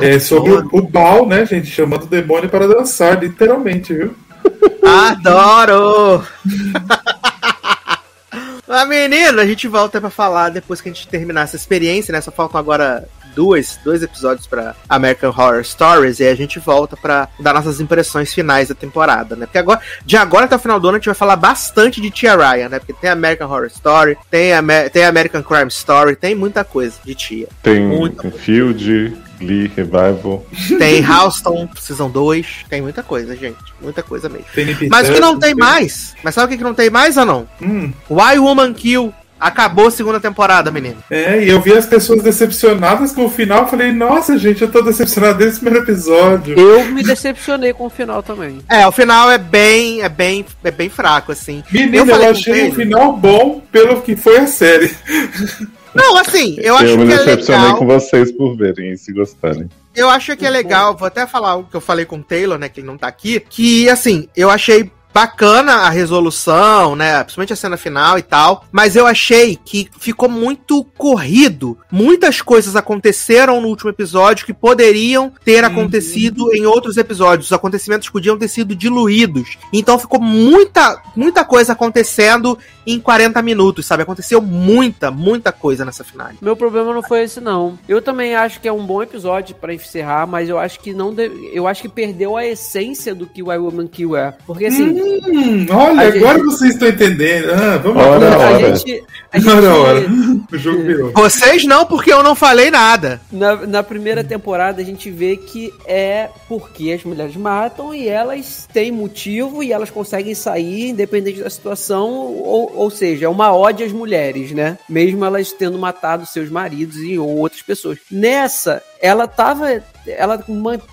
É sobre o, o Baal, né, gente? Chamando o demônio para dançar, literalmente, viu? [LAUGHS] Adoro! [LAUGHS] Mas, menino, a gente volta pra falar depois que a gente terminar essa experiência, né? Só faltam agora duas, dois episódios pra American Horror Stories e a gente volta pra dar nossas impressões finais da temporada, né? Porque agora, de agora até o final do ano a gente vai falar bastante de Tia Ryan, né? Porque tem American Horror Story, tem, Amer- tem American Crime Story, tem muita coisa de Tia. Tem, Muito. tem Field, Glee, Revival. Tem Houston Season 2, tem muita coisa, gente. Muita coisa mesmo. Tem Nip Mas o que não tem mais? Mas sabe o que que não tem mais ou não? Hum, Why Woman Kill acabou a segunda temporada, menino. é, e eu vi as pessoas decepcionadas com o final. eu Falei, nossa, gente, eu tô decepcionado desde o primeiro episódio. Eu me decepcionei com o final também. É, o final é bem, é bem, é bem fraco, assim. Menino, eu, falei com achei o final bom pelo que foi a série. Não, assim, eu acho eu me que é decepcionei legal. com vocês por verem e se gostarem. Eu acho que é legal, vou até falar o que eu falei com o Taylor, né, que ele não tá aqui, que, assim, eu achei bacana a resolução, né, principalmente a cena final e tal, mas eu achei que ficou muito corrido. Muitas coisas aconteceram no último episódio que poderiam ter acontecido em outros episódios. Os acontecimentos podiam ter sido diluídos. Então ficou muita, muita coisa acontecendo em 40 minutos, sabe? Aconteceu muita, muita coisa nessa final. Meu problema não foi esse não. Eu também acho que é um bom episódio pra encerrar, mas eu acho que não deve- eu acho que perdeu a essência do que o I Woman Kill é. Porque assim, Hum, olha, A gente- agora vocês estão entendendo. Ah, vamos Ora, lá. a ora. gente, a gente Ora, ora. O jogo virou. Vocês não, porque eu não falei nada. Na, na primeira temporada a gente vê que é porque as mulheres matam e elas têm motivo e elas conseguem sair independente da situação, ou, ou seja, é uma ódio às mulheres, né? Mesmo elas tendo matado seus maridos e ou outras pessoas. Nessa, ela tava. Ela,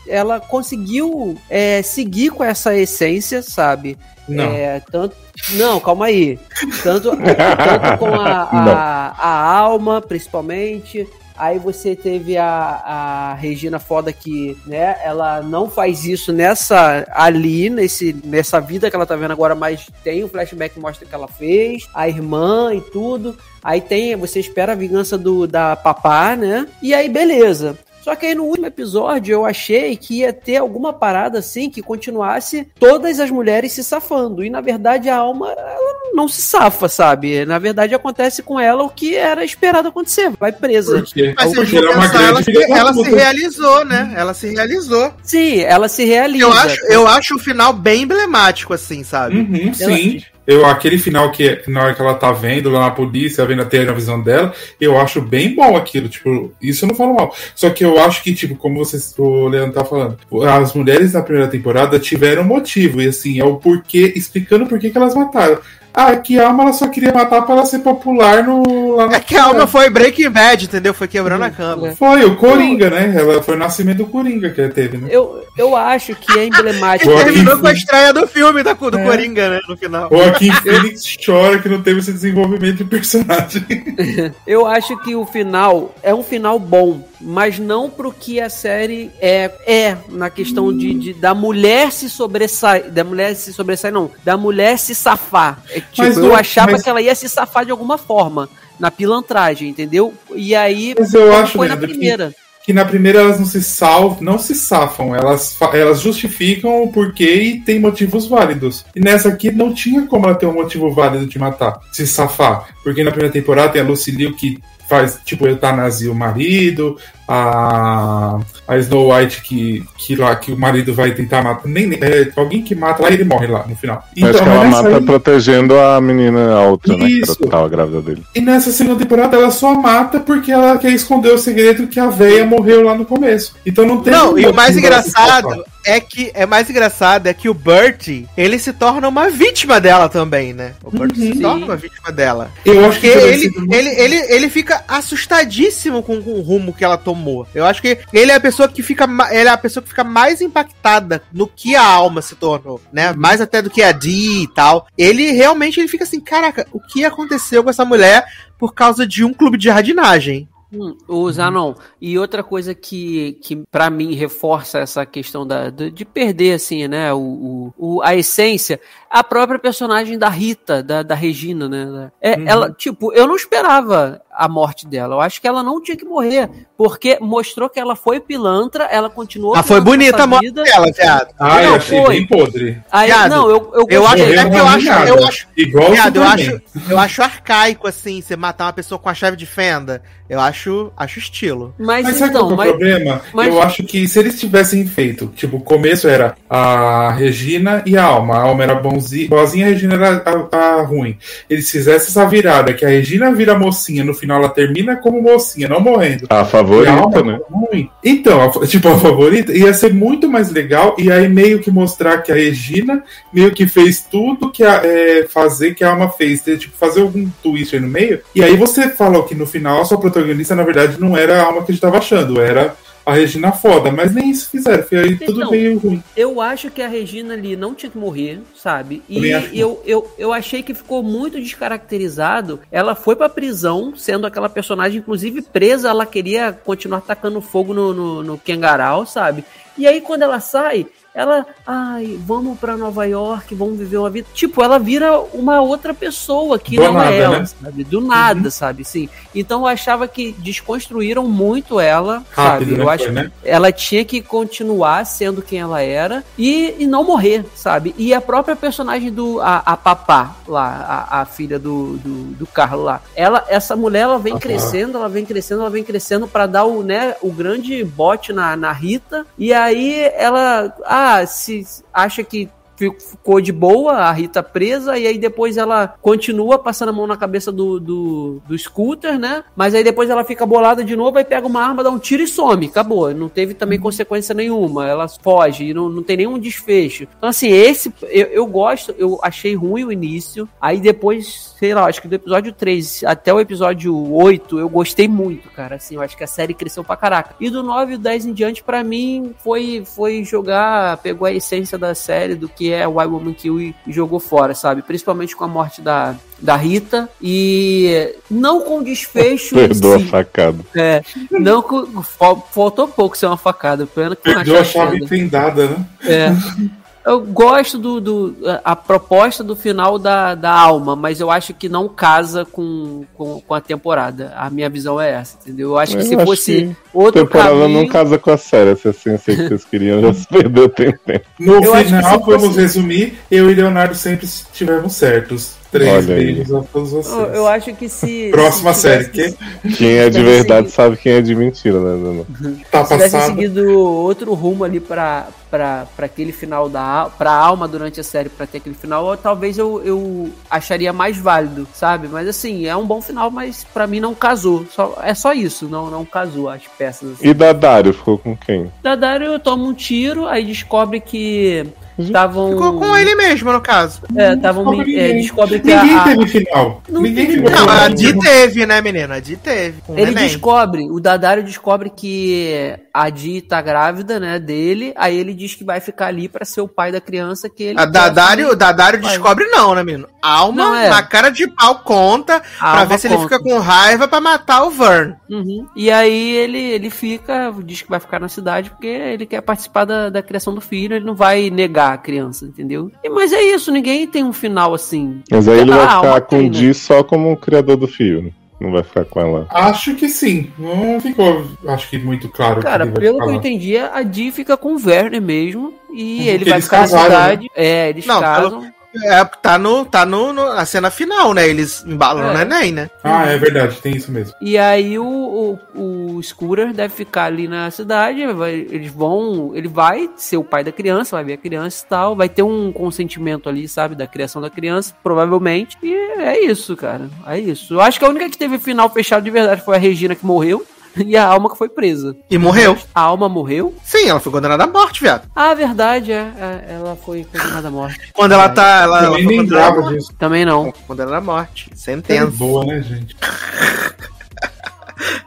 ela conseguiu é, seguir com essa essência, sabe? Não. É, tanto, não, calma aí. Tanto, tanto com a, [LAUGHS] a, a alma, principalmente. Aí você teve a, a Regina Foda que, né, ela não faz isso nessa ali, nesse, nessa vida que ela tá vendo agora, mas tem o flashback que mostra que ela fez, a irmã e tudo. Aí tem, você espera a vingança do, da papá, né? E aí, beleza. Só que aí no último episódio eu achei que ia ter alguma parada assim que continuasse todas as mulheres se safando. E na verdade a alma ela não se safa, sabe? Na verdade acontece com ela o que era esperado acontecer. Vai presa. Por quê? Mas se a é uma grande ela, se, ela se realizou, né? Ela se realizou. Sim, ela se realiza. Eu acho, eu acho o final bem emblemático, assim, sabe? Uhum, Ela- sim. Eu, aquele final que na hora que ela tá vendo lá na polícia, vendo a ter na visão dela, eu acho bem bom aquilo. Tipo, isso eu não falo mal. Só que eu acho que, tipo, como vocês, o Leandro tá falando, as mulheres na primeira temporada tiveram motivo. E assim, é o porquê, explicando por que que elas mataram. Ah, que a alma ela só queria matar pra ela ser popular no. Lá no É que a alma foi Breaking Bad, entendeu? Foi quebrando a cama. É. Foi, o Coringa, né? Ela foi o nascimento do Coringa que ela teve, né? Eu, eu acho que é emblemático. Terminou com a estreia do filme da, do É. Coringa, né? No final. O Joaquim [LAUGHS] Phoenix chora que não teve esse desenvolvimento de personagem. [LAUGHS] Eu acho que o final é um final bom, mas não pro que a série é, é na questão de, de- da mulher se sobressair, da mulher se sobressair não, da mulher se safar. É, tipo, Mas eu não- achava mas- que ela ia se safar de alguma forma na pilantragem, entendeu? E aí Mas eu acho, foi na Leandro, que- primeira. Que na primeira elas não se salvam, não se safam, elas, elas justificam o porquê e tem motivos válidos. E nessa aqui não tinha como ela ter um motivo válido de matar, se safar. Porque na primeira temporada tem a Lucy Liu que faz, tipo, eutanasia o marido, a, a Snow White que, que lá que o marido vai tentar matar, nem, é, alguém que mata lá e ele morre lá no final. Acho que ela mata aí- protegendo a menina a outra, né? Que Isso. era tava grávida dele. E nessa segunda temporada ela só mata porque ela quer esconder o segredo que a véia morreu lá no começo. Então não tem. Não, e o mais se engraçado é que é mais engraçado é que o Burt, ele se torna uma vítima dela também, né? O Burt se Sim. torna uma vítima dela. Eu acho Porque que ele, ele, ele, ele fica assustadíssimo com, com o rumo que ela tomou. Eu acho que ele é a pessoa que fica ele é a pessoa que fica mais impactada no que a alma se tornou, né? Mais até do que a Dee e tal. Ele realmente ele fica assim, caraca, o que aconteceu com essa mulher por causa de um clube de jardinagem? Hum, o Zanon. E outra coisa que, que para mim reforça essa questão da, de, de perder, assim, né, o, o- a essência, a própria personagem da Rita, da, da Regina, né? É, Uhum. Ela, tipo, eu não esperava a morte dela. Eu acho que ela não tinha que morrer, porque mostrou que ela foi pilantra, ela continuou. Ah, foi bonita a morte dela, viado. Ah, eu Não, achei foi. bem podre. Aí, Viado, não, eu, eu Eu acho, gostei. é que eu acho, eu acho, Igual viado, eu acho, eu acho arcaico assim, você matar uma pessoa com a chave de fenda. Eu acho, acho estilo. Mas, Mas sabe então, qual que é o mas, problema? mas- Eu acho que se eles tivessem feito, tipo, o começo era a Regina e a Alma. A Alma era bonzinha, boazinha, a Regina era a, a ruim. Eles fizessem essa virada, que a Regina vira mocinha, no final ela termina como mocinha, não morrendo. A a favorita, Alma né? ruim. Então, a- tipo, a favorita ia ser muito mais legal, e aí meio que mostrar que a Regina meio que fez tudo que a, é, fazer que a Alma fez, ter, tipo, fazer algum twist aí no meio. E aí você falou que no final a sua protagonista, na verdade, não era a Alma que a gente tava achando, era a Regina foda, mas nem isso fizeram, foi aí tudo Então, meio ruim. Eu acho que a Regina ali não tinha que morrer, sabe? E que eu, eu, eu achei que ficou muito descaracterizado. Ela foi pra prisão, sendo aquela personagem, inclusive presa, ela queria continuar tacando fogo no, no, no Kengarau, sabe? E aí quando ela sai, ela, ai, vamos pra Nova York, vamos viver uma vida. Tipo, ela vira uma outra pessoa que Do não nada, é ela, né? sabe? Do nada, sabe? Sim. Então eu achava que desconstruíram muito ela, Rápido, sabe? né? Eu acho foi, né? ela tinha que continuar sendo quem ela era e, e não morrer, sabe? E a própria personagem do a, a Papá lá, a, a filha do, do, do Carlos lá, ela, essa mulher ela vem crescendo, ela vem crescendo, ela vem crescendo pra dar o, né, o grande bote na, na Rita e aí ela, ah, se acha que ficou de boa, a Rita presa, e aí depois ela continua passando a mão na cabeça do, do, do scooter, né? Mas aí depois ela fica bolada de novo, aí pega uma arma, dá um tiro e some. Acabou. Não teve também consequência nenhuma. Ela foge, e não, não tem nenhum desfecho. Então, assim, esse eu, eu gosto, eu achei ruim o início. Aí depois, sei lá, acho que do episódio 3 até o episódio 8, eu gostei muito, cara. Assim, eu acho que a série cresceu pra caraca. E do 9 e o 10 em diante, pra mim, foi, foi jogar, pegou a essência da série, do que é Why Woman Kill e, e jogou fora, sabe? Principalmente com a morte da, da Rita. E não com desfecho. [LAUGHS] Perdoa a facada. É, não com, fal- faltou pouco ser uma facada. Pena que Perdeu a chave fendada, né? É. [LAUGHS] Eu gosto do, do a proposta do final da, da alma, mas eu acho que não casa com, com, com a temporada. A minha visão é essa, entendeu? Eu acho que Eu se acho fosse que outro temporada caminho, não casa com a série. Essa essência que vocês queriam já se perdeu tem tempo. No Eu que final, vamos fosse- resumir, eu e Leonardo sempre estivemos certos. Três Olha aí. beijos a todos vocês. eu, eu acho que se Próxima se série, que Quem é de verdade sabe quem é de mentira, né, Dana? tá Se tivesse seguido outro rumo ali pra, pra, pra aquele final da pra alma durante a série, pra ter aquele final, eu- talvez eu, eu acharia mais válido, sabe? Mas assim, é um bom final, mas pra mim não casou. Só, é só isso, não, não casou as peças. assim. E da Dario ficou com quem? Dadário toma um tiro, aí descobre que estavam. Ficou com ele mesmo, no caso. É, estavam. Descobre É, descobre que Ninguém a, a- teve final. Não ninguém teve Não, a Di teve, né, menina? A Di teve. Com o Ele neném. descobre, o Dadário descobre que a Di tá grávida, né, dele, aí ele diz que vai ficar ali pra ser o pai da criança que ele A Dadário, assumir. Dadário descobre não, né, menino? Alma, Não, é. na cara de pau, conta pra Alma ver se ele conta. fica com raiva pra matar o Vern. Uhum. E aí ele, ele fica, diz que vai ficar na cidade porque ele quer participar da, da criação do filho, ele não vai negar a criança, entendeu? E- mas é isso, ninguém tem um final assim. Mas aí ele vai Ah, ficar uma com o pena. Di só como um criador do né? Não vai ficar com ela. Acho que sim. Não ficou, acho que muito claro. Cara, que vai pelo que eu entendi, a Di fica com o Werner mesmo. E Uhum, ele que vai ficar na casaram, cidade. É, eles Não, casam. É, tá no, tá no, no- na cena final, né? Eles embalam É. o neném, né? Ah, é verdade, tem isso mesmo. E aí o, o, o Scooter deve ficar ali na cidade, vai- eles vão, ele vai ser o pai da criança, vai ver a criança e tal, vai ter um consentimento ali, sabe, da criação da criança, provavelmente. E é isso, cara, é isso. Eu acho que a única que teve final fechado de verdade foi a Regina que morreu [LAUGHS] e a Alma que foi presa. E morreu. A Alma morreu? Sim, ela foi condenada à morte, viado. Ah, verdade, é, é, ela foi condenada à morte. Quando ela tá. Ela, ela nem foi condenada lembrava disso. Também não. Condenada à morte. É Sentença. boa, né, gente? [LAUGHS]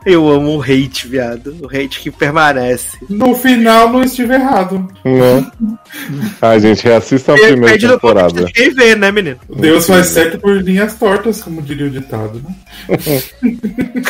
Eu amo o hate, viado. O hate que permanece. No final não estive errado. Né? Ai, gente, reassistam a primeira temporada. de quem vê, né, menino? Deus faz certo por linhas tortas, como diria o ditado, né? [LAUGHS]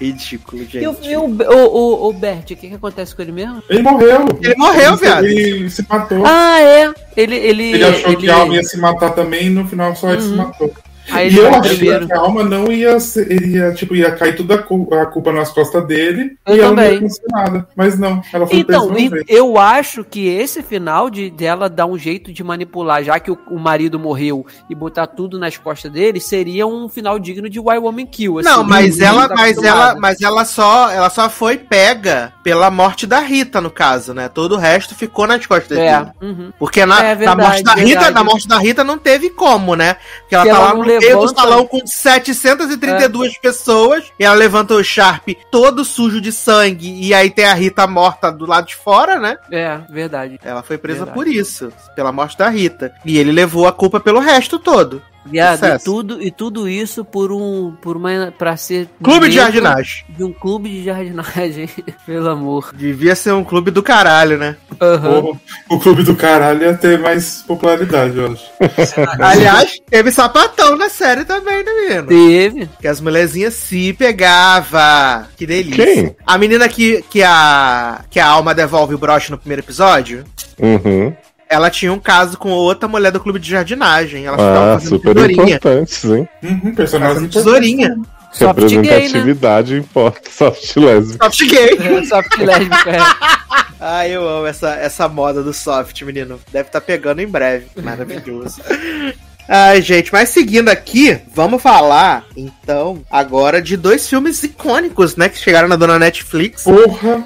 Ridículo, gente. E o, e o, o, o, o Bert, o que, que acontece com ele mesmo? Ele morreu. Ele morreu, viado. Ele se matou. Ah, é. Ele, ele, ele achou que ele- a alma ia se matar também e no final só ele se matou. Aí E eu achei primeiro. que a alma não ia, ser- ele ia, tipo, ia cair tudo a, cu- a culpa nas costas dele Eu e ela não também. ia acontecer nada. Mas não, ela foi Então, e- eu acho que esse final de dela dar um jeito de manipular, já que o, o marido morreu e botar tudo nas costas dele, seria um final digno de Why Woman Kill. assim, Não, mas ela, tá mas ela, mas ela só, ela só foi pega pela morte da Rita, no caso, né? Todo o resto ficou nas costas É. dele. uhum. Porque na, É na verdade, morte da Rita, verdade. na morte da Rita não teve como, né? Porque ela Se tá ela lá não no meio do salão com 732 pessoas, e ela levanta o Sharp todo sujo de sangue, e aí tem a Rita morta do lado de fora, né? É, verdade. Ela foi presa Verdade. por isso, pela morte da Rita. E ele levou a culpa pelo resto todo. Viado, e tudo, e tudo isso por um. Por uma. pra ser. Clube de jardinagem. De um clube de jardinagem. [LAUGHS] Pelo amor. Devia ser um clube do caralho, né? Aham. O, o clube do caralho ia ter mais popularidade, eu acho. [LAUGHS] Aliás, teve sapatão na série também, né, menino? Teve. Que as mulherzinhas se pegava. Que delícia. Quem? A menina que, que, a, que a alma devolve o broche no primeiro episódio, Uhum. Ela tinha um caso com outra mulher do clube de jardinagem. Ela ficava Ah, fazendo super tesourinha. importantes, hein? Uhum, personagem Fazendo tesourinha. Soft gay, né? Representatividade importa, [LAUGHS] soft lésbica. Soft gay. É, Soft lésbica. é. [LAUGHS] Ah, eu amo essa, essa moda do soft, menino. Deve estar pegando em breve. Maravilhoso. [LAUGHS] Ai, gente, mas seguindo aqui, vamos falar, então, agora de dois filmes icônicos, né, que chegaram na dona Netflix. Porra!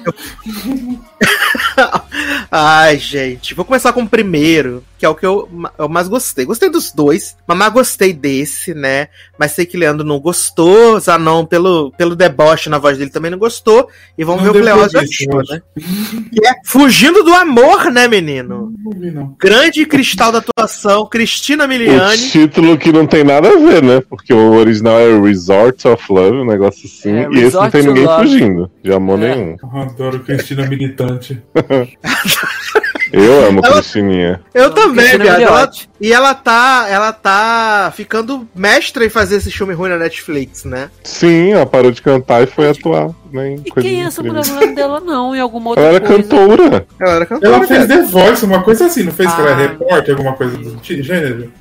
Ai, gente, vou começar com o primeiro, que é o que eu, eu mais gostei. Gostei dos dois, mas mais gostei desse, né? Mas sei que Leandro não gostou, Zanon, pelo, pelo deboche na voz dele, também não gostou. E vamos Não ver o que o Leoz achou, né? Que é Fugindo do Amor, né, menino? Não vi, não. Grande cristal da atuação, Cristina O Miliani. título que não tem nada a ver, né? Porque o original é Resort of Love, um negócio assim. É, e esse não tem ninguém Love. fugindo, de amor É. nenhum. Eu adoro Cristina Militante. [LAUGHS] Eu amo Ela- Cristininha. Eu também, Cristina viado. Ela- e ela tá, ela tá ficando mestra em fazer esse filme ruim na Netflix, né? Sim, ela parou de cantar e foi atuar. Né, E quem é essa mulher? dela, não, em alguma outra Ela era coisa. cantora. Ela era cantora. Ela fez. The Voice, uma coisa assim, não fez que ela é Ah. repórter, alguma coisa do ti- gênero?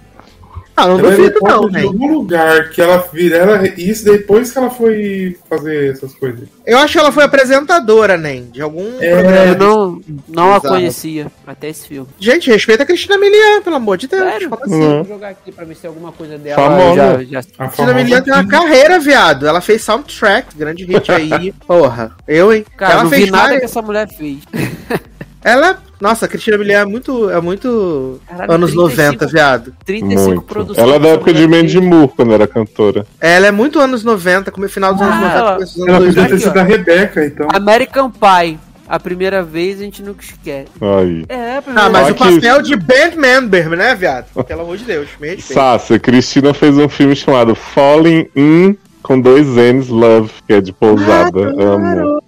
Ah, não ela duvido, não, né? algum lugar que ela vira. Ela, isso depois que ela foi fazer essas coisas. Eu acho que ela foi apresentadora, nem, de algum É, programa. Eu não, não a conhecia até esse filme. Gente, respeita a Cristina Milian, pelo amor de Deus. Sério? Como assim? Uhum. Vou jogar aqui pra ver se tem alguma coisa dela. Famosa. Já, já... A Cristina Milian tem uma carreira, viado. Ela fez soundtrack, grande hit aí. [LAUGHS] Porra, eu, hein? Cara, ela não fez vi nada várias- que essa mulher fez. [LAUGHS] Ela. Nossa, a Cristina Milian é muito. É muito. Caralho, anos 35. 90, viado. 35 Muito. produções. Ela é da época de Mandy. Moore, quando era cantora. Ela é muito anos 90, como final dos anos Ah, 90, ela- dos Ela anos podia 2000. ter sido a Rebeca, então. American Pie. A primeira vez a gente nunca esquece. Aí. É, a primeira Ah, mas o que- papel de band member, né, viado? Pelo amor de Deus, me respeita. Sácia, Cristina fez um filme chamado Falling In com dois N's Love, que é de pousada. Amo.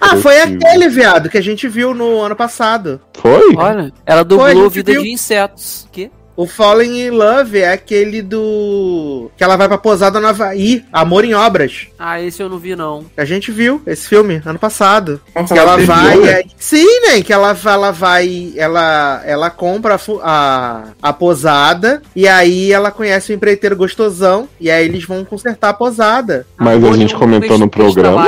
Ah, foi aquele, viado, que a gente viu no ano passado. Foi? Olha, ela dublou Vida viu. de Insetos. Que? O Falling in Love é aquele do. que ela vai pra posada no Havaí, Amor em Obras. Ah, esse eu não vi, não. A gente viu esse filme ano passado. Nossa, Que ela vai. é- Sim, né? Que ela, ela vai. Ela, ela compra a, a, a posada. E aí ela conhece o empreiteiro gostosão. E aí eles vão consertar a posada. Mas a gente comentou no programa?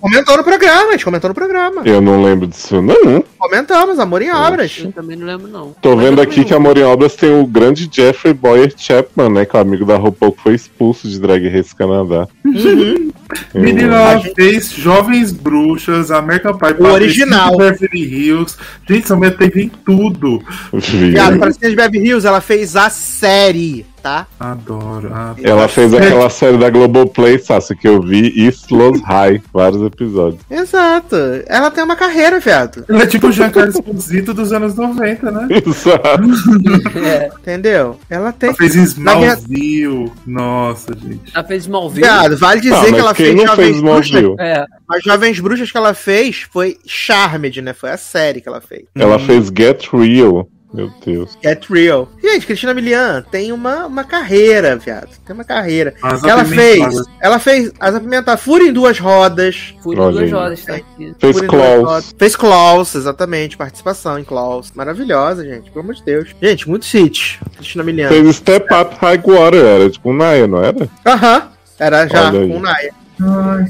Comentou no programa, a gente comentou no programa. Eu não lembro disso, não. Comentamos, Amor em Obras. Eu também não lembro, não. Tô Mas vendo aqui que Amor em Obras tem o grande Jeffrey Boyer Chapman, né? Que é o amigo da RuPaul que foi expulso de Drag Race Canadá. Uhum. Eu- Menina, ela fez Jovens Bruxas, American Pie, O original. Beverly Hills. Gente, essa mulher teve em tudo. Viado, para de Beverly Hills, ela fez a série, tá? Adoro. adoro. Ela fez aquela série da Globoplay, Sassi, que eu vi, East Los High, vários episódios. Exato. Ela tem uma carreira, viado. Ela é tipo o Giancarlo Esposito dos anos 90, né? [LAUGHS] Exato. [LAUGHS] Entendeu? Ela tem. Ela fez Na minha- Smallville. Nossa, gente. Ela fez Smallville. Viado, vale dizer Ah, que ela quem fez não Jovens fez Bruxas. Smallville? É. As Jovens Bruxas que ela fez foi Charmed, né? Foi a série que ela fez. Ela fez Get Real. Meu Deus. Get Real. Gente, Cristina Milian tem uma, uma carreira, viado. Tem uma carreira. As ela fez. Ela fez As Apimentadas. Fúria em Duas Rodas. Fui Olha em duas horas, tá aqui. Fez Fúria Klaus. Rodas. Fez Klaus, exatamente. Participação em Klaus. Maravilhosa, gente. Pelo amor de Deus. Gente, muitos hits. Cristina Milian. Fez Step Up High Water, era tipo um Naya, não era? Aham. Era já Olha aí.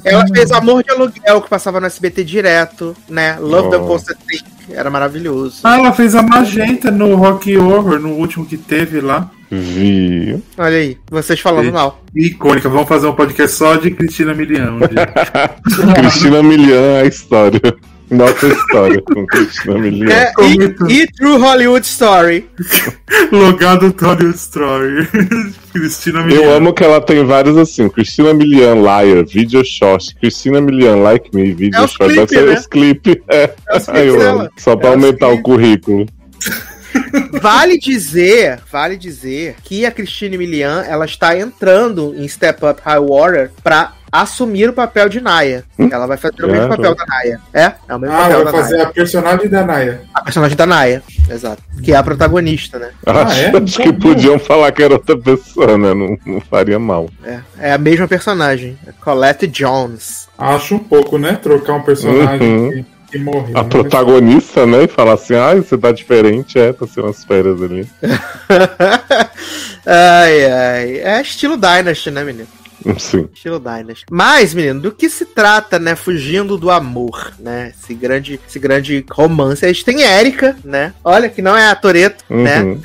Ela fez Amor de Aluguel, que passava no SBT direto, né? Love the Oh. Poster Thick, era maravilhoso. Ah, ela fez a Magenta no Rock Horror, no último que teve lá. Vi. Olha aí, vocês falando Sim. mal. Icônica. Vamos fazer um podcast só de Cristina Milian. [LAUGHS] Cristina Milian, a história. Nossa história com Cristina Milian. É, e, e True Hollywood Story. [LAUGHS] Logado Tony Story. Cristina Milian. Eu amo que ela tem vários assim, Cristina Milian, Liar, Video Short, Cristina Milian, Like Me, Video É clipe, deve ser né? os clipes. É. É [LAUGHS] eu amo. Só pra É aumentar o currículo. [LAUGHS] Vale dizer, vale dizer que a Christine Milian, ela está entrando em Step Up High Water pra assumir o papel de Naya. Ela vai fazer o mesmo Claro. papel da Naya. É, é o mesmo Ah, papel vai da fazer Naya. a personagem da Naya. A personagem da Naya, exato. Que é a protagonista, né? Acho, é? acho que podiam falar que era outra pessoa, né? Não, não faria mal. É, é a mesma personagem. Colette Jones. Acho um pouco, né? Trocar um personagem Uhum. que, morreu. A né? protagonista, né? E falar assim, ai, você tá diferente, é, tá sendo umas férias ali. [LAUGHS] ai, ai. É estilo Dynasty, né, menino? [LAUGHS] Sim. Estilo Dynasty. Mas, menino, do que se trata, né? Fugindo do amor, né? Esse grande, esse grande romance. A gente tem Erika, né? Olha, que não é a Toreto, né? Uhum.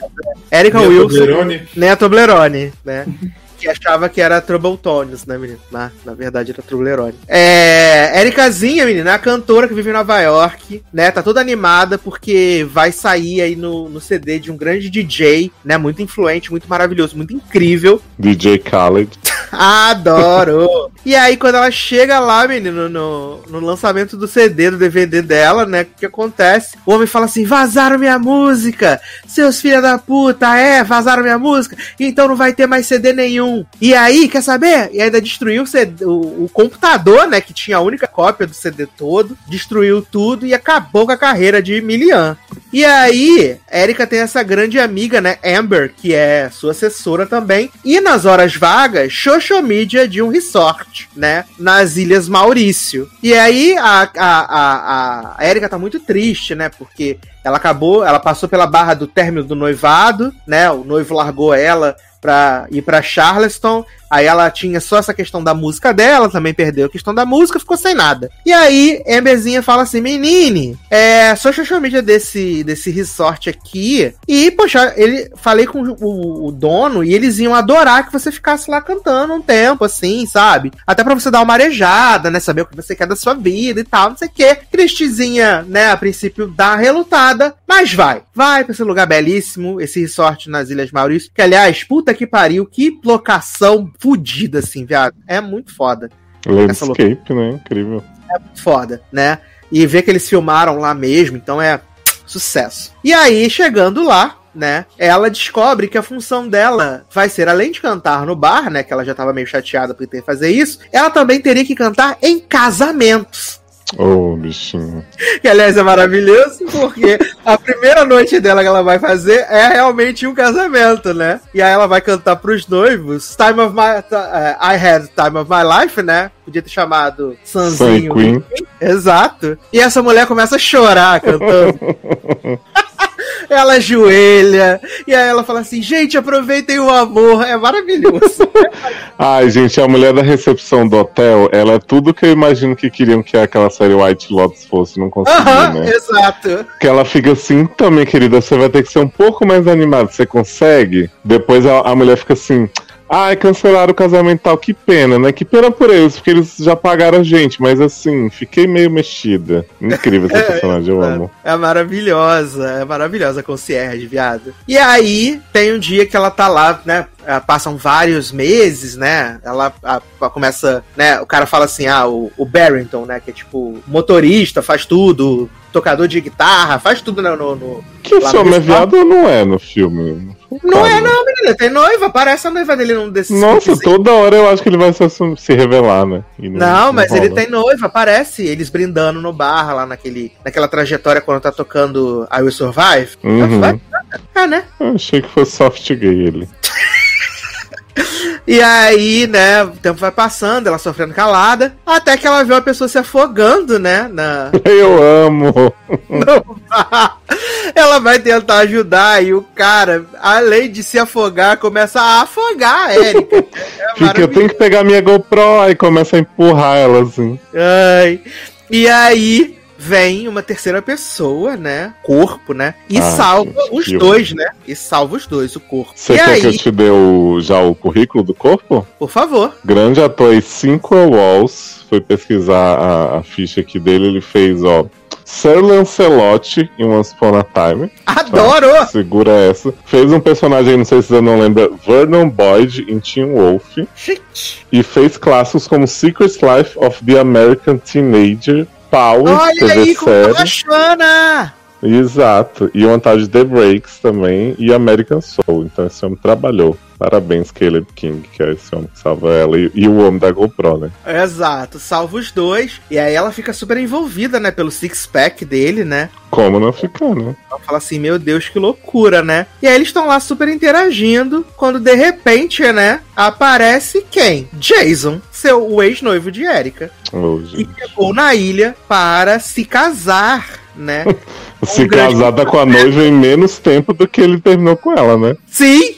Erika Mia Wilson, Toblerone. nem a Toblerone, né? [LAUGHS] que achava que era Troubletones, né, menino? Na, na verdade era Toblerone. É. Erikazinha, menina, é a cantora que vive em Nova York, né? Tá toda animada porque vai sair aí no, no CD de um grande DJ, né? Muito influente, muito maravilhoso, muito incrível. DJ Khaled. Adoro! e aí, quando ela chega lá, menino, no, no lançamento do CD, do DVD dela, né? O que acontece? O homem fala assim: vazaram minha música! Seus filha da puta, é, vazaram minha música, então não vai ter mais CD nenhum. E aí, quer saber? E ainda destruiu o, CD, o, o computador, né? Que tinha a única cópia do CD todo, destruiu tudo e acabou com a carreira de Milian. E aí, Erika tem essa grande amiga, né, Amber, que é sua assessora também. E nas horas vagas, social media de um resort, né, nas Ilhas Maurício. E aí, a, a, a, a Erika tá muito triste, né, porque ela acabou, ela passou pela barra do término do noivado, né, o noivo largou ela pra ir pra Charleston. Aí ela tinha só essa questão da música dela, também perdeu a questão da música, ficou sem nada. E aí, Amberzinha fala assim: Menine, é só social media desse, desse resort aqui. E, poxa, ele falei com o, o dono e eles iam adorar que você ficasse lá cantando um tempo, assim, sabe? Até pra você dar uma arejada, né? Saber o que você quer da sua vida e tal, não sei o quê. Cristizinha, né, a princípio dá uma relutada, mas vai. Vai pra esse lugar belíssimo, esse resort nas Ilhas Maurício. Que, aliás, puta que pariu, que locação fudida, assim, viado. É muito foda. Landscape, né? Incrível. É muito foda, né? E ver que eles filmaram lá mesmo, então é sucesso. E aí, chegando lá, né? Ela descobre que a função dela vai ser, além de cantar no bar, né? Que ela já tava meio chateada por ter que fazer isso, ela também teria que cantar em casamentos. Ô, bichinho. Que aliás é maravilhoso, porque a primeira noite dela que ela vai fazer é realmente um casamento, né? E aí ela vai cantar pros noivos Time of My. eh, I Had Time of My Life, né? Podia ter chamado Sanzinho. Queen. Exato. E essa mulher começa a chorar cantando. [LAUGHS] ela ajoelha. E aí ela fala assim: gente, aproveitem o amor. É maravilhoso. [LAUGHS] Ai, gente, a mulher da recepção do hotel, ela é tudo que eu imagino que queriam que aquela série White Lotus fosse, não consegui, Aham, né? exato. Que ela fica assim, então, minha querida, você vai ter que ser um pouco mais animada, você consegue? Depois a, a mulher fica assim, ai, cancelaram o casamento tal, que pena, né? Que pena por eles, porque eles já pagaram a gente, mas assim, fiquei meio mexida. Incrível essa [LAUGHS] personagem, eu amo. É maravilhosa, é maravilhosa a concierge, viado. E aí, tem um dia que ela tá lá, né? ah, Passam vários meses, né? Ela ah, começa, né? O cara fala assim: ah, o, o Barrington, né? Que é tipo motorista, faz tudo, tocador de guitarra, faz tudo no. no, no Que esse homem é viado ou não é no filme? Não é, não, menina. Tem noiva, parece a noiva dele num desses. Nossa, toda hora eu acho que ele vai se, se revelar, né? E Não, mas ele tem noiva, parece eles brindando no bar lá naquele, naquela trajetória quando tá tocando I Will Survive. Uhum. É, né? Eu achei que fosse soft gay ele. [LAUGHS] [LAUGHS] E aí, né, o tempo vai passando, ela sofrendo calada, até que ela vê uma pessoa se afogando, né, na... [LAUGHS] Eu amo. [LAUGHS] Ela vai tentar ajudar e o cara, além de se afogar, começa a afogar a Erika. É Fica, eu tenho que pegar minha GoPro aí começa a empurrar ela assim. Ai. E aí vem uma terceira pessoa, né? Corpo, né? E Ah, salva os dois, né? E salva os dois, o corpo. Você e quer aí, que eu te dê o- já o currículo do corpo? por favor. Grande ator e cinco Walls. Foi pesquisar a, a ficha aqui dele. Ele fez, ó. Sir Lancelot em Once Upon a Time. Adoro! Segura essa. Fez um personagem, não sei se você não lembra, Vernon Boyd em Teen Wolf. Gente, E fez clássicos como Secret Life of the American Teenager, Power, olha aí série. bacana! Exato. E vontade de The Breaks também. E American Soul. Então esse homem trabalhou. Parabéns, Caleb King, que é esse homem que salva ela. E, e o homem da GoPro, né? Exato, salva os dois. E aí ela fica super envolvida, né? Pelo six-pack dele, né? Como não ficar, né? Ela fala assim, meu Deus, que loucura, né? E aí eles estão lá super interagindo, quando de repente, né, aparece quem? Jason, seu o ex-noivo de Erika. Ô, que chegou na ilha para se casar, né? [LAUGHS] Se um casada com a noiva em menos tempo do que ele terminou com ela, né? Sim!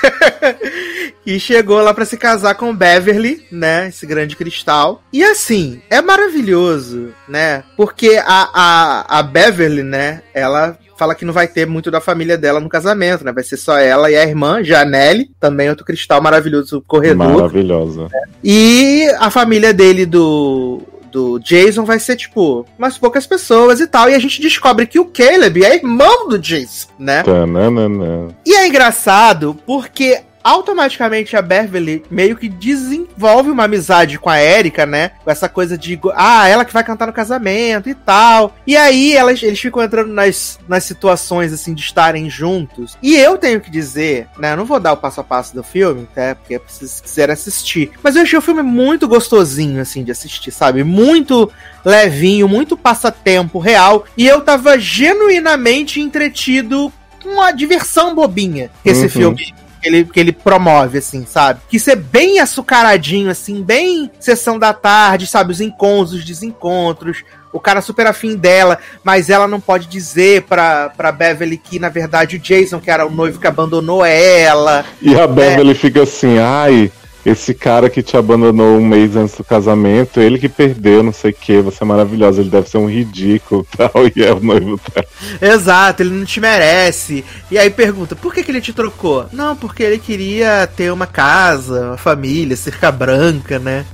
[LAUGHS] e chegou lá para se casar com Beverly, né? Esse grande cristal. E assim, é maravilhoso, né? Porque a, a, a Beverly, né? Ela fala que não vai ter muito da família dela no casamento, né? Vai ser só ela e a irmã, Janelle, também outro cristal maravilhoso corredor. Maravilhosa. E a família dele do do Jason vai ser tipo umas poucas pessoas e tal, e a gente descobre que o Caleb é irmão do Jason, né? Tananana. E é engraçado porque automaticamente a Beverly meio que desenvolve uma amizade com a Erika, né? Com essa coisa de, ah, ela que vai cantar no casamento e tal. E aí elas, eles ficam entrando nas, nas situações, assim, de estarem juntos. E eu tenho que dizer, né? Eu não vou dar o passo a passo do filme, até porque se vocês quiserem assistir. Mas eu achei o filme muito gostosinho, assim, de assistir, sabe? Muito levinho, muito passatempo real. E eu tava genuinamente entretido com uma diversão bobinha que esse Uhum. filme que ele, que ele promove, assim, sabe? Que ser bem açucaradinho, assim, bem sessão da tarde, sabe? Os encontros, os desencontros, o cara super afim dela, mas ela não pode dizer pra, pra Beverly que, na verdade, o Jason, que era o noivo que abandonou ela. E É. a Beverly fica assim, ai, esse cara que te abandonou um mês antes do casamento, ele que perdeu, não sei o que, você é maravilhosa, ele deve ser um ridículo [LAUGHS] tal, e é o noivo dela. Exato, ele não te merece. E aí pergunta, por que, que ele te trocou? Não, porque ele queria ter uma casa, uma família, cerca branca, né?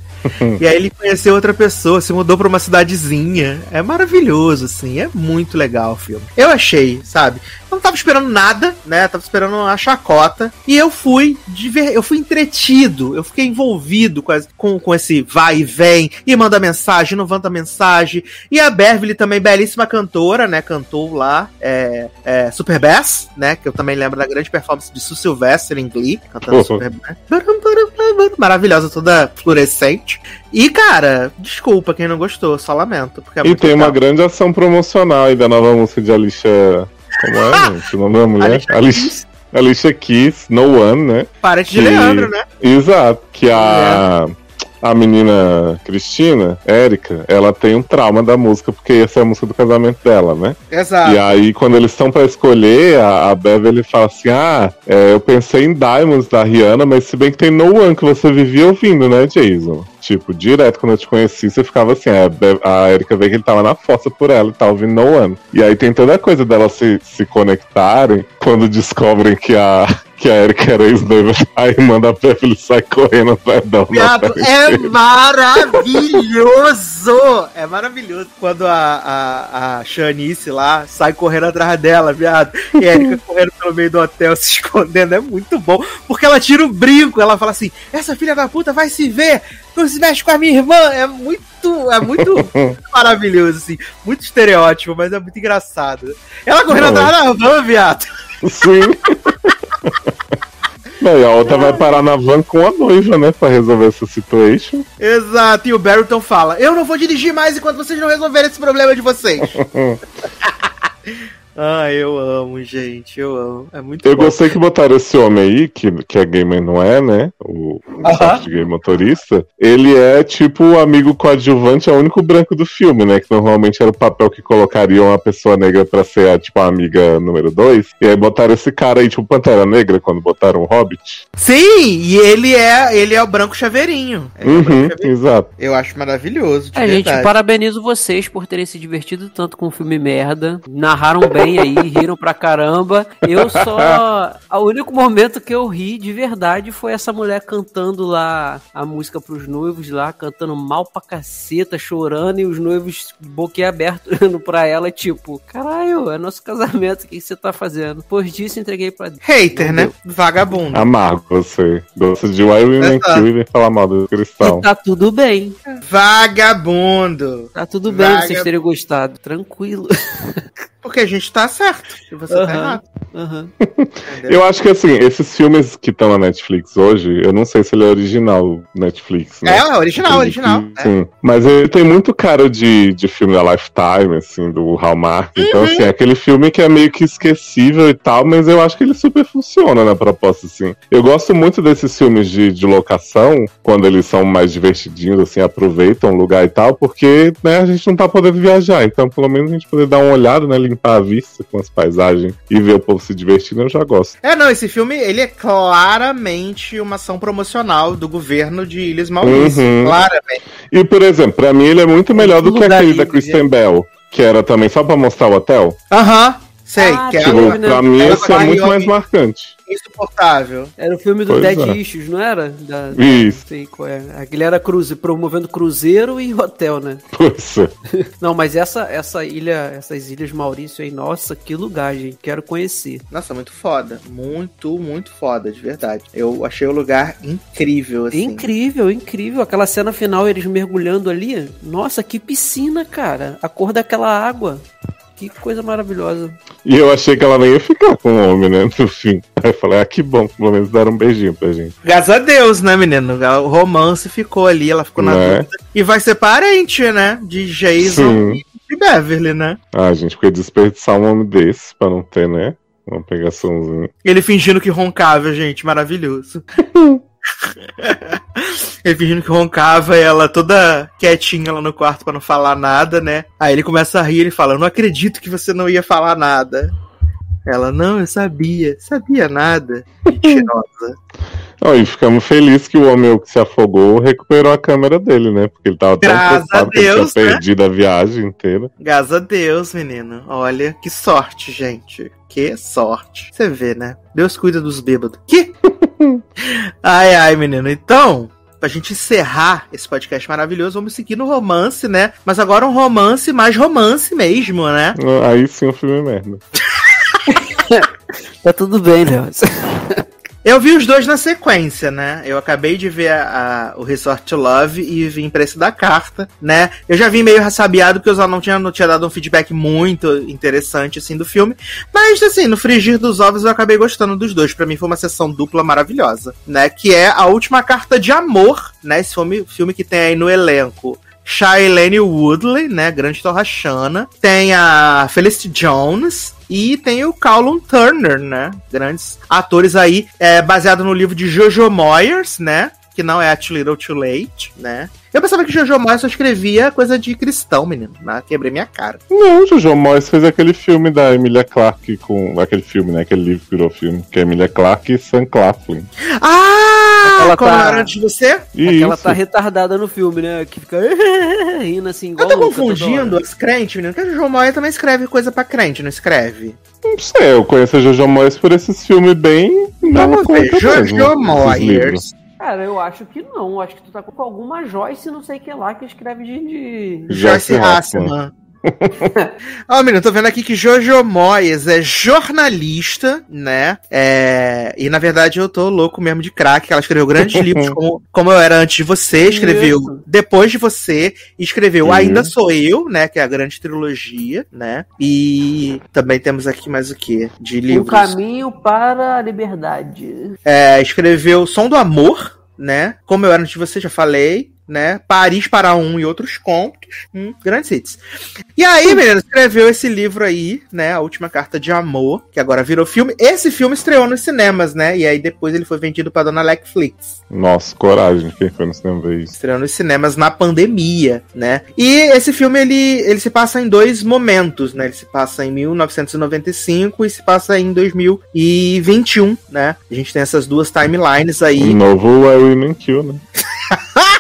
[LAUGHS] e aí ele conheceu outra pessoa, se mudou pra uma cidadezinha. É maravilhoso, assim. É muito legal o filme. Eu achei, sabe? Eu não tava esperando nada, né? Tava esperando uma chacota. E eu fui de ver, eu fui entretido, eu fiquei envolvido com, as- com, com esse vai e vem, e manda mensagem, não manda mensagem. E a Beverly também, belíssima cantora, né? Cantou lá é, é, Super Bass, né? Que eu também lembro da grande performance de Sue Sylvester em Glee, cantando Uhum. Super Bass. Maravilhosa, toda fluorescente. E, cara, desculpa quem não gostou, só lamento. Porque é E tem uma legal. grande ação promocional aí da nova música de Alicia. Como é, [LAUGHS] gente? O nome da mulher? Alicia Alicia, Alicia Keys, No One, né? Parente de que- Leandro, né? Exato. Que a. A menina Cristina, Érica, ela tem um trauma da música, porque essa é a música do casamento dela, né? Exato. E aí, quando eles estão pra escolher, a, a Beverly fala assim: Ah, é, eu pensei em Diamonds da Rihanna, mas se bem que tem No One que você vivia ouvindo, né, Jason? Tipo, direto quando eu te conheci, você ficava assim: a, Be- a Erika vê que ele tava na fossa por ela e tá ouvindo No One. E aí tem toda a coisa delas se, se conectarem quando descobrem que a. Que a Erika era ex-noiva, a irmã da Beverly sai correndo atrás dela. [LAUGHS] é maravilhoso! É maravilhoso quando a, a, a Shanice lá sai correndo atrás dela, viado. E a Erika correndo pelo meio do hotel [LAUGHS] se escondendo. É muito bom. Porque ela tira o brinco, ela fala assim: essa filha da puta vai se ver! Não se mexe com a minha irmã! É muito, é muito [LAUGHS] maravilhoso, assim. Muito estereótipo, mas é muito engraçado. Ela correndo atrás da van, viado. Sim. Não, e a outra vai parar na van com a noiva, né? Pra resolver essa situation. Exato, e o Barrington fala: Eu não vou dirigir mais enquanto vocês não resolverem esse problema de vocês. [LAUGHS] ah, eu amo, gente, eu amo. É muito Eu bom. gostei que botaram esse homem aí, que, que é gamer, não é, né? O, o soft gay motorista. Ele é tipo o amigo coadjuvante, é o único branco do filme, né? Que normalmente era o papel que colocariam a pessoa negra pra ser a, tipo, a amiga número 2. E aí botaram esse cara aí, tipo Pantera Negra, quando botaram o Hobbit. Sim, e ele é ele é o branco chaveirinho. Ele é o Uhum, branco chaveirinho. exato. Eu acho maravilhoso, de É, gente, parabenizo vocês por terem se divertido tanto com o filme merda. Narraram bem aí, riram pra caramba. Eu só. O único momento que eu ri de verdade foi essa mulher cantando lá a música pros noivos lá, cantando mal pra caceta, chorando, e os noivos boquiabertos [LAUGHS] olhando pra ela, tipo, caralho, é nosso casamento, o que você tá fazendo? Depois disso, entreguei pra. Hater, né? Vagabundo. Amargo você. Gosta de Why Women. Kill e vem falar mal do cristão. E tá tudo bem. Vagabundo. Tá tudo bem Vaga- vocês terem gostado. Tranquilo. [LAUGHS] Porque a gente tá certo. E você tá Aham. errado. Entendeu? [LAUGHS] Eu acho que assim, esses filmes que estão na Netflix hoje, eu não sei se ele é original Netflix, né? É, é original, original. é. Sim. Mas ele tem muito cara de, de filme da Lifetime, assim, do Hallmark. Então, Uhum. assim, é aquele filme que é meio que esquecível e tal, mas eu acho que ele super funciona na proposta, assim. Eu gosto muito desses filmes de, de locação, quando eles são mais divertidinhos, assim, aproveitam o lugar e tal, porque, né, a gente não tá podendo viajar. Então, pelo menos a gente poder dar uma olhada, né, limpar a vista com as paisagens e ver o povo se divertindo, eu já gosto. É, não, esse filme, ele é claramente uma ação promocional do governo de Ilhas Maurício. Uhum. Claramente. E, por exemplo, pra mim ele é muito melhor do que aquele da livre, Kristen Bell, que era também só pra mostrar o hotel. Aham, sei. Ah, que é Tipo, Ela- pra mim ela esse é muito mais marcante. insuportável. Era o filme do Pois Dead é. Issues, não era? Da, Isso. Não sei qual é. Aquele era cruze, promovendo cruzeiro e hotel, né? [LAUGHS] Pois é. [LAUGHS] Não, mas essa, essa ilha, essas ilhas Maurício aí, nossa, que lugar, gente. Quero conhecer. Nossa, muito foda. Muito, muito foda, de verdade. Eu achei o lugar incrível, assim. Incrível, incrível. Aquela cena final, eles mergulhando ali. Nossa, que piscina, cara. A cor daquela água. Que coisa maravilhosa. E eu achei que ela nem ia ficar com o homem, né? No fim. Aí eu falei, ah, que bom, pelo menos deram um beijinho pra gente. Graças a Deus, né, menino? O romance ficou ali, ela ficou na Né? dúvida. E vai ser parente, né? De Jason Sim. e de Beverly, né? Ah, gente, porque desperdiçar um homem desse pra não ter, né? Uma pegaçãozinha. Ele fingindo que roncava, gente, maravilhoso. [LAUGHS] [LAUGHS] ele fingindo que roncava ela toda quietinha lá no quarto pra não falar nada, né? Aí ele começa a rir e ele fala: Eu não acredito que você não ia falar nada. Ela, não, eu sabia. Sabia nada. [LAUGHS] Mentirosa. Não, e ficamos felizes que o homem que se afogou recuperou a câmera dele, né? Porque ele tava tão Graças preocupado a que ele Deus, tinha né? perdido a viagem inteira. Graças a Deus, menino. Olha, que sorte, gente. Que sorte. Você vê, né? Deus cuida dos bêbados. Que? Ai, ai, menino. Então, pra gente encerrar esse podcast maravilhoso, vamos seguir no romance, né? Mas agora um romance mais romance mesmo, né? Aí sim o filme é merda. [LAUGHS] Tá tudo bem, Léo. Eu vi os dois na sequência, né? Eu acabei de ver a- a- o Resort Love e vim pra esse da carta, né? Eu já vim meio ressabiado porque eu já não tinha, não tinha dado um feedback muito interessante, assim, do filme. Mas, assim, no frigir dos ovos eu acabei gostando dos dois. Pra mim foi uma sessão dupla maravilhosa, né? Que é a última carta de amor, né? Esse filme, filme que tem aí no elenco Shailene Woodley, né? Grande torrachana. Tem a Felicity Jones. E tem o Callum Turner, né? Grandes atores aí, é, baseado no livro de Jojo Moyers, né? Que não é Too Little Too Late, né? Eu pensava que Jojo Moyers só escrevia coisa de cristão, menino. Mas quebrei minha cara. Não, Jojo Moyes fez aquele filme da Emilia Clarke com. Aquele filme, né? Aquele livro que virou filme. Que é Emilia Clarke e Sam Claflin. Ah! Aquela Como tá- era antes de você? E Ela isso. tá retardada no filme, né? Que fica [LAUGHS] rindo assim, igual Eu tô louca toda confundindo as crentes, menino. Porque a Jojo Moyers também escreve coisa pra crente, não escreve? Não sei, eu conheço a Jojo Moyes por esses filmes bem. Vamos ver. Jojo. Moyers. Cara, eu acho que não. Acho que tu tá com alguma Joyce, não sei o que lá, que escreve de. de- Joyce Joyce [LAUGHS] Ó, menino, tô vendo aqui que Jojo Moyes é jornalista, né? É... E na verdade eu tô louco mesmo de craque. que Ela escreveu grandes [LAUGHS] livros como, como Eu Era Antes de Você, escreveu Isso. Depois de Você, escreveu Uhum. Ainda Sou Eu, né? Que é a grande trilogia, né? E também temos aqui mais o que? De livros. caminho para a liberdade. É, escreveu Som do Amor, né? Como eu era antes de você, já falei, né? Paris para um e outros contos. Hum, grandes hits. E aí, menino, escreveu esse livro aí, né? A última carta de amor, que agora virou filme. Esse filme estreou nos cinemas, né? E aí depois ele foi vendido pra dona Netflix. Nossa, coragem, quem foi no cinema ver isso? Estreou nos cinemas na pandemia, né? E esse filme ele, ele se passa em dois momentos, né? Ele se passa em 1995 e se passa em 2021, né? A gente tem essas duas timelines aí. O novo é o Women Kill, né? [LAUGHS]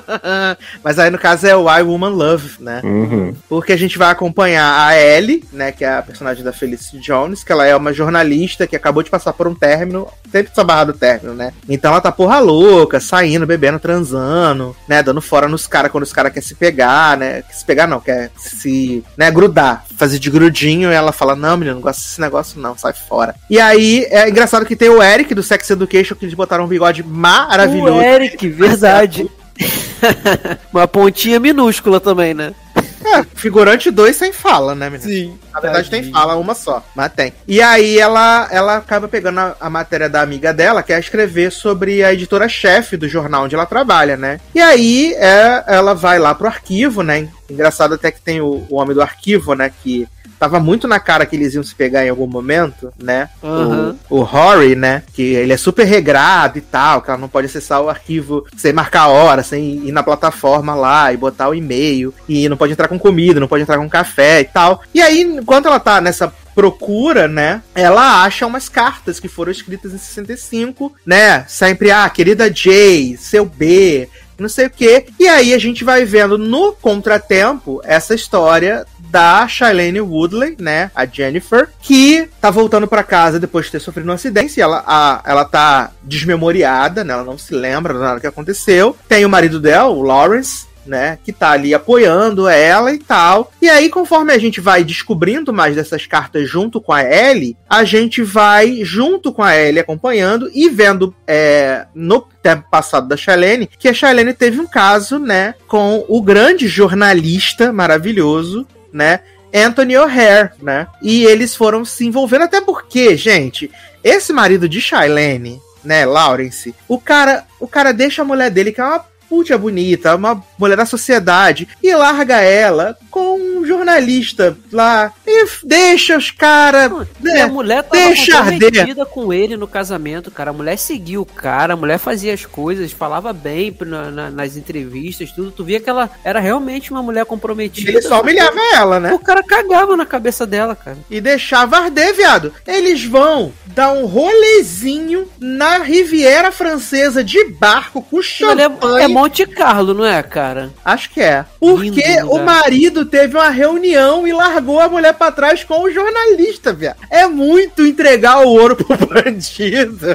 [LAUGHS] Mas aí no caso é o I Woman Love, né? Uhum. Porque a gente vai acompanhar a Ellie, né? Que é a personagem da Felicity Jones, que ela é uma jornalista que acabou de passar por um término, sempre essa barra do término, né? Então ela tá porra louca, saindo, bebendo, transando, né? Dando fora nos caras quando os caras querem se pegar, né? Se pegar não, quer se, né, grudar, fazer de grudinho, e ela fala: Não, menino, não gosto desse negócio, não, sai fora. E aí é engraçado que tem o Eric do Sex Education, que eles botaram um bigode maravilhoso. O Eric, verdade. [LAUGHS] [LAUGHS] Uma pontinha minúscula também, né? É, figurante 2 sem fala, né, menino? Sim. Na verdade tem Tadinho. fala, uma só, mas tem. E aí ela, ela acaba pegando a, a matéria da amiga dela, que é escrever sobre a editora-chefe do jornal onde ela trabalha, né? E aí é, ela vai lá pro arquivo, né? Engraçado até que tem o, o homem do arquivo, né? Que tava muito na cara que eles iam se pegar em algum momento, né? Aham. O, o Rory, né? Que ele é super regrado e tal, que ela não pode acessar o arquivo sem marcar a hora, sem ir na plataforma lá e botar o e-mail. E não pode entrar com comida, não pode entrar com café e tal. E aí, enquanto ela tá nessa procura, né? Ela acha umas cartas que foram escritas em 65, né? Sempre, ah, querida J, seu B, não sei o que. E aí a gente vai vendo no contratempo essa história da Shailene Woodley, né, a Jennifer, que tá voltando pra casa depois de ter sofrido um acidente, ela, a, ela tá desmemoriada, né, ela não se lembra de nada que aconteceu. Tem o marido dela, o Lawrence, né, que tá ali apoiando ela e tal. E aí, conforme a gente vai descobrindo mais dessas cartas junto com a Ellie, a gente vai junto com a Ellie acompanhando e vendo é, no tempo passado da Shailene que a Shailene teve um caso, né, com o grande jornalista maravilhoso, né, Anthony O'Hare, né? E eles foram se envolvendo até porque, gente, esse marido de Shailene, né, Lawrence, o cara, o cara deixa a mulher dele que é uma puta bonita, uma mulher da sociedade, e larga ela com jornalista lá e deixa os caras, E a né? mulher tava deixa comprometida com ele no casamento, cara. A mulher seguia o cara, a mulher fazia as coisas, falava bem na- na- nas entrevistas, tudo. Tu via que ela era realmente uma mulher comprometida. Ele só humilhava ela, né? O cara cagava na cabeça dela, cara. E deixava arder, viado. Eles vão dar um rolezinho na Riviera Francesa de barco com ali champanhe. É, é Monte Carlo, não é, cara? Acho que é. Porque Lindo o marido teve uma reunião e largou a mulher pra trás com o jornalista, viado. É muito entregar o ouro pro [LAUGHS] bandido.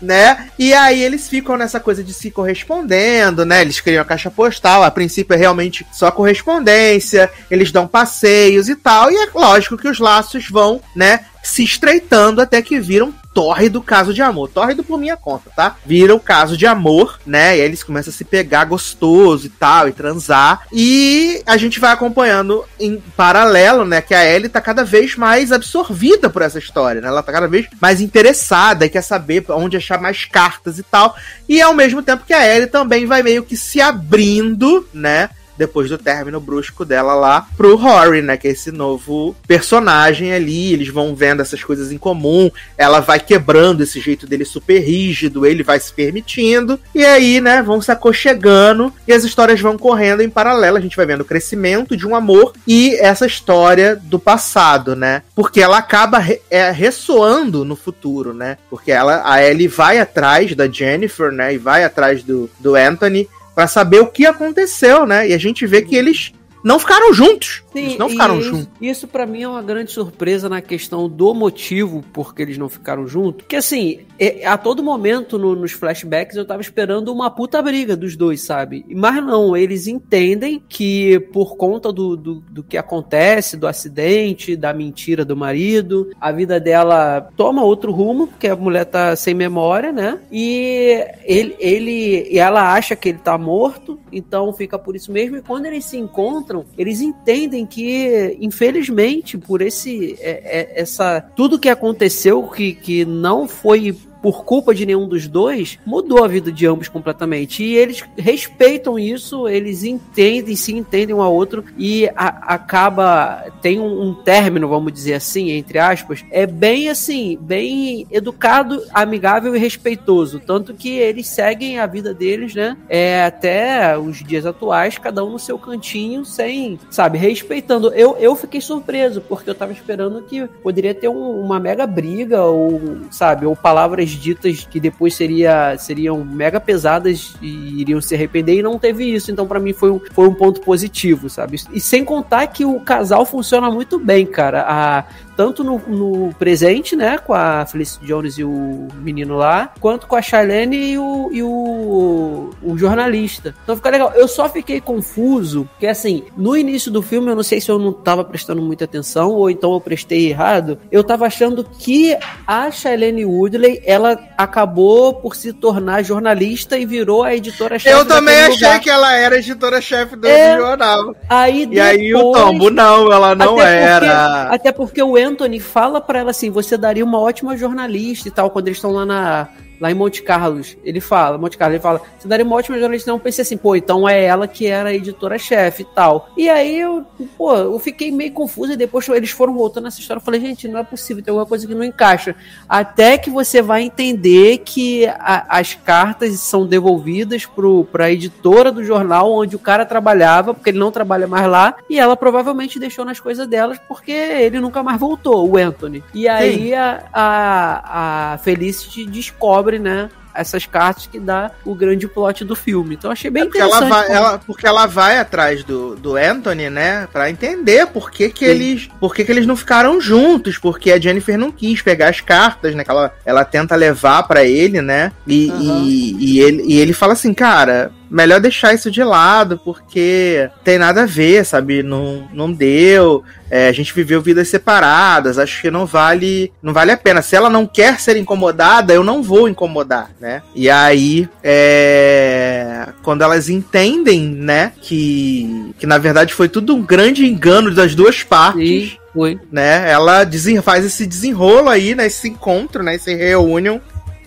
né? E aí eles ficam nessa coisa de se correspondendo, né? Eles criam a caixa postal, a princípio é realmente só correspondência, eles dão passeios e tal, e é lógico que os laços vão, né, se estreitando até que viram tórrido caso de amor. Tórrido por minha conta, tá? Vira o caso de amor, né? E aí eles começam a se pegar gostoso e tal, e transar. E a gente vai acompanhando em paralelo, né? Que a Ellie tá cada vez mais absorvida por essa história, né? Ela tá cada vez mais interessada e quer saber onde achar mais cartas e tal. E ao mesmo tempo que a Ellie também vai meio que se abrindo, né? Depois do término brusco dela lá pro Rory, né? Que é esse novo personagem ali. Eles vão vendo essas coisas em comum. Ela vai quebrando esse jeito dele super rígido, ele vai se permitindo. E aí, né, vão se aconchegando e as histórias vão correndo em paralelo. A gente vai vendo o crescimento de um amor e essa história do passado, né? Porque ela acaba re é, ressoando no futuro, né? Porque ela, a Ellie vai atrás da Jennifer, né? E vai atrás do, do Anthony para saber o que aconteceu, né? E a gente vê que eles não ficaram juntos. Sim, eles não ficaram e juntos. Isso para mim é uma grande surpresa na questão do motivo por que eles não ficaram juntos. Porque assim, é- a todo momento no- nos flashbacks eu tava esperando uma puta briga dos dois, sabe? Mas não, eles entendem que por conta do, do, do que acontece, do acidente, da mentira do marido, a vida dela toma outro rumo, porque a mulher tá sem memória, né? E ele, ele e ela acha que ele tá morto, então fica por isso mesmo. E quando eles se encontram, eles entendem que, infelizmente, por esse é- é- essa tudo que aconteceu que, que não foi por culpa de nenhum dos dois, mudou a vida de ambos completamente. E eles respeitam isso, eles entendem, se entendem um ao outro e a- acaba. Tem um, um término, vamos dizer assim, entre aspas, é bem assim, bem educado, amigável e respeitoso. Tanto que eles seguem a vida deles, né? É, até os dias atuais, cada um no seu cantinho, sem, sabe, respeitando. Eu, eu fiquei surpreso, porque eu tava esperando que poderia ter um- uma mega briga, ou, sabe, ou palavras ditas que depois seria, seriam mega pesadas e iriam se arrepender, e não teve isso. Então, pra mim, foi um, foi um ponto positivo, sabe? E sem contar que o casal funciona muito bem, cara. A, tanto no, no presente, né, com a Felicity Jones e o menino lá, quanto com a Charlene e o, e o, o jornalista. Então fica legal. Eu só fiquei confuso, porque assim, no início do filme, eu não sei se eu não tava prestando muita atenção, ou então eu prestei errado, eu tava achando que a Shailene Woodley, ela acabou por se tornar jornalista e virou a editora-chefe Eu também achei lugar. que ela era editora-chefe do É. jornal. Aí E aí o tombo, não, ela não até era. Porque, até porque o Anthony fala pra ela assim: você daria uma ótima jornalista e tal, quando eles estão lá na. Lá em Monte Carlos, ele fala, Monte Carlos, ele fala, você daria uma ótima jornalista, não pensei assim, pô, então é ela que era a editora-chefe e tal. E aí eu, pô, eu fiquei meio confuso e depois eles foram voltando nessa história, eu falei, gente, não é possível, tem alguma coisa que não encaixa. Até que você vai entender que a- as cartas são devolvidas pro, pra editora do jornal onde o cara trabalhava, porque ele não trabalha mais lá, e ela provavelmente deixou nas coisas delas porque ele nunca mais voltou, o Anthony. E aí a, a, a Felicity descobre, né? Essas cartas que dá o grande plot do filme. Então achei bem É porque ela interessante. vai, como- ela, porque ela vai atrás do, do Anthony, né? Pra entender por que, que Sim. eles. Por que, que eles não ficaram juntos. Porque a Jennifer não quis pegar as cartas, né? Que ela, ela tenta levar pra ele, né? E, Aham. e, e ele, e ele fala assim, cara. Melhor deixar isso de lado, porque tem nada a ver, sabe? Não, não deu. É, a gente viveu vidas separadas. Acho que não vale, não vale a pena. Se ela não quer ser incomodada, eu não vou incomodar, né? E aí, é, quando elas entendem, né, que, que na verdade foi tudo um grande engano das duas partes, Sim, foi. né? Ela faz esse desenrolo aí, né? Esse encontro, né? Esse reunion.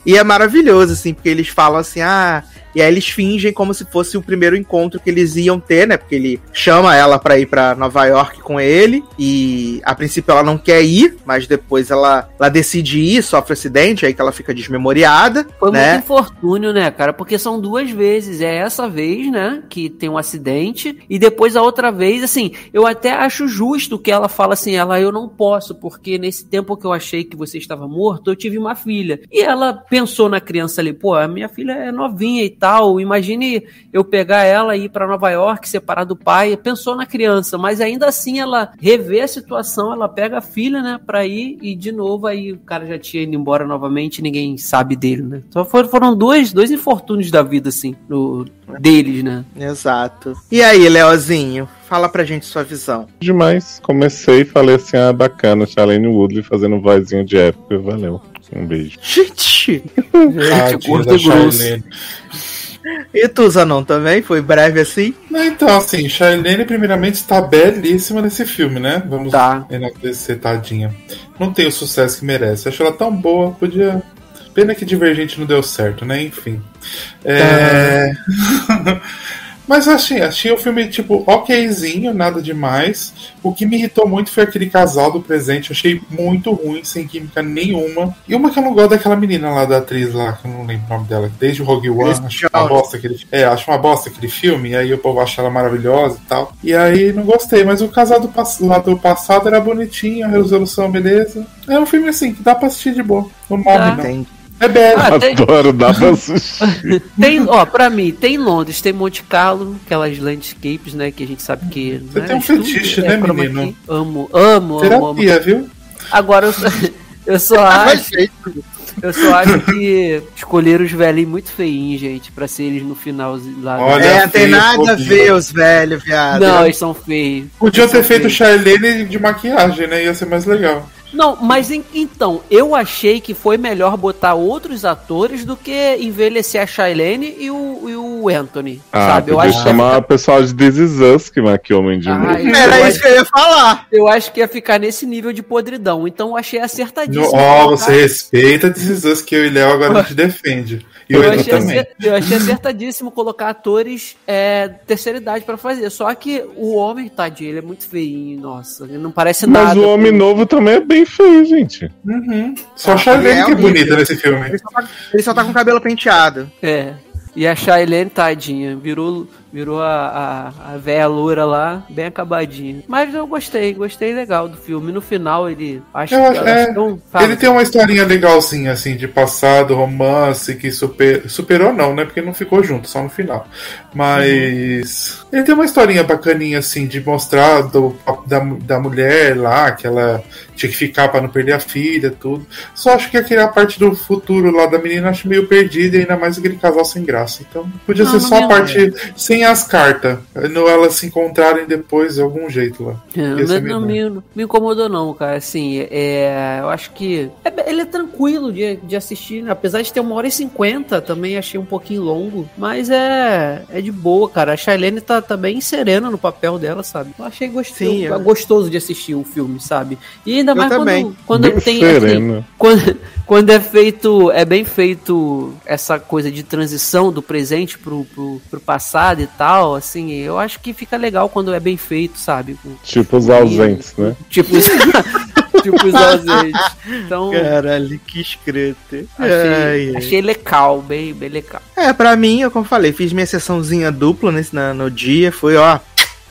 E é maravilhoso, assim, porque eles falam assim, ah. E aí eles fingem como se fosse o primeiro encontro que eles iam ter, né? Porque ele chama ela pra ir pra Nova York com ele. E a princípio ela não quer ir, mas depois ela, ela decide ir, sofre acidente, aí que ela fica desmemoriada. Foi né? muito infortúnio, né, cara? Porque são duas vezes. É essa vez, né, que tem um acidente, e depois a outra vez, assim, eu até acho justo que ela fala assim, ela, eu não posso, porque nesse tempo que eu achei que você estava morto, eu tive uma filha. E ela pensou na criança ali, pô, a minha filha é novinha e tal. Imagine eu pegar ela e ir pra Nova York, separar do pai. Pensou na criança, mas ainda assim ela revê a situação, ela pega a filha, né, pra ir e de novo aí o cara já tinha ido embora novamente, ninguém sabe dele, né? Então foram, dois, dois infortúnios da vida, assim, no, deles, né? Exato. E aí, Leozinho? Fala pra gente sua visão. Demais. Comecei e falei assim: ah, bacana, Charlene Woodley fazendo um vozinho de época. Valeu. Um beijo. Gente! Tadinha curto da e grosso. E tu, Zanon, também? Foi breve assim? Então, assim, Charlene, primeiramente, está belíssima nesse filme, né? Vamos Tá. enaltecer, tadinha. Não tem o sucesso que merece. Acho ela tão boa, podia. Pena que Divergente não deu certo, né? Enfim. É... [LAUGHS] Mas eu achei, achei o filme, tipo, okzinho, nada demais. O que me irritou muito foi aquele casal do presente. Eu achei muito ruim, sem química nenhuma. E uma que eu não gosto daquela menina lá, da atriz lá, que eu não lembro o nome dela, desde o Rogue One. Acho uma bosta aquele, é, acho uma bosta aquele filme. E aí o povo acha ela maravilhosa e tal. E aí não gostei, mas o casal do, lá do passado era bonitinho, a resolução, beleza. É um filme assim, que dá pra assistir de boa. Não morre, Tá. não. Tem. É belo. Ah, tem- Adoro, dá pra assistir. [LAUGHS] Tem, ó, pra mim, tem Londres, tem Monte Carlo, aquelas landscapes, né, que a gente sabe que... Você né, tem um fetiche, é né, menino? Amo, amo, amo, amo. Terapia, viu? Agora, eu só, [LAUGHS] eu só acho... Eu só acho que escolheram os velhinhos muito feinhos, gente, pra ser eles no final lá. Olha, é, não tem nada a ver os velhos, viado. Não, eles são feios. São ter feito feios. Charlene de maquiagem, né? Ia ser mais legal. Não, mas em- então, eu achei que foi melhor botar outros atores do que envelhecer a Shailene e o, e o Anthony, Ah, sabe? Eu podia acho, chamar o pessoal de This Is Us que maquiou o Mandy Ah, Era isso que eu ia falar. eu acho que ia ficar nesse nível de podridão. Então eu achei acertadíssimo. Ó, colocar- você respeita esses Us que eu e Léo agora a gente [LAUGHS] defende. E o Eu achei, também. acer- eu achei acertadíssimo colocar atores é, terceira idade pra fazer. Só que o homem, tadinho, ele é muito feinho, nossa. Ele não parece Mas nada. o homem novo também é bem feio, gente. Uhum. Só a Charlene ele é que é bonita nesse filme. Ele só, tá, ele só tá com o cabelo penteado. É. E a Shailene, tadinha, virou, virou a, a, a véia loura lá, bem acabadinha. Mas eu gostei, gostei legal do filme. No final, ele. Acho, Eu que é fala. Ele tem uma historinha legalzinha, assim, de passado, romance, que super, superou não, né? Porque não ficou junto, só no final. Mas ele tem uma historinha bacaninha, assim, de mostrar do, da, da mulher lá, que ela tinha que ficar pra não perder a filha, tudo. Só acho que aquela parte do futuro lá da menina eu acho meio perdida, e ainda mais aquele casal sem graça. Então podia Não, ser não só a parte sem as cartas. No elas se encontrarem depois de algum jeito lá. É, não, me, me incomodou não, cara. Assim, é, eu acho que é- ele é tranquilo de, de assistir, né? apesar de ter uma hora e cinquenta, também achei um pouquinho longo, mas é, é de boa, cara. A Shailene tá, tá bem serena no papel dela, sabe? Eu achei gostoso, Sim, eu- gostoso de assistir o filme, sabe? E ainda Eu mais também. quando, quando Bem tem assim, sereno. quando, quando é feito, é bem feito essa coisa de transição do presente pro, pro, pro passado e tal, assim, eu acho que fica legal quando é bem feito, sabe? Tipo os ausentes, né? Tipo, os- [LAUGHS] tipo os ausentes. Então, Caralho, que escrito. achei, achei legal, bem, bem legal. É, pra mim, eu, como falei, fiz minha sessãozinha dupla nesse, na- no dia. Foi, ó,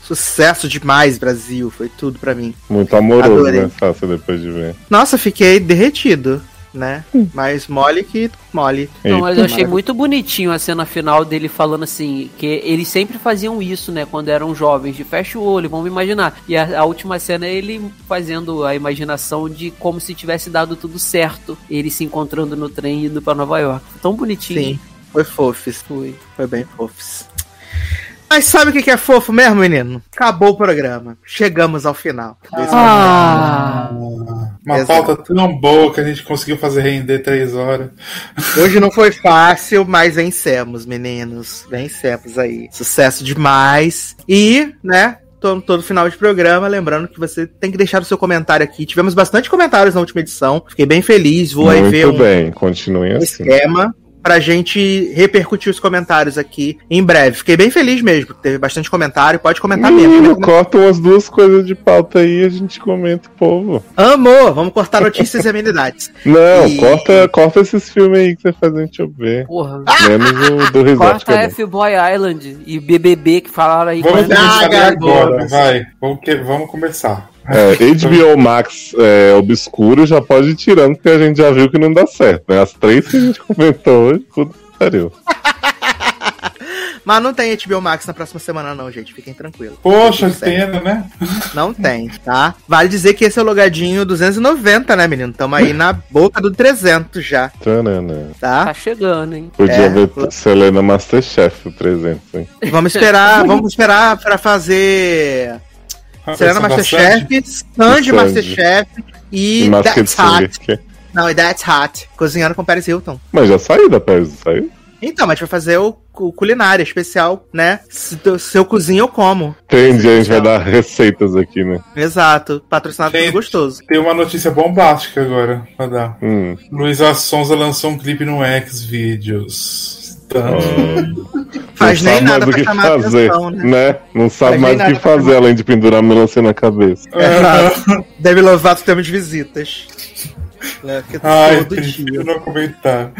sucesso demais, Brasil. Foi tudo pra mim. Muito amoroso, Adorei. né? Fácil depois de ver. Nossa, fiquei derretido, né? Mais mole que mole. Não, mas eu achei muito bonitinho a cena final dele falando assim, que eles sempre faziam isso, né, quando eram jovens, de fecha o olho, vamos imaginar. E a, a última cena é ele fazendo a imaginação de como se tivesse dado tudo certo, ele se encontrando no trem e indo pra Nova York. Tão bonitinho. Sim, foi fofis. Foi. Foi bem fofis. Mas sabe o que é fofo mesmo, menino? Acabou o programa. Chegamos ao final. desse Ah, Uma Exato. pauta tão boa que a gente conseguiu fazer render três horas. Hoje não foi fácil, mas vencemos, meninos. Vencemos aí. Sucesso demais. E, né, todo, todo final de programa, lembrando que você tem que deixar o seu comentário aqui. Tivemos bastante comentários na última edição. Fiquei bem feliz. Vou aí Muito ver um, bem, continuem um assim. esquema pra gente repercutir os comentários aqui em breve. Fiquei bem feliz mesmo. Teve bastante comentário. Pode comentar mesmo. Menino, Comenta- corta umas duas coisas de pauta aí e a gente comenta o povo. Amor, vamos cortar notícias e amenidades. [LAUGHS] Não, E- corta, corta esses filmes aí que você faz a gente ver. porra. Menos o do [LAUGHS] Resort. Corta é. F-Boy Island e BBB que falaram aí. Vamos começar agora. vai. Vamos, que- vamos começar. É, HBO Max é, obscuro já pode ir tirando, porque a gente já viu que não dá certo, né? As três que a gente [LAUGHS] comentou hoje, puta que pariu. Mas não tem HBO Max na próxima semana, não, gente. Fiquem tranquilos. Poxa, Tudo pena, né? Não tem, tá? Vale dizer que esse é o logadinho 290, né, menino? Tamo aí na boca do 300 já, tá? Tá chegando, hein? Podia É. ver Selena Masterchef o 300, hein? Vamos esperar, [LAUGHS] vamos esperar pra fazer A Serena Masterchef, Sandy. Masterchef e, E That's Hot. Que- Não, e That's Hot. Cozinhando com Paris Hilton. Mas já saiu da Paris, saiu? Então, mas a gente vai fazer o, o culinária especial, né? Se, se eu cozinho, eu como. Entendi, a gente vai dar receitas aqui, né? Exato. Patrocinado Gente. tudo gostoso. Tem uma notícia bombástica agora pra dar. Hum. Luísa Sonza lançou um clipe no Xvideos. Tá. [LAUGHS] Faz nem nada mais o pra que chamar fazer, atenção, né? né? Não sabe Faz mais o que fazer além de pendurar melancia na cabeça. Exato. Deve Lovato temos visitas. Né? Porque [LAUGHS] Ai, todo dia. não comentar.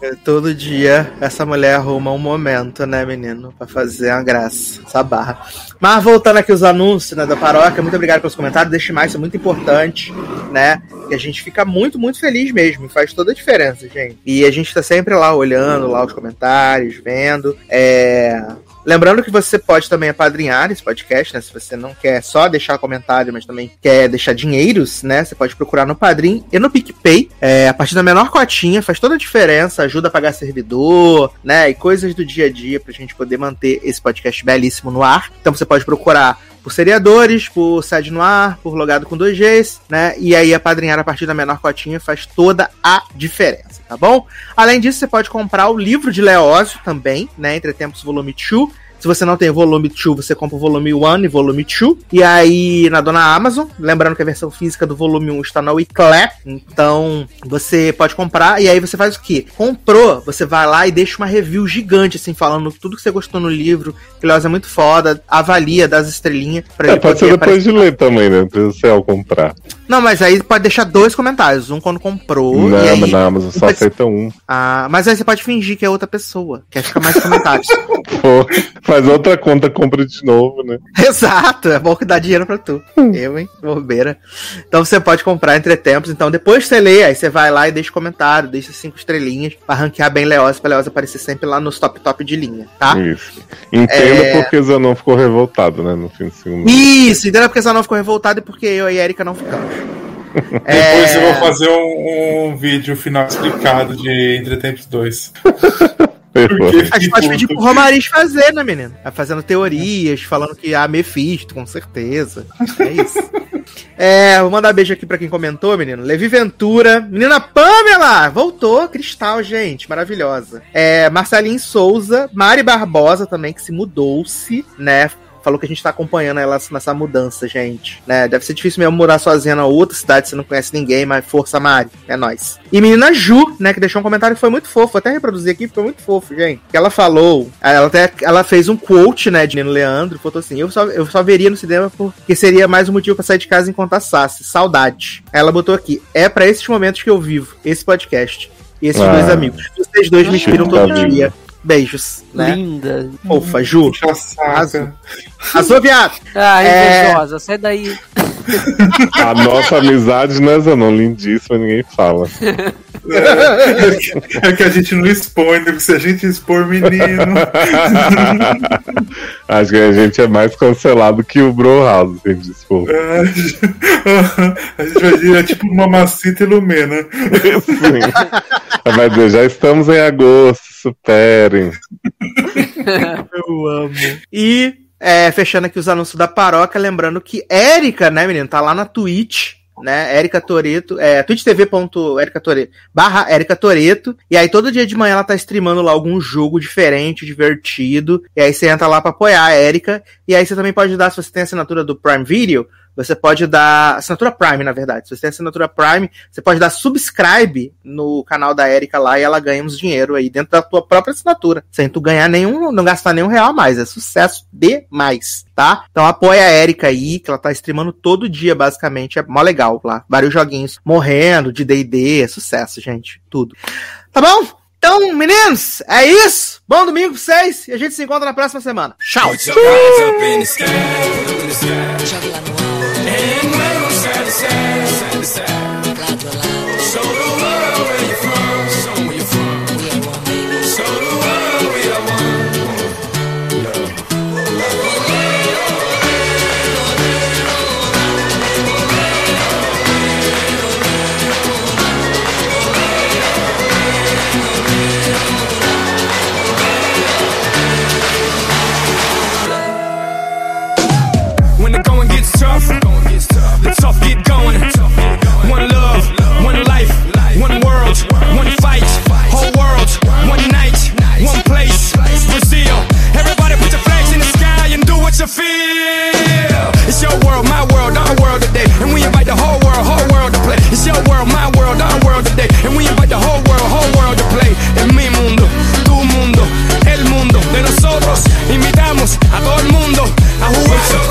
É, Todo dia essa mulher arruma um momento, né, menino? Pra fazer uma graça, essa barra. Mas voltando aqui os anúncios né, da paróquia, muito obrigado pelos comentários. Deixe mais, isso é muito importante, né? E a gente fica muito, muito feliz mesmo. Faz toda a diferença, gente. E a gente tá sempre lá olhando lá os comentários, vendo. É. Lembrando que você pode também apadrinhar esse podcast, né? Se você não quer só deixar comentário, mas também quer deixar dinheiros, né? Você pode procurar no Padrim e no PicPay. É, a partir da menor cotinha, faz toda a diferença, ajuda a pagar servidor, né? E coisas do dia a dia pra gente poder manter esse podcast belíssimo no ar. Então você pode procurar por seriadores, por sede no ar, por logado com 2Gs, né? E aí apadrinhar a partir da menor cotinha faz toda a diferença, tá bom? Além disso, você pode comprar o livro de Leózio também, né? Entre Tempos Volume 2. Se você não tem o volume 2, você compra o volume 1 e volume 2. E aí, na dona Amazon, lembrando que a versão física do volume 1 está na Wiclap. Então, você pode comprar. E aí você faz o quê? Comprou, você vai lá e deixa uma review gigante, assim, falando tudo que você gostou no livro. Que Leoz é muito foda. Avalia, dá as estrelinhas. Pra É, pode ser depois de ler também, né? Precisa ser ao comprar. Não, mas aí pode deixar dois comentários. Um quando comprou. Não, e aí... mas na Amazon só Pode- aceita um. Ah, mas aí você pode fingir que é outra pessoa. Quer ficar mais comentários. [LAUGHS] Pô, faz outra conta, compra de novo, né? [LAUGHS] Exato, é bom que dá dinheiro pra tu. Eu, hein? Bobeira. Então você pode comprar entre tempos. Então depois que você lê, aí você vai lá e deixa comentário, deixa cinco estrelinhas pra ranquear bem Leoz, pra Leoz aparecer sempre lá nos top top de linha, tá? Isso. Entenda É. porque Zanon ficou revoltado, né? No fim do segundo. Isso, entendeu? Porque não ficou revoltado e porque eu e a Erika não ficamos. Depois É. eu vou fazer um, um vídeo final explicado de Entretempos 2. [LAUGHS] Ferrou. Porque- A gente pode pedir pro Romariz fazer, né, menino? Vai Fazendo teorias, falando que há Mephisto, com certeza. É isso. [LAUGHS] É, vou mandar beijo aqui pra quem comentou, menino. Levi Ventura. Menina Pamela! Voltou, cristal, gente. Maravilhosa. É, Marcelinho Souza. Mari Barbosa também, que se mudou-se, né? Falou que a gente tá acompanhando ela nessa mudança, gente. Né? Deve ser difícil mesmo morar sozinha na outra cidade, você não conhece ninguém, mas força, Mari. É nóis. E menina Ju, né, que deixou um comentário que foi muito fofo. Vou até reproduzir aqui, porque foi muito fofo, gente. Que ela falou, ela até ela fez um quote, né, de Nino Leandro, falou assim: eu só, eu só veria no cinema porque seria mais um motivo pra sair de casa enquanto assasse. Saudade. Ela botou aqui: é pra esses momentos que eu vivo, esse podcast. E esses Ah. dois amigos. Vocês dois me inspiram todo dia. Beijos, né? Linda. Fofa, Ju. Arrasou, viado. Ah, É. invejosa, sai daí. [LAUGHS] A nossa amizade, né, Zanon? Lindíssima, ninguém fala. É que a gente não expõe, né? Se a gente expor menino. [LAUGHS] Acho que a gente é mais cancelado que o Bro House, se a gente expor. [LAUGHS] a gente vai dizer, é tipo Mamacita e Lumena. Sim. Vai dizer, já estamos em agosto, superem. Eu amo. E, é, fechando aqui os anúncios da paróquia, lembrando que Érica, né, menino, tá lá na Twitch, né, Érica Toreto, é, twitch.tv.erica Toreto, barra Érica Toreto, e aí todo dia de manhã ela tá streamando lá algum jogo diferente, divertido, e aí você entra lá pra apoiar a Érica, e aí você também pode dar, se você tem assinatura do Prime Video, você pode dar. Assinatura Prime, na verdade. Se você tem assinatura Prime, você pode dar subscribe no canal da Erika lá e ela ganha uns dinheiro aí dentro da tua própria assinatura. Sem tu ganhar nenhum, não gastar nenhum real a mais. É sucesso demais, tá? Então apoia a Erika aí, que ela tá streamando todo dia, basicamente. É mó legal lá. Vários joguinhos morrendo de DD. É sucesso, gente. Tudo. Tá bom? Então, meninos, é isso. Bom domingo pra vocês e a gente se encontra na próxima semana. Tchau! Jogue lá One night, one place, Brazil. Everybody put your flags in the sky and do what you feel. It's your world, my world, our world today. And we invite the whole world, whole world to play. It's your world, my world, our world today. And we invite the whole world, whole world to play. En mi mundo, tu mundo, el mundo de nosotros. Invitamos a todo el mundo a jugar.